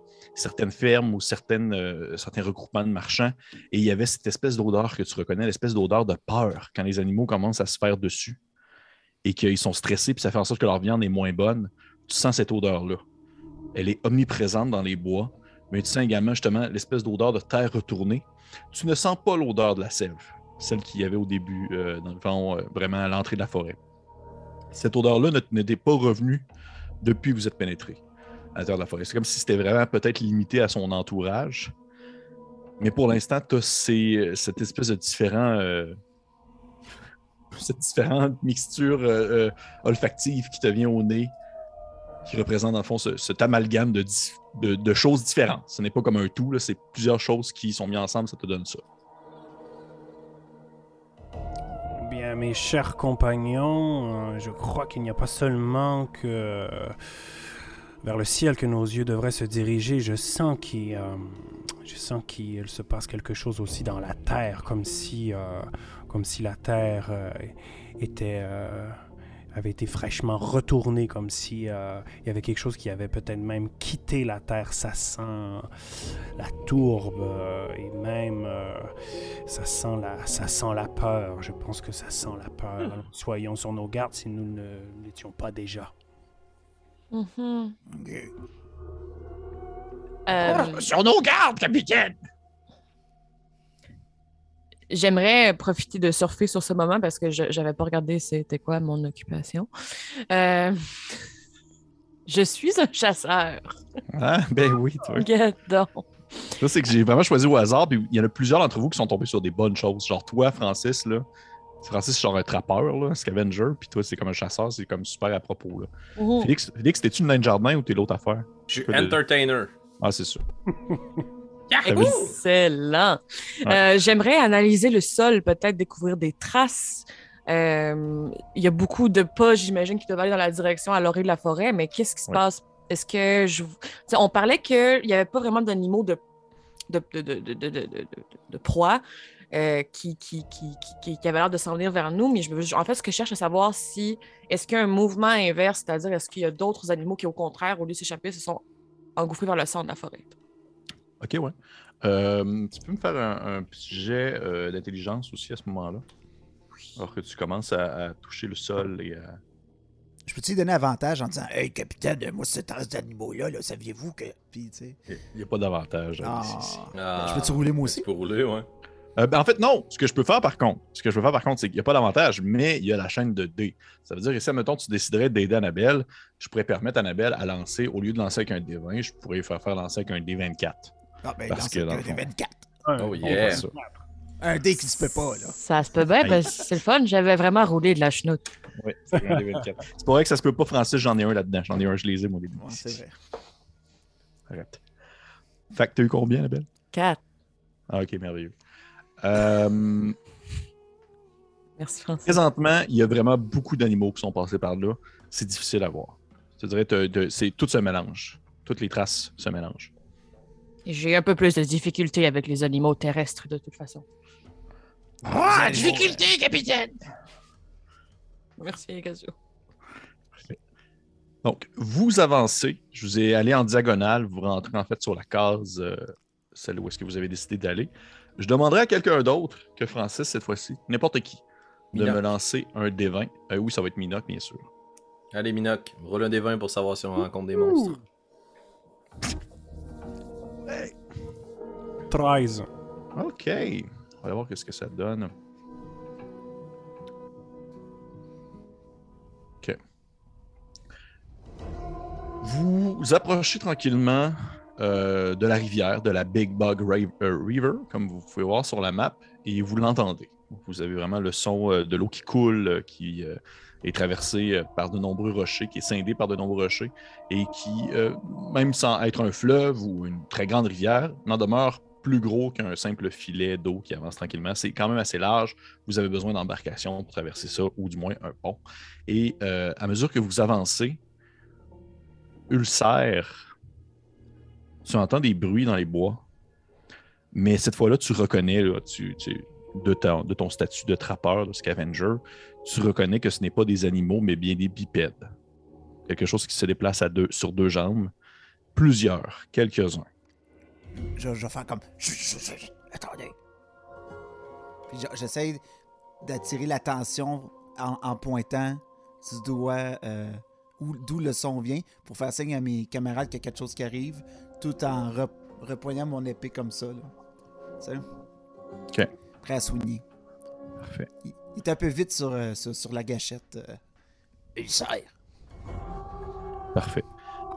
fermes ou certaines, euh, certains regroupements de marchands, et il y avait cette espèce d'odeur que tu reconnais, l'espèce d'odeur de peur quand les animaux commencent à se faire dessus et qu'ils sont stressés, puis ça fait en sorte que leur viande est moins bonne. Tu sens cette odeur-là. Elle est omniprésente dans les bois, mais tu sens également justement l'espèce d'odeur de terre retournée. Tu ne sens pas l'odeur de la sève, celle qu'il y avait au début, euh, euh, vraiment à l'entrée de la forêt. Cette odeur-là n'était pas revenue depuis que vous êtes pénétré à l'intérieur de la forêt. C'est comme si c'était vraiment peut-être limité à son entourage. Mais pour l'instant, tu as cette espèce de différent. euh, cette différente mixture euh, euh, olfactive qui te vient au nez, qui représente, le fond, ce- cet amalgame de, de- choses différentes. Ce n'est pas comme un tout, c'est plusieurs choses qui sont mises ensemble, ça te donne ça. Bien, mes chers compagnons, euh, je crois qu'il n'y a pas seulement que vers le ciel que nos yeux devraient se diriger. Je sens qu'il, je sens qu'il se passe quelque chose aussi dans la terre, comme si, comme si la terre euh, était euh, avait été fraîchement retournée, comme si euh, il y avait quelque chose qui avait peut-être même quitté la terre. Ça sent la tourbe euh, et même euh, ça sent la, ça sent la peur. Je pense que ça sent la peur. Alors, soyons sur nos gardes si nous ne l'étions pas déjà. Mhm. Ok. Euh, Sur nos gardes, capitaine! J'aimerais profiter de surfer sur ce moment parce que je n'avais pas regardé c'était quoi mon occupation. Euh, Je suis un chasseur. Ah, ben oui, toi. Regarde donc. Ça, c'est que j'ai vraiment choisi au hasard. Puis il y en a plusieurs d'entre vous qui sont tombés sur des bonnes choses. Genre toi, Francis, là. Francis, c'est genre un trappeur, là, scavenger. Puis toi, c'est comme un chasseur. C'est comme super à propos, là. Ouh. Félix, Félix t'es-tu une naine jardin ou t'es l'autre affaire? Je suis de- entertainer. Ah, c'est ça. Yahoo! Excellent. Euh, J'aimerais analyser le sol, peut-être découvrir des traces. Euh, Il y a beaucoup de pas, j'imagine, qui doivent aller dans la direction à l'orée de la forêt, mais qu'est-ce qui se Ouais. passe? Est-ce que je. On parlait qu'il n'y avait pas vraiment d'animaux de, de, de, de, de, de, de- de- de proie euh, qui, qui, qui, qui, avaient l'air de s'en venir vers nous, mais je veux, en fait, ce que je cherche à savoir, si est-ce qu'il y a un mouvement inverse, c'est-à-dire est-ce qu'il y a d'autres animaux qui, au contraire, au lieu de s'échapper, se sont engouffrés vers le centre de la forêt? Ok, ouais. Euh, tu peux me faire un, un petit jet euh, d'intelligence aussi à ce moment-là? Alors que tu commences à, à toucher le sol et à. Je peux-tu donner avantage en disant Hey, capitaine, moi, cette race d'animaux-là, là, saviez-vous que. Puis, tu sais? Il n'y a pas d'avantage. dans Ah. ici. Ah. Je peux-tu rouler moi aussi? Tu peux rouler, ouais. Euh, ben, en fait, non. Ce que je peux faire, par contre, ce que je peux faire, par contre, c'est qu'il n'y a pas d'avantage, mais il y a la chaîne de dés. Ça veut dire que si, admettons, tu déciderais d'aider Annabelle, je pourrais permettre à Annabelle à lancer, au lieu de lancer avec un D20, je pourrais lui faire faire lancer avec un D24. Ah, ben, Parce dans que, dans le j'ai fond- 24. Oh On yeah. Un dé qui se peut pas, là. Ça se peut bien, parce que c'est le fun. J'avais vraiment roulé de la chenoute. Oui, c'est un des 24. C'est pas vrai que ça se peut pas, Francis, j'en ai un là-dedans. J'en ai un, je les ai, moi, les deux. Ouais, c'est vrai. Arrête. Fait que t'as eu combien, la belle? 4. Ah, ok, merveilleux. Euh, Merci, Francis. présentement, il y a vraiment beaucoup d'animaux qui sont passés par là. C'est difficile à voir. Je dirais que c'est tout se mélange. Toutes les traces se mélangent. J'ai un peu plus de difficultés avec les animaux terrestres, de toute façon. Ah, difficulté, capitaine! Merci, Casio. Donc, vous avancez. Je vous ai allé en diagonale. Vous rentrez en fait sur la case, euh, celle où est-ce que vous avez décidé d'aller. Je demanderai à quelqu'un d'autre que Francis cette fois-ci, n'importe qui, de Minoc. me lancer un D20. Euh, oui, ça va être Minoc, bien sûr. Allez, Minoc, roule un des 20 pour savoir si on rencontre des monstres. 13. OK. On va voir qu'est-ce que ça donne. OK. Vous approchez tranquillement euh, de la rivière, de la Big Bug euh, River, comme vous pouvez voir sur la map, et vous l'entendez. Vous avez vraiment le son euh, de l'eau qui coule, qui est traversée par de nombreux rochers, qui est scindé par de nombreux rochers, et qui, même sans être un fleuve ou une très grande rivière, n'en demeure plus gros qu'un simple filet d'eau qui avance tranquillement. C'est quand même assez large. Vous avez besoin d'embarcation pour traverser ça, ou du moins un pont. Et euh, à mesure que vous avancez, Ulcère, tu entends des bruits dans les bois. Mais cette fois-là, tu reconnais, de, ton, statut de trappeur, de scavenger, tu reconnais que ce n'est pas des animaux, mais bien des bipèdes. Quelque chose qui se déplace sur deux jambes. Plusieurs, quelques-uns. Je, je vais faire comme. Chut, chut, chut, chut, attendez. Puis je- j'essaie d'attirer l'attention en, en pointant du doigt euh, où- d'où le son vient pour faire signe à mes camarades qu'il y a quelque chose qui arrive, tout en re- repoignant mon épée comme ça. Là. Tu sais? OK. Prêt à soigner. Parfait. Il, il est un peu vite sur, euh, sur, sur la gâchette. euh. Ulcère. Parfait.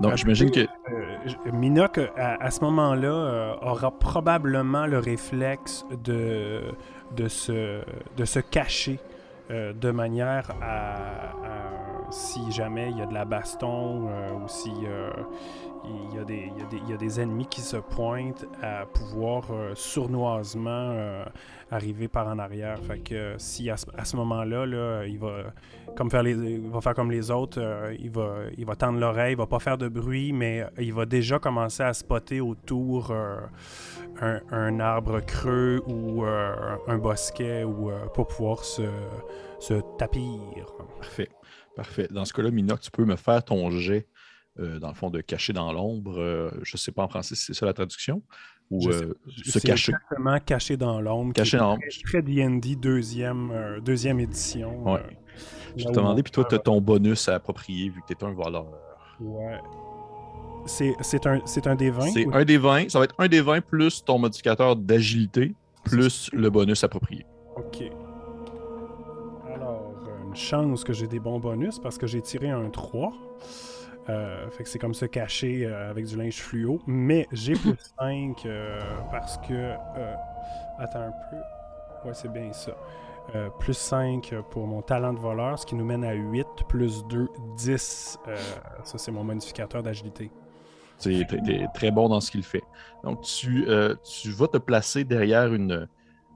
Donc, j'imagine que. Euh, Minoc, à, à ce moment-là, euh, aura probablement le réflexe de, de, se, de se cacher euh, de manière à, à- si jamais il y a de la baston euh, ou si euh, il, y a des, ennemis qui se pointent à pouvoir euh, sournoisement arriver par en arrière. Fait que si à ce, moment-là, là, il va comme faire comme les autres, il, va, tendre l'oreille, il va pas faire de bruit, mais il va déjà commencer à spotter autour un, arbre creux ou un bosquet ou pour pouvoir se tapir. Parfait. Parfait. Dans ce cas-là, Minoc, tu peux me faire ton jet, euh, dans le fond, de cacher dans l'ombre. Euh, je ne sais pas en français si c'est ça la traduction. Ou euh, se cacher. Exactement, caché dans l'ombre. Caché dans l'ombre. Très D&D, deuxième, deuxième édition. Ouais. Je te on puis toi, tu as ton bonus à approprier vu que tu es un voleur. Ouais. C'est un, un des 20 C'est un des 20. Ça va être un des 20 plus ton modificateur d'agilité, plus le bonus approprié. Ok. Une chance que j'ai des bons bonus parce que j'ai tiré un 3. Euh, fait que c'est comme se cacher euh, avec du linge fluo. Mais j'ai plus 5 euh, parce que. attends un peu. Ouais, c'est bien ça. Plus 5 pour mon talent de voleur, ce qui nous mène à 8, plus 2, 10. Euh, ça, c'est mon modificateur d'agilité. Tu es, très bon dans ce qu'il fait. Donc, tu, tu vas te placer derrière une,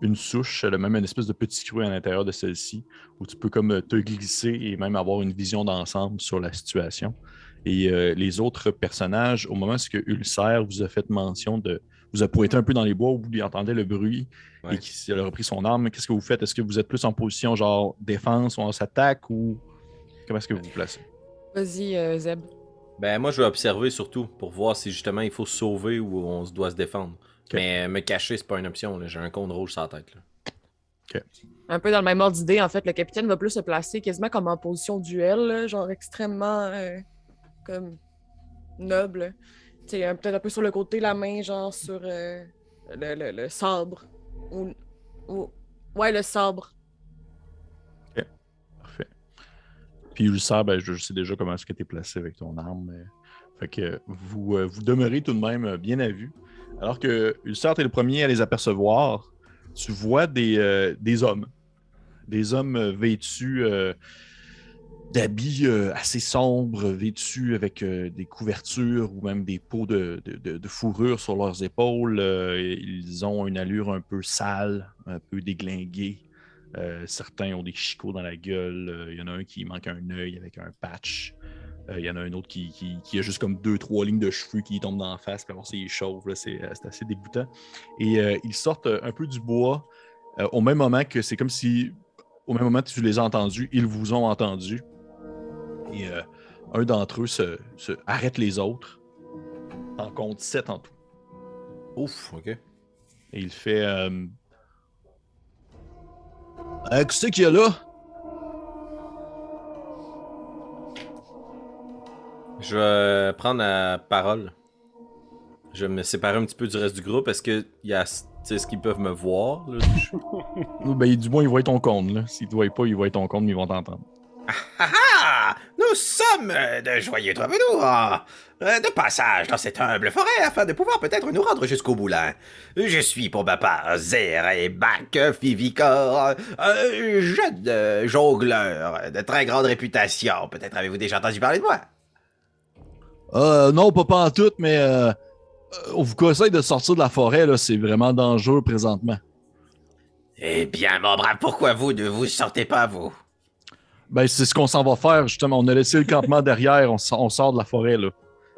une souche, le même une espèce de petit creux à l'intérieur de celle-ci, où tu peux comme te glisser et même avoir une vision d'ensemble sur la situation. Et euh, les autres personnages, au moment où Ulcère vous a fait mention de. vous a pointé un peu dans les bois où vous entendez le bruit Ouais. et qu'il a repris son arme, qu'est-ce que vous faites? Est-ce que vous êtes plus en position genre défense ou on s'attaque ou comment est-ce que vous vous placez? Vas-y, euh, Zeb. Ben, moi, je vais observer surtout pour voir si justement il faut se sauver ou on se doit se défendre. Mais me cacher, c'est pas une option. là. J'ai un cône rouge sur la tête. Là. Un peu dans le même ordre d'idée, en fait, le capitaine va plus se placer quasiment comme en position duel, là, genre extrêmement euh, comme noble. Tu sais, un- peut-être un peu sur le côté, la main, genre sur euh, le, le- le sabre. Ou, ou- Ouais, le sabre. Parfait. Puis Ulcer, ben, je, sais déjà comment est-ce que tu es placé avec ton arme. mais- Fait que vous, euh, vous demeurez tout de même bien à vue. Alors que Ulcer, tu es le premier à les apercevoir. tu vois des, des hommes. Des hommes vêtus d'habits assez sombres, vêtus avec des couvertures ou même des peaux de, de, fourrure sur leurs épaules. ils ont une allure un peu sale, un peu déglinguée. certains ont des chicots dans la gueule. Il y en a un qui manque un œil avec un patch. Il y en a un autre qui, a juste comme deux, trois lignes de cheveux qui tombent dans la face, puis alors c'est chauve. C'est assez dégoûtant. Et ils sortent un peu du bois au même moment que c'est comme si, au même moment que tu les as entendus, ils vous ont entendu. Et euh, un d'entre eux se, arrête les autres. En compte sept en tout. Ouf, ok. Et il fait. Euh... Euh, Qu'est-ce qu'il y a là? Je vais prendre la parole. Je vais me séparer un petit peu du reste du groupe. Est-ce qu'il y a. Est-ce qu'ils peuvent me voir? Là? ben, du moins, ils voient ton compte. S'ils ne te voient pas, ils voient ton compte, mais ils vont t'entendre. Ah, ah, ah, Nous sommes de joyeux troubadours euh, de passage dans cette humble forêt afin de pouvoir peut-être nous rendre jusqu'au moulin. Je suis pour ma part Zerebac Fivicor, un jeune jongleur de très grande réputation. Peut-être avez-vous déjà entendu parler de moi? Euh, non, pas, pas en tout, mais euh, on vous conseille de sortir de la forêt, là, c'est vraiment dangereux présentement. Eh bien, mon brave, pourquoi vous ne vous sortez pas, vous? Ben, c'est ce qu'on s'en va faire, justement. On a laissé le campement derrière, on, sort de la forêt, là.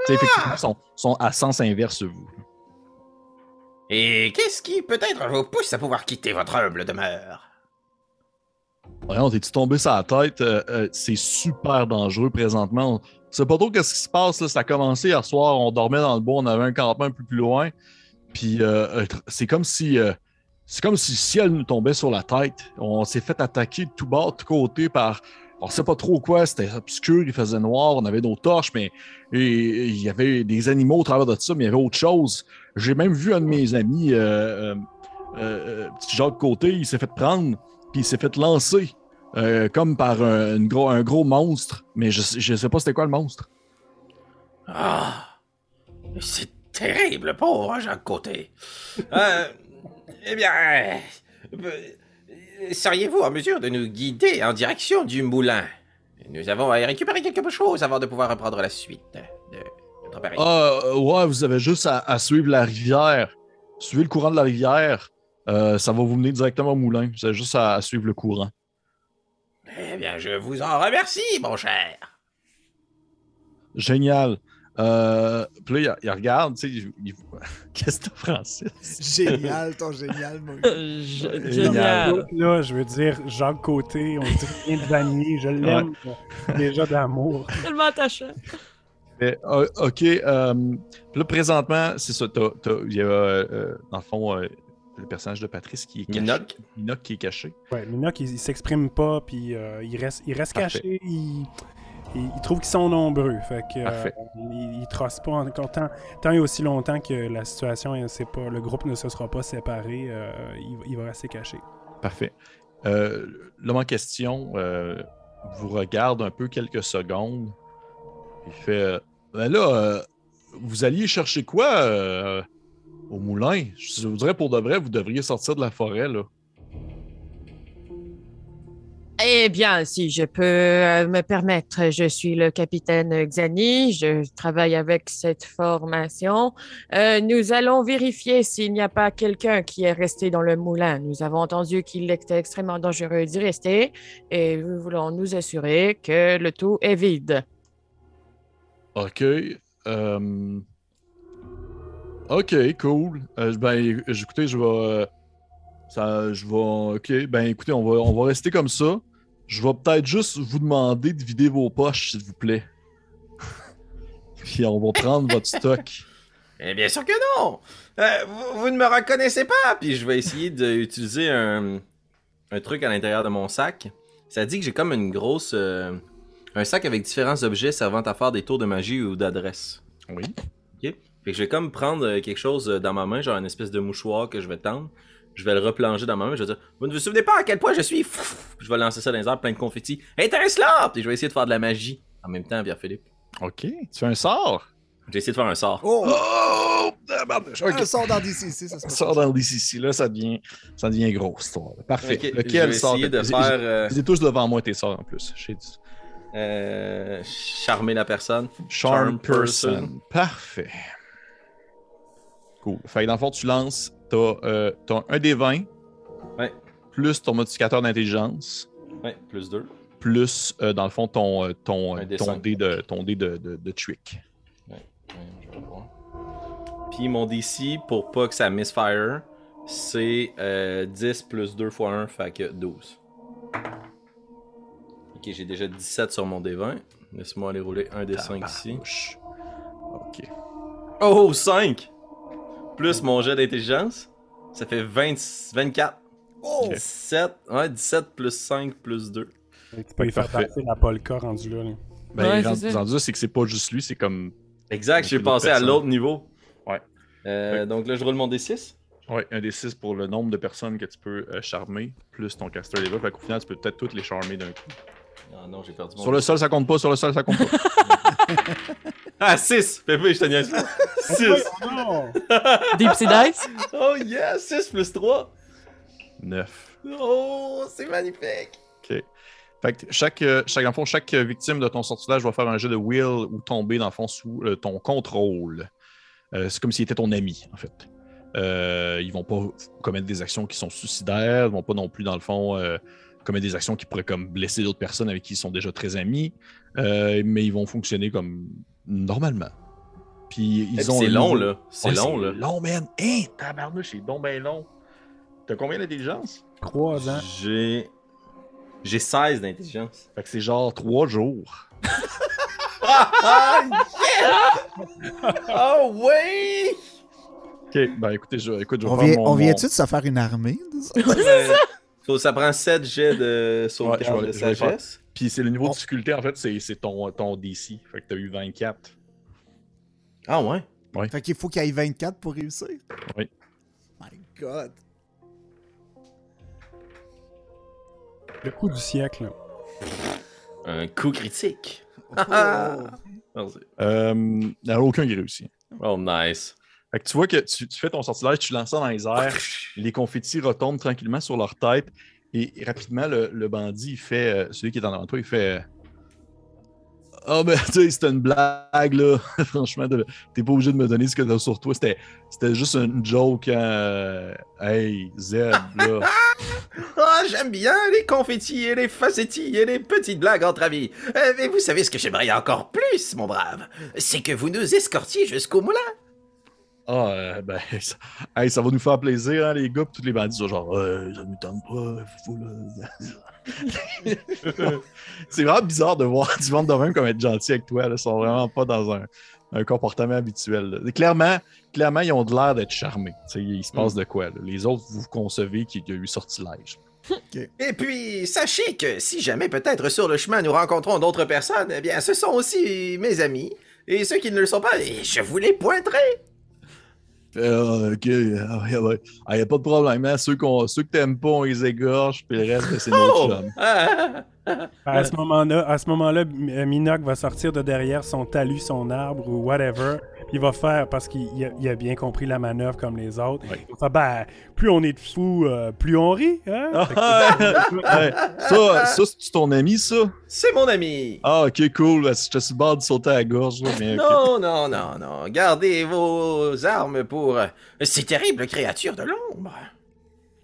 effectivement, ils sont, à sens inverse, vous. Et qu'est-ce qui peut-être vous pousse à pouvoir quitter votre humble demeure? on est tombé sur la tête? Euh, euh, c'est super dangereux présentement. On sait pas trop qu'est-ce qui se passe. Là. Ça a commencé hier soir, on dormait dans le bois, on avait un campement un peu plus loin. Puis euh, c'est comme si c'est comme si le ciel nous tombait sur la tête. On s'est fait attaquer de tout bord, de tous côtés par. On ne sait pas trop quoi, c'était obscur, il faisait noir, on avait nos torches, mais il y avait des animaux au travers de ça, mais il y avait autre chose. J'ai même vu un de mes amis, euh, euh, euh petit Jacques Côté, il s'est fait prendre, puis il s'est fait lancer, euh, comme par un, gros, un gros monstre, mais je ne sais pas c'était quoi le monstre. Ah, c'est terrible, pauvre Jacques Côté. Euh, eh bien, euh, seriez-vous en mesure de nous guider en direction du moulin? Nous avons à récupérer quelque chose avant de pouvoir reprendre la suite de notre période. Ah, ouais, vous avez juste à, suivre la rivière. Suivez le courant de la rivière. Ça va vous mener directement au moulin. Vous avez juste à, suivre le courant. Eh bien, je vous en remercie, mon cher. Génial. Euh, puis là, il, regarde, tu sais, qu'est-ce que Francis? Génial, ton génial, moi. génial. Là, je veux dire, Jacques Côté, on dit rien de Vanier, je l'aime déjà d'amour. Tellement attachant. Euh, ok, euh, là, présentement, c'est ça, il y a, euh, dans le fond, le personnage de Patrice qui est caché. Minoc. Minoc qui est caché. Ouais, Minoc, il, s'exprime pas, puis il reste, il reste caché, il ils, trouvent qu'ils sont nombreux. Fait que, euh, ils, ne pas encore tant, tant et aussi longtemps que la situation, c'est pas, le groupe ne se sera pas séparé, euh, il, va rester caché. Parfait. Euh, L'homme en question euh, vous regarde un peu quelques secondes. Il fait ben là, vous alliez chercher quoi au moulin? Je voudrais pour de vrai, vous devriez sortir de la forêt, là. Eh bien, si je peux euh, me permettre, je suis le capitaine Xani, je travaille avec cette formation. Euh, nous allons vérifier s'il n'y a pas quelqu'un qui est resté dans le moulin. Nous avons entendu qu'il était extrêmement dangereux d'y rester et nous voulons nous assurer que le tout est vide. OK. Euh, OK, cool. ben, écoutez, je vais... Ça, je vais. OK. Ben écoutez, on va, on va rester comme ça. Je vais peut-être juste vous demander de vider vos poches, s'il vous plaît. Puis on va prendre votre stock. Eh bien sûr que non! Euh, vous, ne me reconnaissez pas! Puis je vais essayer d'utiliser un, un truc à l'intérieur de mon sac. Ça dit que j'ai comme une grosse. Euh, un sac avec différents objets servant à faire des tours de magie ou d'adresse. Oui. Ok. Fait que je vais comme prendre euh, quelque chose dans ma main, genre une espèce de mouchoir que je vais tendre je vais le replonger dans ma main. Je vais dire Vous ne vous souvenez pas à quel point je suis Je vais lancer ça dans les airs, plein de confettis. Étincelant Et je vais essayer de faire de la magie en même temps, Pierre-Philippe. Ok. Tu fais un sort? J'ai essayé de faire un sort. Oh! oh! Okay. sort dans DCC, ça se Sort dans DCC, là, ça devient, ça devient gros, histoire. Parfait. Lequel sort de faire. Euh... tous devant moi, tes sorts en plus. Euh, charmer la personne. Charm, person. Parfait. Cool. Fait que dans le fond, tu lances, t'as euh, un des 20. Ouais. Plus ton modificateur d'intelligence. Ouais, plus 2. Plus, euh, dans le fond, ton, euh, ton, ton, dé de, ton dé de, de, de trick. Ouais, ouais, je vais voir. Puis mon DC, pour pas que ça misfire, c'est 10 plus 2 fois 1, fait que 12. Ok, j'ai déjà 17 sur mon D20. Laisse-moi aller rouler un des 5 ici. Ok. Oh, 5! Plus mon jet d'intelligence, ça fait 20, 24. Oh! 17, ouais, 17 plus 5 plus 2. tu peux y faire passer la polka rendu là. Ben, ouais, rendu, là, c'est que c'est pas juste lui, c'est comme. Exact, j'ai passé à l'autre niveau. Ouais. Euh, donc là, je roule mon D6. Ouais, un D6 pour le nombre de personnes que tu peux euh, charmer, plus ton caster level. Fait qu'au final, tu peux peut-être toutes les charmer d'un coup. Ah non, j'ai perdu mon Sur le sol, ça compte pas. Sur le sol, ça compte pas. ah, 6! Pépé, je te niaise 6! Deep Sea Dice? Oh yeah! 6 plus 3! 9. Oh, c'est magnifique! Ok. Fait que chaque, euh, chaque, fond, chaque victime de ton sortilège va faire un jeu de will ou tomber dans le fond sous euh, ton contrôle. Euh, c'est comme s'il était ton ami, en fait. ils vont pas commettre des actions qui sont suicidaires, ils vont pas non plus, dans le fond, commettre des actions qui pourraient comme blesser d'autres personnes avec qui ils sont déjà très amis, euh, mais ils vont fonctionner comme normalement. Puis ils ont. C'est long, là. C'est long, là. long, man. Hein, tabarnouche, c'est bon, ben long. T'as combien d'intelligence? 3 ans. J'ai. J'ai 16 d'intelligence. Fait que c'est genre 3 jours. ah! Oh, oui! Ok, ben écoutez, je, écoute, je vais on, vient, mon, on vient-tu de se faire une armée? c'est ça? ça prend 7 jets de sauvegarde de sagesse. Puis c'est le niveau de difficulté, en fait, c'est ton, ton DC. Fait que t'as eu 24. Ah ouais? ouais. Fait qu'il faut qu'il y ait 24 pour réussir? Oui. My God. Le coup du siècle. Un coup critique. Oh. euh, il n'y a aucun qui réussit. Oh, nice. Fait que tu vois que tu, fais ton sortilège, tu lances ça dans les airs, les confettis retombent tranquillement sur leur tête, et rapidement, le, bandit, fait, euh, celui qui est en avant toi, il fait Ah, oh, ben, tu sais, c'était une blague, là. Franchement, t'es pas obligé de me donner ce que t'as sur toi. C'était juste une joke. Hein. Hey, Zeb, là. oh, j'aime bien les confettis et les facettis et les petites blagues entre amis. Euh, mais vous savez ce que j'aimerais encore plus, mon brave? C'est que vous nous escortiez jusqu'au moulin. Ah, euh, ben, ça, ça, va nous faire plaisir, hein, les gars. Puis tous les bandits sont genre, euh, ça nous tente pas, fou, c'est vraiment bizarre de voir du monde de même comme être gentil avec toi. Là. Ils sont vraiment pas dans un, un comportement habituel. Clairement, clairement, ils ont de l'air d'être charmés. il se passe mm. de quoi. Les autres, vous concevez qu'il y a eu sortilège. Et puis, sachez que si jamais peut-être sur le chemin nous rencontrons d'autres personnes, eh bien, ce sont aussi mes amis. Et ceux qui ne le sont pas, je vous les pointerai. Euh, ok, il ah, n'y ah, a pas de problème. Hein? Ceux, ceux que t'aimes pas, on les égorge, puis le reste, c'est notre oh! chum. à ce moment-là, à ce moment-là, Minoc va sortir de derrière son talus, son arbre ou whatever, il va faire parce qu'il a, bien compris la manœuvre comme les autres. ben, plus on est de fous, euh, plus on rit. Hein? Ça, ça c'est ton ami, ça? C'est mon ami. Ah, ok, cool. Je te suis bord de sauter à la gorge. mais non, non, non, non. Gardez vos armes pour euh, ces terribles créatures de l'ombre.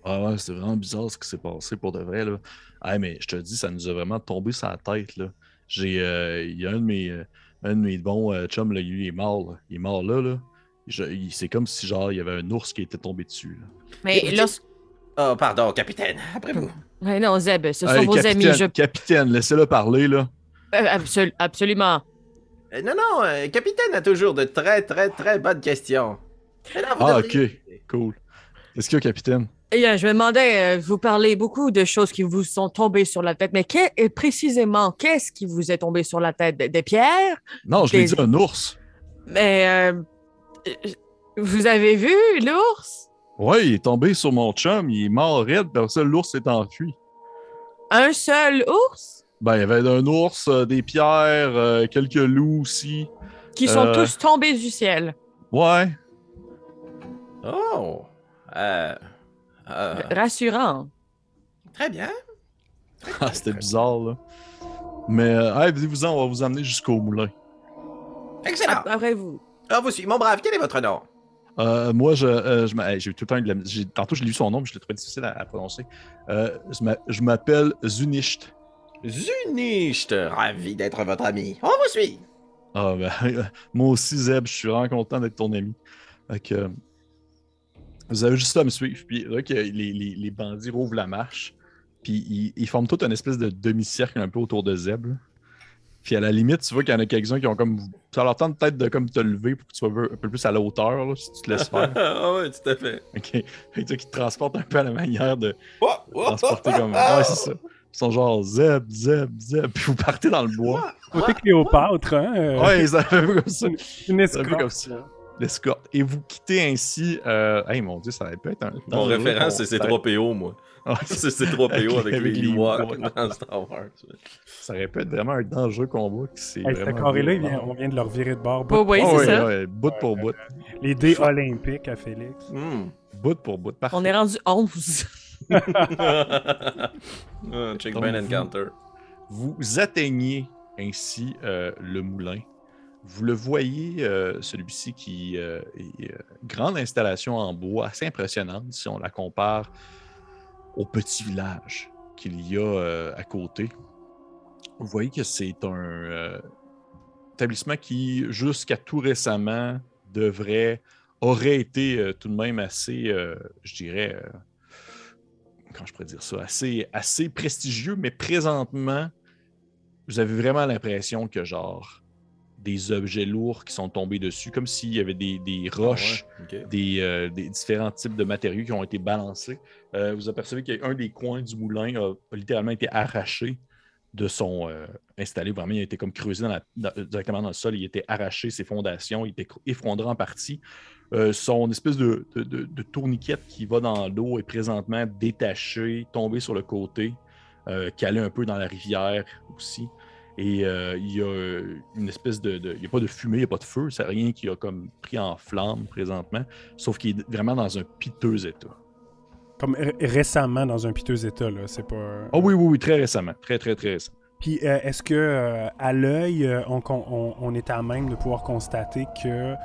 Ah ouais, c'est vraiment bizarre ce qui s'est passé pour de vrai. Là. Ah, mais je te dis, ça nous a vraiment tombé sur la tête. Là. J'ai, euh, il y a un de mes un de mes bons euh, chums, là, il est mort. Là. Il est mort là. là. c'est comme si genre il y avait un ours qui était tombé dessus. Là. Mais là. Oh, pardon, capitaine, après vous. Non, Zeb, ce sont vos amis. Je... Capitaine, laissez-le parler, là. Euh, absolument. Euh, non, non, capitaine a toujours de très, très, très bonnes questions. ah, ok, cool. Est-ce qu'il y a, capitaine? Je me demandais, vous parlez beaucoup de choses qui vous sont tombées sur la tête, mais précisément, qu'est-ce qui vous est tombé sur la tête? Des, pierres? Non, je l'ai dit un ours. Mais vous avez vu l'ours? Oui, il est tombé sur mon chum, il est mort raide, parce que l'ours s'est enfui. Un seul ours? Ben, il y avait un ours, des pierres, quelques loups aussi. Qui sont tous tombés du ciel. Ouais. Oh! Euh, euh... Rassurant. Très bien. ah, c'était bizarre, là. Mais, euh, vous-en, on va vous amener jusqu'au moulin. Excellent. Après vous. Ah, vous suivez. Mon brave, quel est votre nom? Euh, moi, je, euh, j'ai tout le temps. De tantôt, j'ai lu son nom, mais je l'ai trouvé difficile à, prononcer. Euh, je m'appelle Zunisht. Zunisht, ravi d'être votre ami. On vous suit. Ah, ben, moi aussi, Zeb, je suis vraiment content d'être ton ami. Vous avez juste à me suivre. Puis là, que les, les, les, bandits rouvrent la marche. Puis ils, ils forment tout un espèce de demi-cercle un peu autour de Zeb. Là. Puis à la limite, tu vois qu'il y en a quelques-uns qui ont comme. Ça leur tente peut-être de comme te lever pour que tu sois un peu plus à la hauteur, là, si tu te laisses faire. ah ouais, tout à fait. Ok. Fait que qui te transportent un peu à la manière de. transporter comme. Ouais, c'est ça. Ils sont genre zeb, zeb, zeb. Puis vous partez dans le bois. Côté Cléopâtre, hein. Euh, ouais, un peu comme ça. Une escorte. comme ça. L'escorte. Et vous quittez ainsi. Euh... Hey, mon dieu, ça va peut être un. Mon référence, c'est C3PO, moi. c'est C3PO avec, avec, les Ewoks dans Star Wars. Ça aurait pu être vraiment un dangereux combat. C'est hey, vraiment carré-là, on vient de leur virer de bord. Oh, oui, c'est ça. Ouais, bout pour bout. Les dés olympiques à Félix. Mm. Bout pour bout. Parfait. On est rendu 11. Ah, check Encounter. Vous, vous atteignez ainsi euh, le moulin. Vous le voyez, euh, celui-ci qui euh, est euh, grande installation en bois, assez impressionnante si on la compare au petit village qu'il y a à côté. Vous voyez que c'est un établissement qui, jusqu'à tout récemment, devrait, aurait été tout de même assez, je dirais, comment je pourrais dire ça, assez, assez prestigieux, mais présentement, vous avez vraiment l'impression que genre des objets lourds qui sont tombés dessus, comme s'il y avait des, des ah roches, euh, des, différents types de matériaux qui ont été balancés. Euh, vous apercevez qu'un des coins du moulin a, littéralement été arraché de son euh, installé. Vraiment, il a été comme creusé directement dans le sol. Il a été arraché, ses fondations, il était effondré en partie. son espèce de, de, tourniquette qui va dans l'eau est présentement détaché, tombé sur le côté, calé un peu dans la rivière aussi. Et euh, il y a une espèce de. Il n'y a pas de fumée, il n'y a pas de feu, c'est rien qui a comme pris en flamme présentement, sauf qu'il est vraiment dans un piteux état. Comme récemment dans un piteux état, là, c'est pas. Ah oui, oui, oui, très récemment. Très, très, très récemment. Puis euh, est-ce que euh, à l'œil, on, on, est à même de pouvoir constater que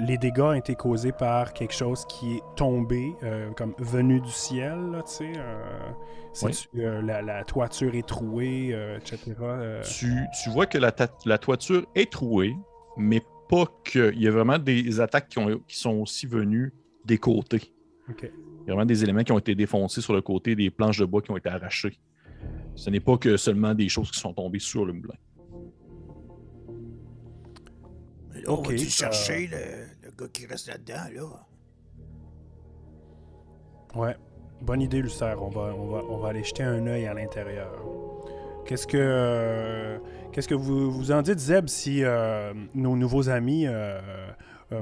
les dégâts ont été causés par quelque chose qui est tombé, comme venu du ciel, tu sais? Euh, la, toiture est trouée, euh, etc. Euh? Tu, vois que la, toiture est trouée, mais pas que. Il y a vraiment des attaques qui, ont, qui sont aussi venues des côtés. Il y a vraiment des éléments qui ont été défoncés sur le côté, des planches de bois qui ont été arrachées. Ce n'est pas que seulement des choses qui sont tombées sur le moulin. on va chercher le, le, gars qui reste là-dedans, là? Ouais. Bonne idée, Lucer. On va, on va, on va aller jeter un œil à l'intérieur. Qu'est-ce que, euh, qu'est-ce que vous, vous en dites, Zeb, si euh, nos nouveaux amis euh,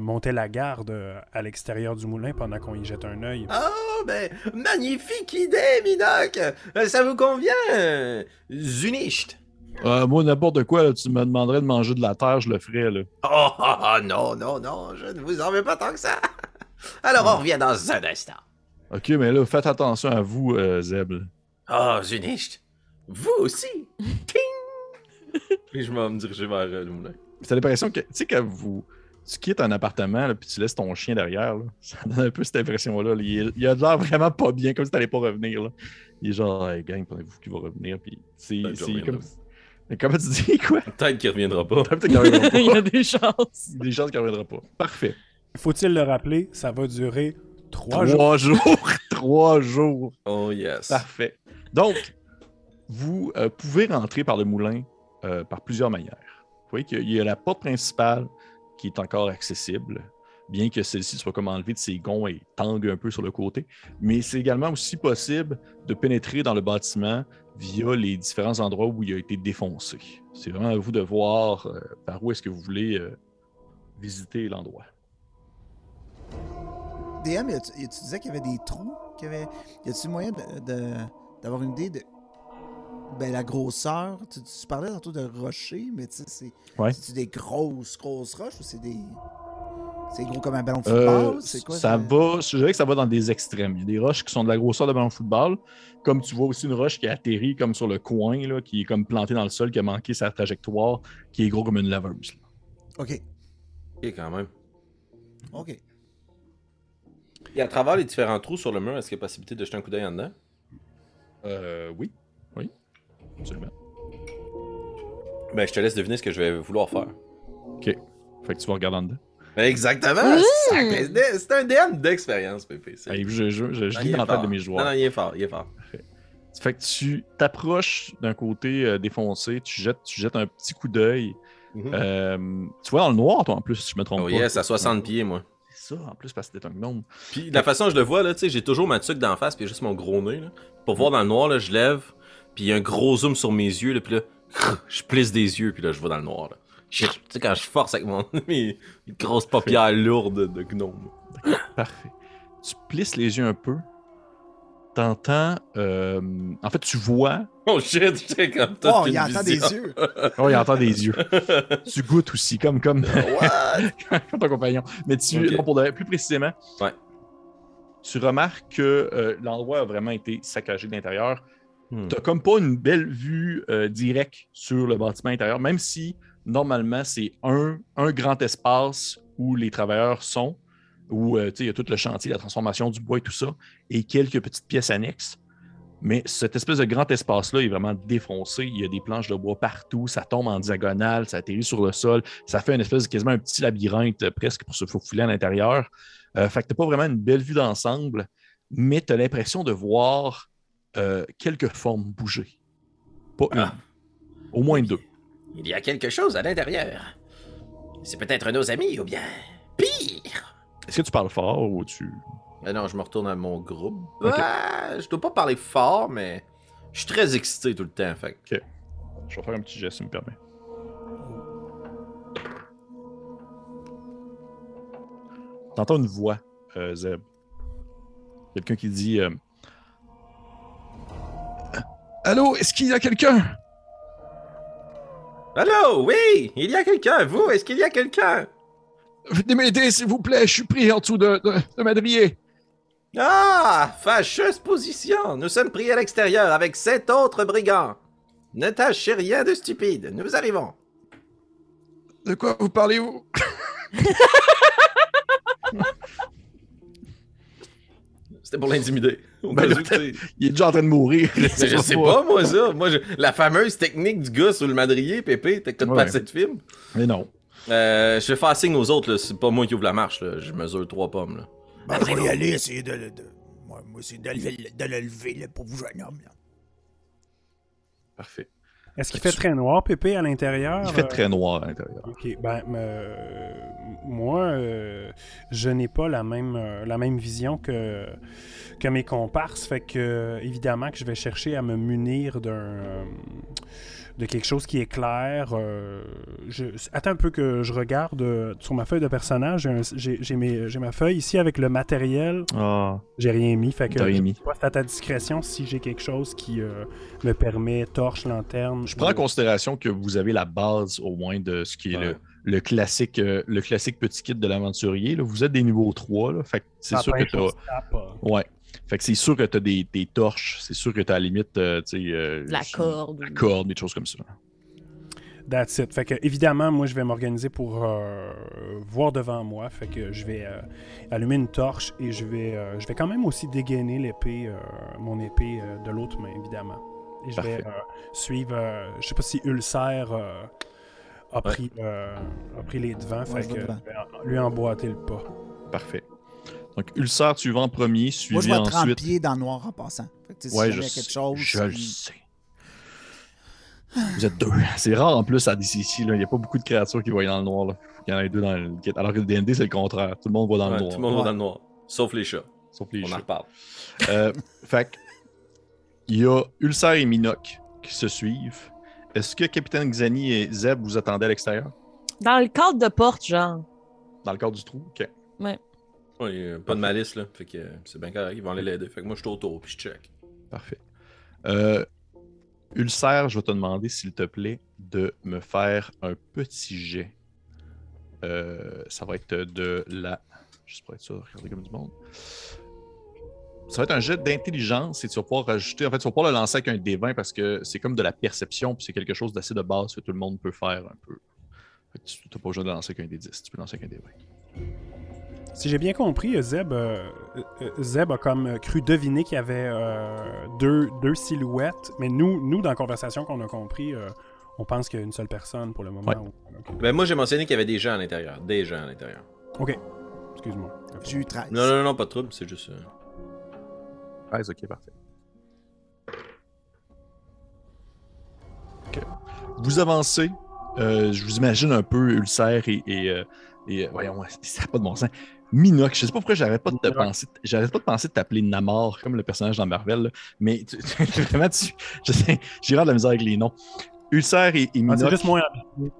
montaient la garde à l'extérieur du moulin pendant qu'on y jette un œil? Oh, ben, magnifique idée, Minoc! Ça vous convient? Zunisht! moi, n'importe quoi, tu me demanderais de manger de la terre, je le ferais. Là. Oh, oh, oh, non, non, non, je ne vous en veux pas tant que ça. Alors, on revient dans un instant. Ok, mais là, faites attention à vous, euh, Zeb. Ah, oh, Zunisht. Vous aussi. Ting! Puis je vais me diriger vers euh, le moulin. T'as l'impression que, tu sais, quand vous. Tu quittes un appartement, là, puis tu laisses ton chien derrière, là, ça donne un peu cette impression-là. Il, il, a l'air vraiment pas bien, comme si t'allais pas revenir. Là. Il est genre, hey, gang, pensez-vous qu'il va revenir? Puis c'est comme. Mais comment tu dis quoi? Peut-être qu'il reviendra pas. Peut-être qu'il reviendra pas. il y a des chances. Des chances qu'il reviendra pas. Parfait. Faut-il le rappeler, ça va durer Trois, jours. Trois jours. Oh yes. Parfait. Donc, vous euh, pouvez rentrer par le moulin euh, par plusieurs manières. Vous voyez qu'il y a la porte principale qui est encore accessible, bien que celle-ci soit comme enlevée de ses gonds et tangue un peu sur le côté. Mais c'est également aussi possible de pénétrer dans le bâtiment via les différents endroits où il a été défoncé. C'est vraiment à vous de voir euh, par où est-ce que vous voulez visiter l'endroit. DM, tu disais qu'il y avait des trous? Y, avait... y a-t-il moyen d'avoir une idée de ben, la grosseur? Tu, parlais tantôt de rochers, mais tu sais, c'est ouais. des grosses, grosses roches ou c'est des. C'est gros comme un ballon de football? c'est quoi, ça va, je dirais que ça va dans des extrêmes. Il y a des roches qui sont de la grosseur de ballon de football. Comme tu vois aussi une roche qui a atterri comme sur le coin, là, qui est comme plantée dans le sol, qui a manqué sa trajectoire, qui est gros comme une laveuse. OK. Ok, quand même. OK. Et à travers les différents trous sur le mur, est-ce qu'il y a possibilité de jeter un coup d'œil en dedans? Euh, oui. Absolument. Ben, je te laisse deviner ce que je vais vouloir faire. OK. Fait que tu vas regarder en dedans. Ben, exactement! C'est un DM d'expérience, Pépé. Hey, je je, je, je lis dans la tête de mes joueurs. Non, non, il est fort, il est fort. Fait que tu t'approches d'un côté euh, défoncé, tu jettes, tu jettes un petit coup d'œil. Mhm. Euh, tu vois dans le noir, toi, en plus, si je me trompe Oh pas. yes, à 60 pieds, moi. C'est ça, en plus, parce que t'es un gnome. Puis la façon dont je le vois, là, tu sais, j'ai toujours ma tuque d'en face, puis juste mon gros nez, là. Pour voir dans le noir, là, je lève, puis il y a un gros zoom sur mes yeux, là, puis là, je plisse des yeux, puis là, je vois dans le noir, là. Tu sais, quand je force avec mon mes grosses paupières lourdes de gnome. Parfait. Tu plisses les yeux un peu. T'entends. euh, En fait, tu vois. Oh shit, j'étais comme Oh, il entend des yeux. Oh, il entend des yeux. tu goûtes aussi, comme, comme, ton compagnon. Mais tu. Non, pour de- plus précisément. Ouais. Tu remarques que euh, l'endroit a vraiment été saccagé de l'intérieur. Hmm. T'as comme pas une belle vue euh, directe sur le bâtiment intérieur, même si normalement c'est un, un grand espace où les travailleurs sont, où euh, tu il y a tout le chantier, la transformation du bois et tout ça, et quelques petites pièces annexes. Mais cette espèce de grand espace-là est vraiment défoncé. Il y a des planches de bois partout, ça tombe en diagonale, ça atterrit sur le sol, ça fait une espèce de quasiment un petit labyrinthe euh, presque pour se faufiler à l'intérieur. Fait que t'as pas vraiment une belle vue d'ensemble, mais tu as l'impression de voir euh, quelques formes bouger. Pas une. Ah. Au moins deux. Il y a quelque chose à l'intérieur. C'est peut-être nos amis ou bien pire. Est-ce que tu parles fort ou tu. Ben non, je me retourne à mon groupe. Ok. Ouais, je dois pas parler fort, mais je suis très excité tout le temps, fait que- Je vais faire un petit geste, si me permets. T'entends une voix, euh, Zeb. Quelqu'un qui dit euh, Allô, est-ce qu'il y a quelqu'un? Allô, oui, il y a quelqu'un, vous, est-ce qu'il y a quelqu'un? Venez m'aider, s'il vous plaît, je suis pris en dessous de, de, de madrier. Ah, fâcheuse position, nous sommes pris à l'extérieur avec sept autres brigands. Ne tâchez rien de stupide, nous arrivons. De quoi vous parlez-vous? C'était pour l'intimider. Ben. Il est déjà en train de mourir. Mais je sais pas, moi, ça. Moi, je- la fameuse technique du gars sur le madrier, Pépé, t'écoutes Ouais. pas assez de films. Mais non. Euh, je vais faire signe aux autres. C'est pas moi qui ouvre la marche, là. Je mesure trois pommes, là. Ben, je vais y aller, essayer de, moi, de le lever, le pauvre jeune homme. Là. Parfait. Est-ce qu'il fait très noir, Pépé, à l'intérieur? Il fait Euh, très noir à l'intérieur. Ok, ben, euh, moi, euh, je n'ai pas la même, euh, la même vision que, que mes comparses. Fait que, euh, évidemment, que je vais chercher à me munir d'un. De quelque chose qui est clair. euh, je, attends un peu que je regarde euh, sur ma feuille de personnage. J'ai ma feuille ici avec le matériel. Ah, J'ai rien mis. Fait que c'est à ta discrétion si j'ai quelque chose qui euh, me permet torche, lanterne. je prends en considération que vous avez la base au moins de ce qui est Ouais. le, le classique, le classique petit kit de l'aventurier. Vous êtes des niveaux 3, là. Fait que c'est Ça sûr que peut être tu as. Ouais. Fait que c'est sûr que tu as des, des torches. C'est sûr que tu as à la limite. euh, tu sais, euh, La corde. La corde, des choses comme ça. That's it. Fait que, évidemment, moi, je vais m'organiser pour euh, voir devant moi. Fait que je vais euh, allumer une torche et je vais, euh, je vais quand même aussi dégainer l'épée, euh, mon épée euh, de l'autre main, évidemment. Et je vais Parfait. euh, suivre. euh, je sais pas si Ulcer euh, a, pris, euh, a pris les devants. fait je vais que je vais lui emboîter le pas. Parfait. Donc, Ulcer, tu vas en premier, Moi, suivi je ensuite. pieds dans le noir en passant. Fait que, sais, si Ouais, je, a quelque chose. je le sais. Vous êtes deux. C'est rare en plus à DCC. là. Il n'y a pas beaucoup de créatures qui voient dans le noir. Là. Il y en a deux dans le. Alors que le DND, c'est le contraire. Tout le monde voit dans Ouais, le noir. tout le monde va Ouais. dans le noir. Sauf les chats. Sauf les On en chats. reparle. Euh, fait que, il y a Ulcer et Minoc qui se suivent. Est-ce que Capitaine Xani et Zeb vous attendaient à l'extérieur? Dans le cadre de porte, genre. Dans le cadre du trou? OK. Ouais, euh, pas de malice, là. Fait que euh, c'est bien correct. Ils vont aller l'aider. Fait que moi, je suis autour, puis je check. Parfait. Euh, Ulcer, je vais te demander, s'il te plaît, de me faire un petit jet ça va être de la. Juste pour être sûr, regardez comme du monde. Ça va être un jet d'intelligence et tu vas pouvoir rajouter. En fait, tu vas pouvoir le lancer avec un D20 parce que c'est comme de la perception, puis c'est quelque chose d'assez de base que tout le monde peut faire un peu. tu n'as pas besoin de lancer avec un D10, tu peux lancer avec un D20. Si j'ai bien compris, Zeb, euh, euh, Zeb a comme cru deviner qu'il y avait euh, deux, deux, silhouettes, mais nous, nous dans la conversation qu'on a compris, on pense qu'il y a une seule personne pour le moment. Ben, moi, j'ai mentionné qu'il y avait des gens à l'intérieur. Des gens à l'intérieur. Ok. Excuse-moi. J'ai eu 13. Non, non, non, pas de trouble, c'est juste. 13, ok, parfait. Vous avancez. je vous imagine un peu ulcère et. et, et voyons, ça n'a pas de bon sens. Minox. Je sais pas pourquoi j'arrête pas de te penser, j'arrête pas de penser de t'appeler Namor comme le personnage dans Marvel, mais vraiment, tu, je sais, j'ai de la misère avec les noms. Ulcer et, et Minoc. Ah, c'est juste moi.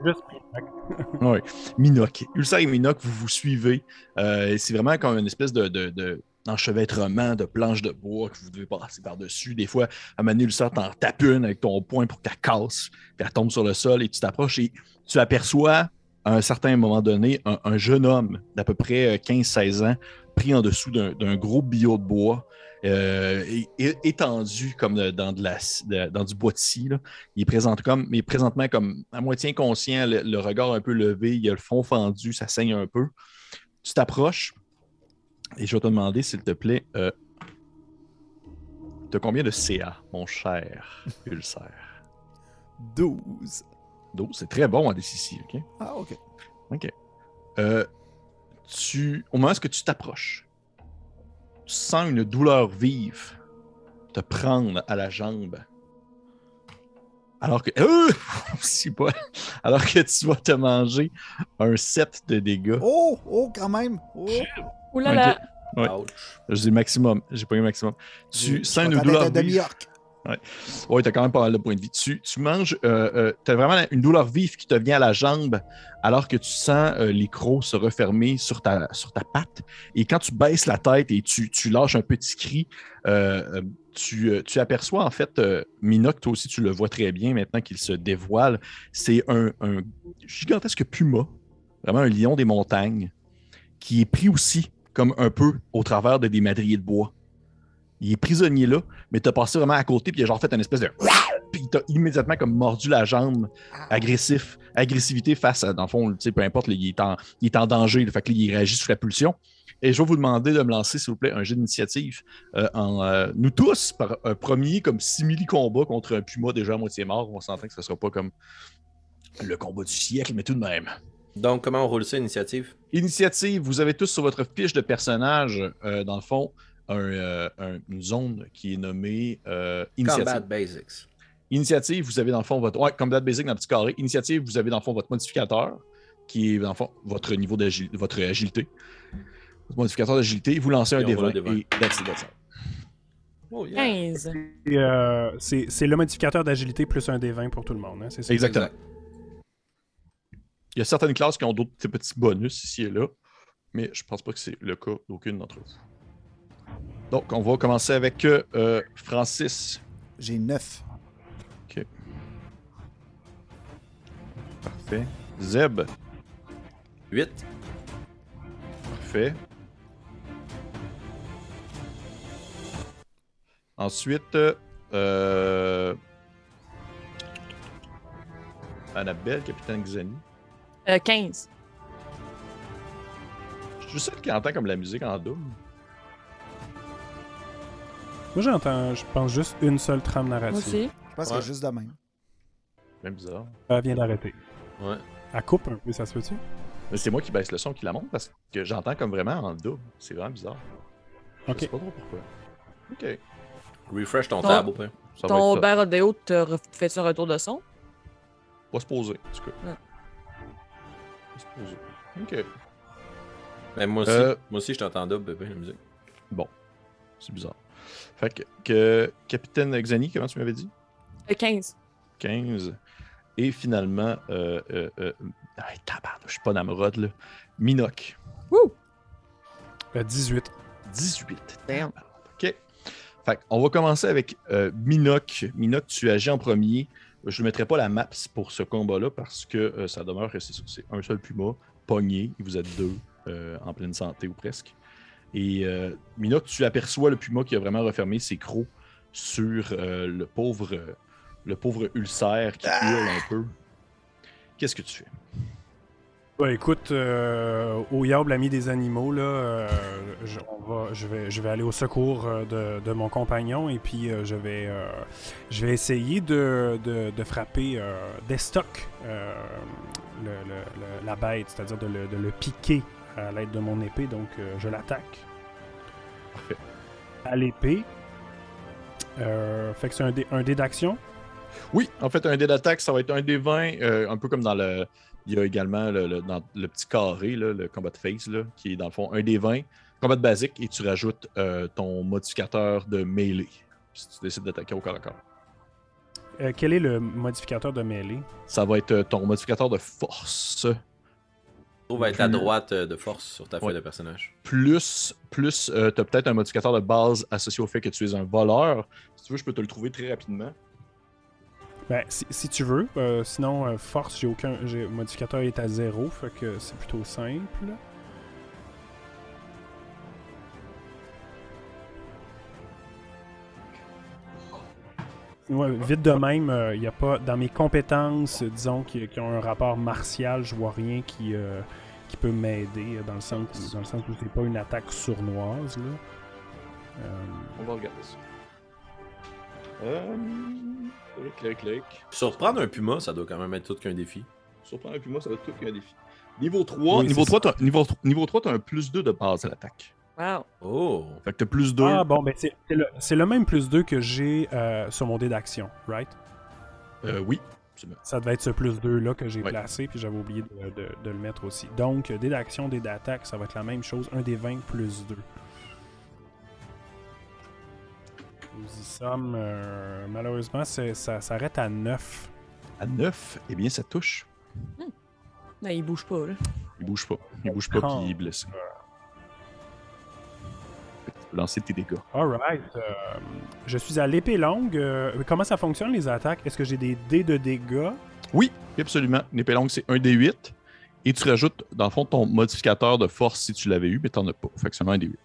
Juste oui. Minoc. Ulcer et Minoc, vous vous suivez. Euh, c'est vraiment comme une espèce de, de, de d'enchevêtrement de planches de bois que vous devez passer par-dessus. Des fois, à Manu Ulcer, t'en tapes une avec ton poing pour qu'elle casse, puis elle tombe sur le sol et tu t'approches et tu aperçois à un certain moment donné, un, jeune homme d'à peu près 15-16 ans, pris en dessous d'un gros bio de bois, euh, étendu comme dans, de la, dans du bois de scie. Il est présent comme, mais présentement comme à moitié inconscient, le, regard un peu levé, il a le fond fendu, ça saigne un peu. Tu t'approches et je vais te demander, s'il te plaît, euh, tu as combien de CA, mon cher ulcère? 12. 12, c'est très bon en DCC, OK? Ah, OK. OK. Euh, tu, au moment où tu t'approches, tu sens une douleur vive te prendre à la jambe. Alors que. Euh, pas, alors que tu vas te manger un 7 de dégâts. Oh, oh, quand même. Oh. Ouh là là. Ouais. Dis maximum. J'ai pas eu maximum. Tu sens une douleur vive. Ouais. ouais, t'as quand même pas mal de points de vie. Tu, tu manges, euh, euh, t'as vraiment une douleur vive qui te vient à la jambe alors que tu sens euh, les crocs se refermer sur ta, sur ta patte. Et quand tu baisses la tête et tu, tu lâches un petit cri, tu, tu, aperçois en fait, Minoc, toi aussi tu le vois très bien maintenant qu'il se dévoile. C'est un, un, gigantesque puma, vraiment un lion des montagnes, qui est pris aussi comme un peu au travers de des madriers de bois il est prisonnier là, mais t'as passé vraiment à côté, puis il a genre fait une espèce de. Puis il t'a immédiatement comme mordu la jambe, ah. agressif, agressivité face à, dans le fond, tu sais, peu importe, il, est en, il est en danger, le fait qu'il réagit sous la pulsion. Et je vais vous demander de me lancer, s'il vous plaît, un jeu d'initiative euh, en euh, nous tous par un premier comme simili-combat contre un puma déjà à moitié mort. On s'entend que ce ne sera pas comme le combat du siècle, mais tout de même. Donc, comment on roule ça, initiative? Initiative, vous avez tous sur votre fiche de personnage, euh, dans le fond, euh, une zone qui est nommée euh, Initiative. Combat Basics. Initiative, vous avez dans le fond votre. Ouais, Combat Basics dans le petit carré. Initiative, vous avez dans le fond votre modificateur, qui est dans le fond votre niveau d'agilité, votre agilité. Votre modificateur d'agilité, vous lancez un D20 et that's it, that's Oh, 15. Euh, c'est le modificateur d'agilité plus un D20 pour tout le monde. Hein, ça? Exactement. Il y a certaines classes qui ont d'autres petits bonus ici et là, mais je pense pas que c'est le cas d'aucune d'entre eux. Donc, on va commencer avec euh, Francis. J'ai 9. OK. Parfait. Zeb. 8. Parfait. Ensuite, euh... Annabelle, capitaine Xeni. Euh, 15. Je suis seul qui entend comme la musique en double. Moi, j'entends, je pense, juste une seule trame narrative. Moi aussi. Je pense que c'est juste de même. Même bizarre. Elle vient d'arrêter. Ouais. Elle coupe un peu, ça se peut-tu? C'est moi qui baisse le son qui la monte parce que j'entends comme vraiment en double. C'est vraiment bizarre. Ok. Je sais pas trop pourquoi. Ok. Refresh ton, tab au pire. Ton Uber Audio te fait un retour de son? Pas se poser, en tout cas. Ouais. Pas se poser. Ok. Mais moi aussi, euh... moi aussi je t'entends double, bébé, la musique. Bon. C'est bizarre. Fait que, Capitaine Xani, comment tu m'avais dit? 15. 15. Et finalement, euh, euh, euh, je suis pas Namrod, là. Minoc. Wouh 18. 18. Damn. OK. Fait on va commencer avec Minoc. Minoc, tu agis en premier. Je ne mettrai pas la map pour ce combat-là parce que ça demeure que c'est un seul puma, pogné. Vous êtes deux en pleine santé ou presque. Et Mina, tu aperçois le puma qui a vraiment refermé ses crocs sur le pauvre le pauvre ulcère qui hurle un peu. Qu'est-ce que tu fais? Bah, écoute, euh, au Yab, l'ami des animaux, là, euh, je, va, je, vais, je vais aller au secours euh, de, mon compagnon et puis euh, je, vais, je vais essayer de, de, frapper Destock, la bête, c'est-à-dire de le, de le, piquer à l'aide de mon épée. Donc, je l'attaque. Parfait. À l'épée. fait que c'est un dé, un dé d'action? Oui, en fait, un dé d'attaque, ça va être un dé 20, euh, un peu comme dans le. Il y a également le, dans le petit carré, le combat phase, là, qui est dans le fond un dé 20, combat basique, et tu rajoutes euh, ton modificateur de mêlée si tu décides d'attaquer au corps à corps. Euh, quel est le modificateur de mêlée? Ça va être ton modificateur de force. On va être à droite de force sur ta feuille de personnage. Plus, plus tu as peut-être un modificateur de base associé au fait que tu es un voleur. Si tu veux, je peux te le trouver très rapidement. Ben, si, tu veux. Euh, sinon, euh, force, j'ai aucun. J'ai, modificateur est à zéro, fait que c'est plutôt simple. Ouais, vite de même, il euh, n'y a pas. Dans mes compétences, disons, qui, qui, ont un rapport martial, je vois rien qui, qui peut m'aider dans le sens, dans le sens où c'est pas une attaque sournoise. Là. On va regarder ça. Euh... Clic, clic, Surprendre un puma, ça doit quand même être tout qu'un défi. Surprendre un puma, ça doit être tout qu'un défi. Niveau 3, niveau, 3 as, niveau, niveau 3, t'as un plus 2 de base à l'attaque. Wow. Oh. Fait que t'as plus 2. Ah bon, ben c'est le, le, même plus 2 que j'ai euh, sur mon dé d'action, right? Euh, oui. Ça devait être ce plus 2 là que j'ai placé, puis j'avais oublié de, de, de, le mettre aussi. Donc, dé d'action, dé d'attaque, ça va être la même chose, un des 20 plus 2. Nous y sommes. Euh, malheureusement, ça s'arrête à 9. À 9 Eh bien, ça touche. Hmm. Non, il bouge pas, là. Il bouge pas. Il bouge pas, puis il est blessé. Lancer tes dégâts. Alright. Euh, je suis à l'épée longue. Euh, comment ça fonctionne les attaques? Est-ce que j'ai des dés de dégâts? Oui, absolument. L'épée longue, c'est un D8. Et tu rajoutes, dans le fond, ton modificateur de force si tu l'avais eu, mais t'en as pas. Fait que seulement un D8.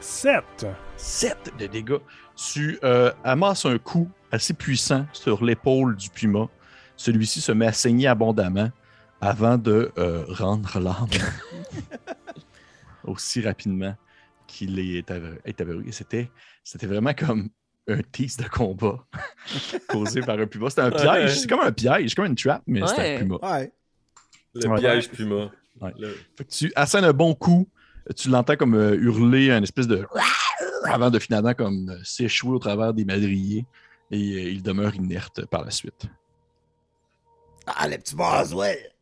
7. 7 de dégâts. Tu euh, amasses un coup assez puissant sur l'épaule du puma. Celui-ci se met à saigner abondamment avant de euh, rendre l'âme aussi rapidement qu'il est, apparu. C'était, c'était vraiment comme un tease de combat causé par un puma. C'était un piège. C'est comme un piège, comme une trap, mais c'était un puma. Le piège puma. tu assènes un bon coup tu l'entends comme euh, hurler un espèce de avant de finalement comme euh, s'échouer au travers des madriers et euh, il demeure inerte par la suite. Ah, le petit Boswell!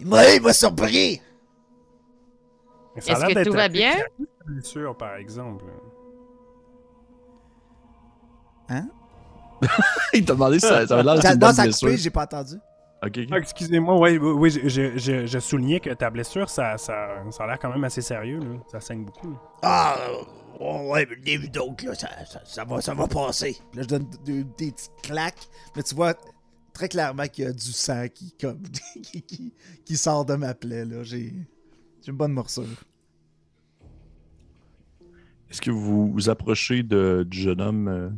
Il m'a surpris! Est-ce que tout va bien? sûr, par exemple. Hein? il t'a demandé si ça, ça avait l'air d'une bonne blessure. j'ai pas entendu. Ah, excusez-moi, oui, oui je, soulignais que ta blessure, ça, ça, ça a l'air quand même assez sérieux. Là. Ça saigne beaucoup. Ah, oh, ouais, mais donc, là, ça, ça, va, ça va passer. Là, je donne des, petites claques, mais tu vois très clairement qu'il y a du sang qui, comme, qui, qui, sort de ma plaie. Là. J'ai, une bonne morsure. Est-ce que vous vous approchez de, du jeune homme euh?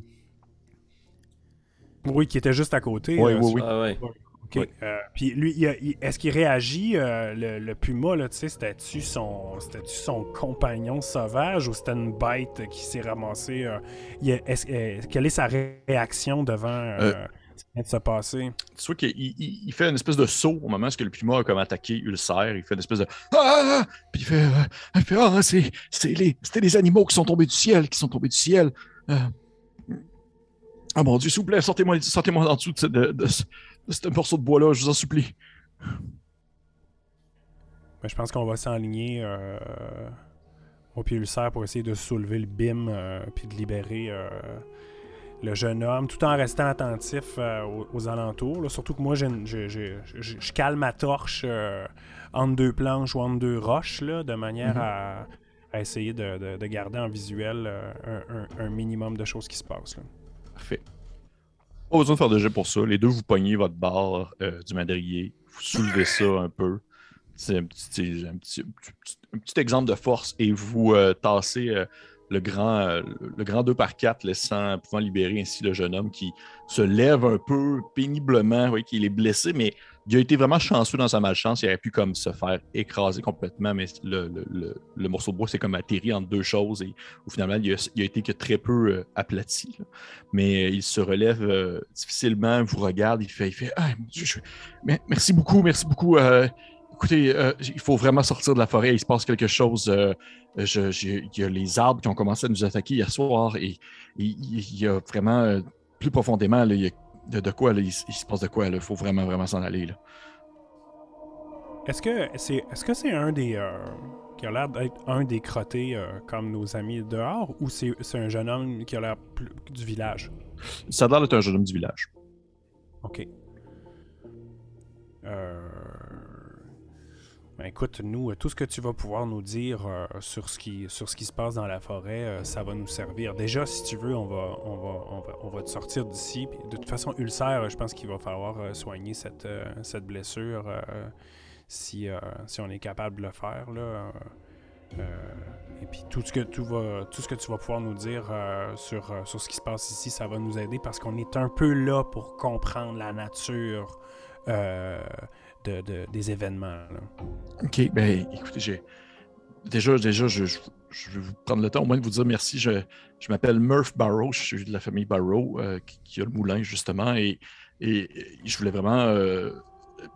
Oui, qui était juste à côté. Oui, euh, oui, oui. Ah, ouais. Euh, puis lui, est-ce qu'il réagit, euh, le, puma, là, tu sais, c'était-tu son, son compagnon sauvage ou c'était une bête qui s'est ramassée? Euh, quelle est sa réaction devant qui vient de se passer? Tu vois qu'il il, fait une espèce de saut au moment où le puma a comme attaqué Ulcer. Il fait une espèce de ah! ah, ah! Puis il fait, il fait Ah, c'est, les, c'était les animaux qui sont tombés du ciel, qui sont tombés du ciel. Ah mon Dieu, s'il vous plaît, sortez-moi, sortez-moi en dessous de, de, un morceau de bois-là, je vous en supplie. Ben, je pense qu'on va s'enligner euh, au pied ulcère pour essayer de soulever le bim euh, puis de libérer euh, le jeune homme, tout en restant attentif euh, aux, alentours. Surtout que moi, je, cale ma torche entre deux planches ou entre deux roches, là, de manière mm-hmm. à, essayer de, garder en visuel un, un, minimum de choses qui se passent. Parfait. Pas besoin de faire de jet pour ça. Les deux, vous pognez votre barre du madrier, vous soulevez ça un peu. C'est un un petit, exemple de force et vous tassez le grand, euh, le grand 2 par 4 laissant, pouvant libérer ainsi le jeune homme qui se lève un peu péniblement, oui, est blessé, mais il a été vraiment chanceux dans sa malchance. Il aurait pu comme se faire écraser complètement, mais le, morceau de bois s'est comme atterri entre deux choses et finalement, il a, été que très peu euh, aplati. Mais il se relève euh, difficilement, vous regarde, il fait, il fait ah, merci beaucoup, merci beaucoup écoutez, euh, il faut vraiment sortir de la forêt. Il se passe quelque chose. Euh, il y a les arbres qui ont commencé à nous attaquer hier soir et, il y a vraiment euh, plus profondément de, quoi il, se passe de quoi. Il faut vraiment, vraiment s'en aller. Est-ce que c'est est-ce que c'est un des qui a l'air d'être un des crottés comme nos amis dehors ou c'est un jeune homme qui a l'air du village? Ça a l'air d'être un jeune homme du village. OK. Euh, écoute, nous, tout ce que tu vas pouvoir nous dire euh, sur, ce qui, se passe dans la forêt, euh, ça va nous servir. Déjà, si tu veux, on va, te sortir d'ici. De toute façon, ulcère, je pense qu'il va falloir euh, soigner cette, blessure si, on est capable de le faire. Et puis tout ce, que, tout, va, tout ce que tu vas pouvoir nous dire sur ce qui se passe ici, ça va nous aider parce qu'on est un peu là pour comprendre la nature de, des événements. OK, ben écoutez, j'ai déjà, déjà je, vais vous prendre le temps au moins de vous dire merci. Je, je m'appelle Murph Barrow, je suis de la famille Barrow euh, qui, a le moulin justement, et, et, je voulais vraiment. Euh,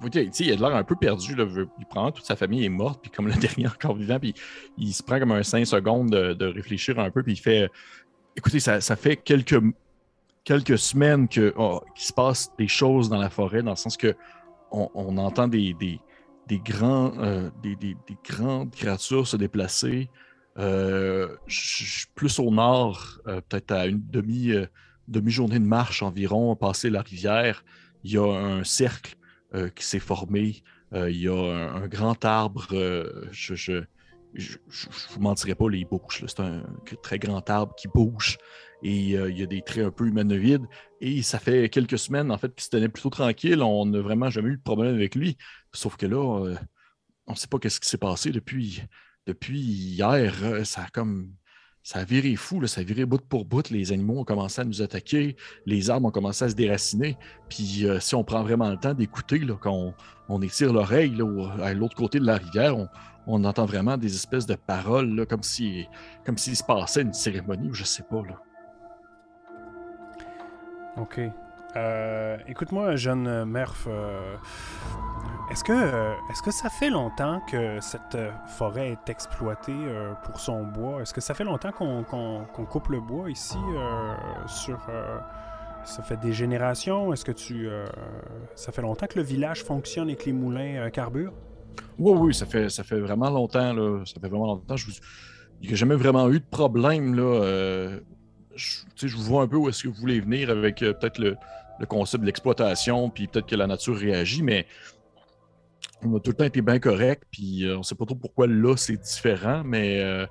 il a l'air un peu perdu. Là. Il prend toute sa famille est morte, puis comme le dernier encore vivant, puis il se prend comme un 5 secondes de, réfléchir un peu, puis il fait Écoutez, ça, ça fait quelques, quelques semaines oh, qu'il se passe des choses dans la forêt, dans le sens que on, entend des, des, grands, euh, des, grandes créatures se déplacer. Euh, plus au nord, euh, peut-être à une demi, demi-journée de marche environ, passer la rivière, il y a un cercle qui s'est formé. il y a un, grand arbre. je, je je ne vous mentirai pas, les bouches. C'est un très grand arbre qui bouge et il y a des traits un peu humanoïdes. Et ça fait quelques semaines, en fait, qu'il se tenait plutôt tranquille. On n'a vraiment jamais eu de problème avec lui. Sauf que là, euh, on ne sait pas ce qui s'est passé depuis, depuis hier. Euh, ça a comme. Ça viré fou, ça a viré bout pour bout. Les animaux ont commencé à nous attaquer, les arbres ont commencé à se déraciner. Puis si on prend vraiment le temps d'écouter, quand on, étire l'oreille à l'autre côté de la rivière, on, entend vraiment des espèces de paroles, comme si comme s'il se passait une cérémonie ou je sais pas. Ok. Euh, écoute-moi, jeune Murph, euh, est-ce que, euh, est-ce que ça fait longtemps que cette forêt est exploitée pour son bois? Est-ce que ça fait longtemps qu'on, coupe le bois ici sur... ça fait des générations? Est-ce que tu... ça fait longtemps que le village fonctionne et que les moulins carburent? Oui, oui, ça fait, ça fait vraiment longtemps. Là. Ça fait vraiment longtemps. Je Il n'y a jamais vraiment eu de problème là, je, je vois un peu où est-ce que vous voulez venir avec euh, peut-être le, concept de l'exploitation, puis peut-être que la nature réagit, mais on a tout le temps été bien correct, puis euh, on sait pas trop pourquoi là c'est différent, mais euh,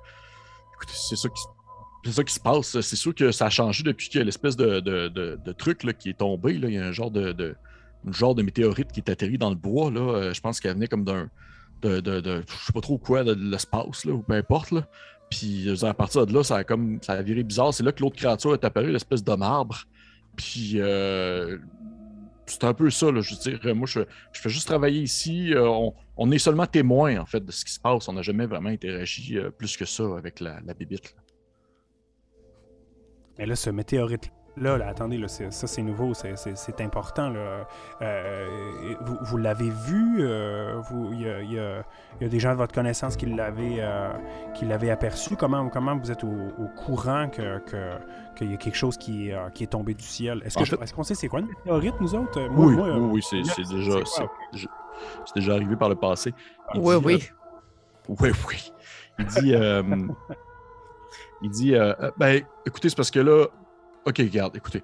écoutez, c'est ça qui se passe. C'est sûr que ça a changé depuis qu'il y a l'espèce de, truc là, qui est tombé. Il y a un genre de, genre de météorite qui est atterri dans le bois. Je pense qu'elle venait comme d'un. De, de, je sais pas trop quoi, de l'espace, ou peu importe. Puis à partir de là, ça a comme ça a viré bizarre. C'est là que l'autre créature est apparue, l'espèce d'homme arbre. Puis euh, c'est un peu ça, là, je veux dire. Moi, je, fais juste travailler ici. Euh, on, est seulement témoin, en fait, de ce qui se passe. On n'a jamais vraiment interagi euh, plus que ça avec la, la bébite. Mais là, ce météorite Là, là, attendez, là, ça c'est nouveau, c'est important. Là. Euh, vous, vous l'avez vu, euh, il y, y, a des gens de votre connaissance qui l'avaient euh, aperçu. Comment, comment vous êtes au, courant qu'il que, y a quelque chose qui, qui est tombé du ciel? Est-ce qu'on est qu'on sait c'est quoi une météorite, nous autres? oui, oui, oui, c'est déjà, c'est déjà arrivé par le passé. oui, oui. oui, oui. Il dit, il dit ben, écoutez, c'est parce que là, OK, regarde, écoutez.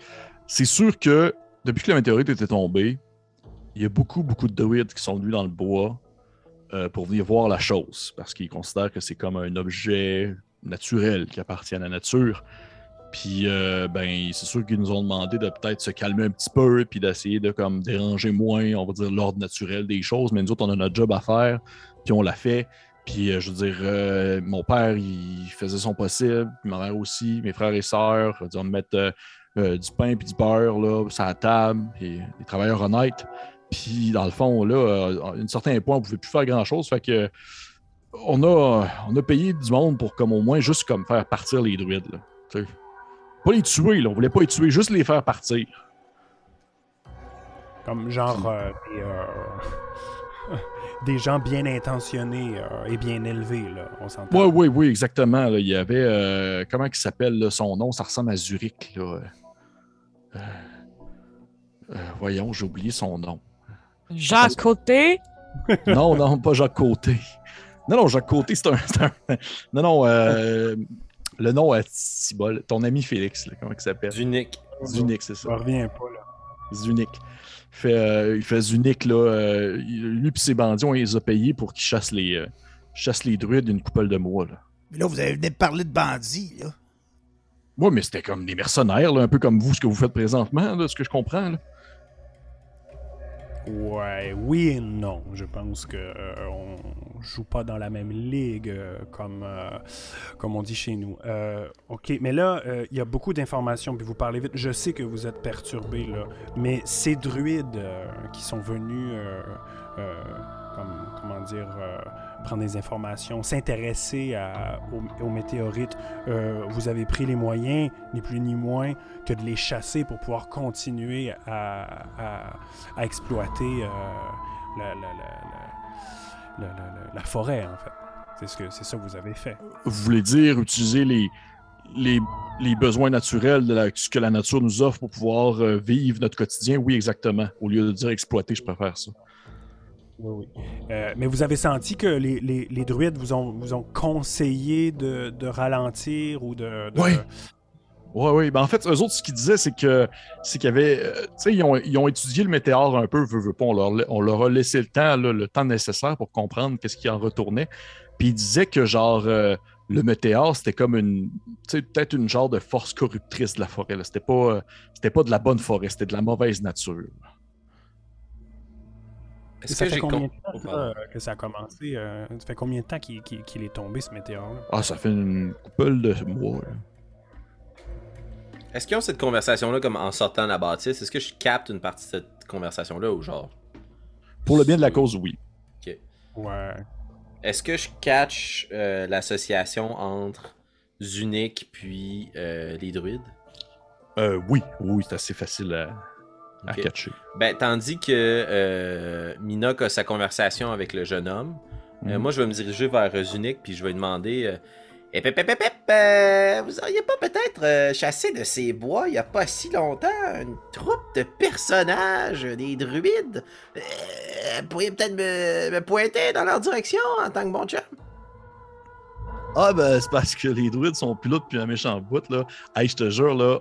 C'est sûr que depuis que la météorite était tombée, il y a beaucoup, beaucoup de druides qui sont venus dans le bois euh, pour venir voir la chose, parce qu'ils considèrent que c'est comme un objet naturel qui appartient à la nature. Puis, euh, ben, c'est sûr qu'ils nous ont demandé de peut-être se calmer un petit peu, puis d'essayer de comme déranger moins, on va dire, l'ordre naturel des choses. Mais nous autres, on a notre job à faire, puis on l'a fait. Puis, euh, je veux dire, euh, mon père, il faisait son possible, ma mère aussi, mes frères et sœurs, on mettre du pain puis du beurre là, sur la table, et des travailleurs honnêtes. Puis, dans le fond, là, à un certain point, on ne pouvait plus faire grand-chose. Fait que on a, on a payé du monde pour comme au moins juste comme faire partir les druides. Pas les tuer, là. On voulait pas les tuer, juste les faire partir. Comme genre euh, euh, des, gens bien intentionnés euh, et bien élevés, là, on s'entend. Oui, oui, oui, exactement. Il y avait. comment il s'appelle son nom? Ça ressemble à Zurich. Là. voyons, j'ai oublié son nom. Jacques Côté? Non, non, pas Jacques Côté. Non, non, Jacques Côté, c'est un, un, Non, non, le nom à Tibol, ton ami Félix, comment il s'appelle? Zunic. Zunic, c'est ça. Je reviens pas, là. Zunic. Il fait, euh, il fait Zunic, là. Euh, lui et ses bandits, on les a payés pour qu'ils chassent les, euh, chassent les druides d'une coupole de mois, là. Mais là, vous avez venu de parler de bandits, là. Oui, mais c'était comme des mercenaires, là, un peu comme vous, ce que vous faites présentement, là, ce que je comprends, là. Ouais, oui et non. Je pense que euh, on joue pas dans la même ligue euh, comme, euh, comme on dit chez nous. ok, mais là, il y a beaucoup d'informations, puis vous parlez vite. Je sais que vous êtes perturbé, là, mais ces druides qui sont venus, comment dire, prendre des informations, s'intéresser aux, météorites, vous avez pris les moyens, ni plus ni moins, que de les chasser pour pouvoir continuer à, exploiter la, la, la, forêt, en fait. C'est ce ça que vous avez fait. Vous voulez dire utiliser les, besoins naturels de ce que la nature nous offre pour pouvoir euh, vivre notre quotidien? Oui, exactement. Au lieu de dire exploiter, je préfère ça. Oui, oui. Euh, mais vous avez senti que les, les, les, druides vous ont, vous ont conseillé de, de ralentir ou de, oui. Oui, oui. Ben, en fait, eux autres, ce qu'ils disaient, c'est que c'est qu'il y avait. Euh, tu sais, ils ont, ils ont, étudié le météore un peu, veux, pas. On leur, on leur, a laissé le temps, le temps nécessaire pour comprendre qu'est-ce qui en retournait. Puis ils disaient que, genre, euh, le météore, c'était comme une. Peut-être une genre de force corruptrice de la forêt. C'était pas, c'était pas de la bonne forêt, c'était de la mauvaise nature. Est-ce ça que fait combien de temps oh, que ça a commencé? ça fait combien de temps qu'il est tombé, ce météore-là? Ah, ça fait une couple de mois. Est-ce qu'ils ont cette conversation-là comme en sortant de la bâtisse? Est-ce que je capte une partie de cette conversation-là ou genre? Pour le bien de la cause, oui. Ok. Ouais. Est-ce que je catch euh, l'association entre Zunic puis euh, les druides? Euh, oui, oui, c'est assez facile à, catcher. Ben, tandis que euh, Minok a sa conversation avec le jeune homme, mhm. moi je vais me diriger vers Zunic puis je vais lui demander et pep, pep, pep, euh, vous auriez pas peut-être euh, chassé de ces bois il y a pas si longtemps une troupe de personnages, des druides? Euh, vous pourriez peut-être me, pointer dans leur direction en tant que bon chum? Ah ben c'est parce que les druides sont plus là depuis un méchant bout là. Hey, je te jure là,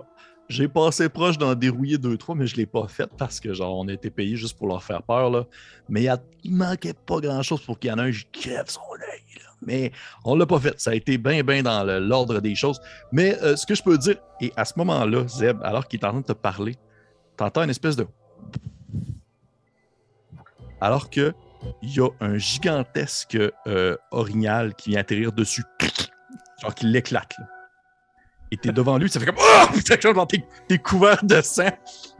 j'ai passé proche d'en dérouiller deux trois, mais je l'ai pas fait parce que genre on a été payé juste pour leur faire peur là. Mais il manquait pas grand chose pour qu'il y en ait un qui crève son œil mais on l'a pas fait. Ça a été bien, bien dans l'ordre des choses. Mais euh, ce que je peux dire, et à ce moment-là, Zeb, alors qu'il est en train de te parler, t'entends une espèce de. Alors que il y a un gigantesque euh, orignal qui vient atterrir dessus, genre qui l'éclate. Et t'es devant lui, ça fait comme Oh! T'es couvert de sang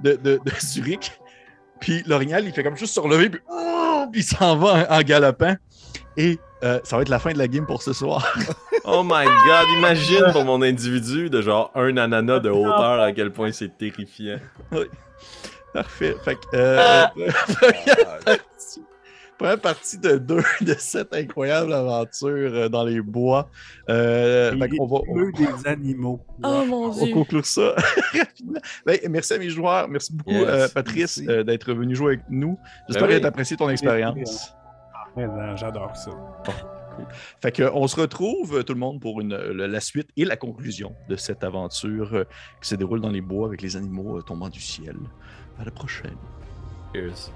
de, de, Zurich. Puis l'orignal, il fait comme juste se relever, puis, oh! puis il s'en va en galopant. Et euh, ça va être la fin de la game pour ce soir. oh my god, imagine pour mon individu de genre un ananas de hauteur à quel point c'est terrifiant. Oui. Parfait. Fait que, euh, partie, première, partie, de deux de cette incroyable aventure euh, dans les bois. Euh, fait on va, on... des animaux. Oh mon dieu. On va conclure ça rapidement. Ben, merci à mes joueurs. Merci beaucoup, euh, Patrice, d'être venu jouer avec nous. J'espère ben que tu apprécié ton expérience. J'adore ça. Fait que, on se retrouve, euh, tout le monde, pour une, la suite et la conclusion de cette aventure euh, qui se déroule dans les bois avec les animaux euh, tombant du ciel. À la prochaine. Cheers.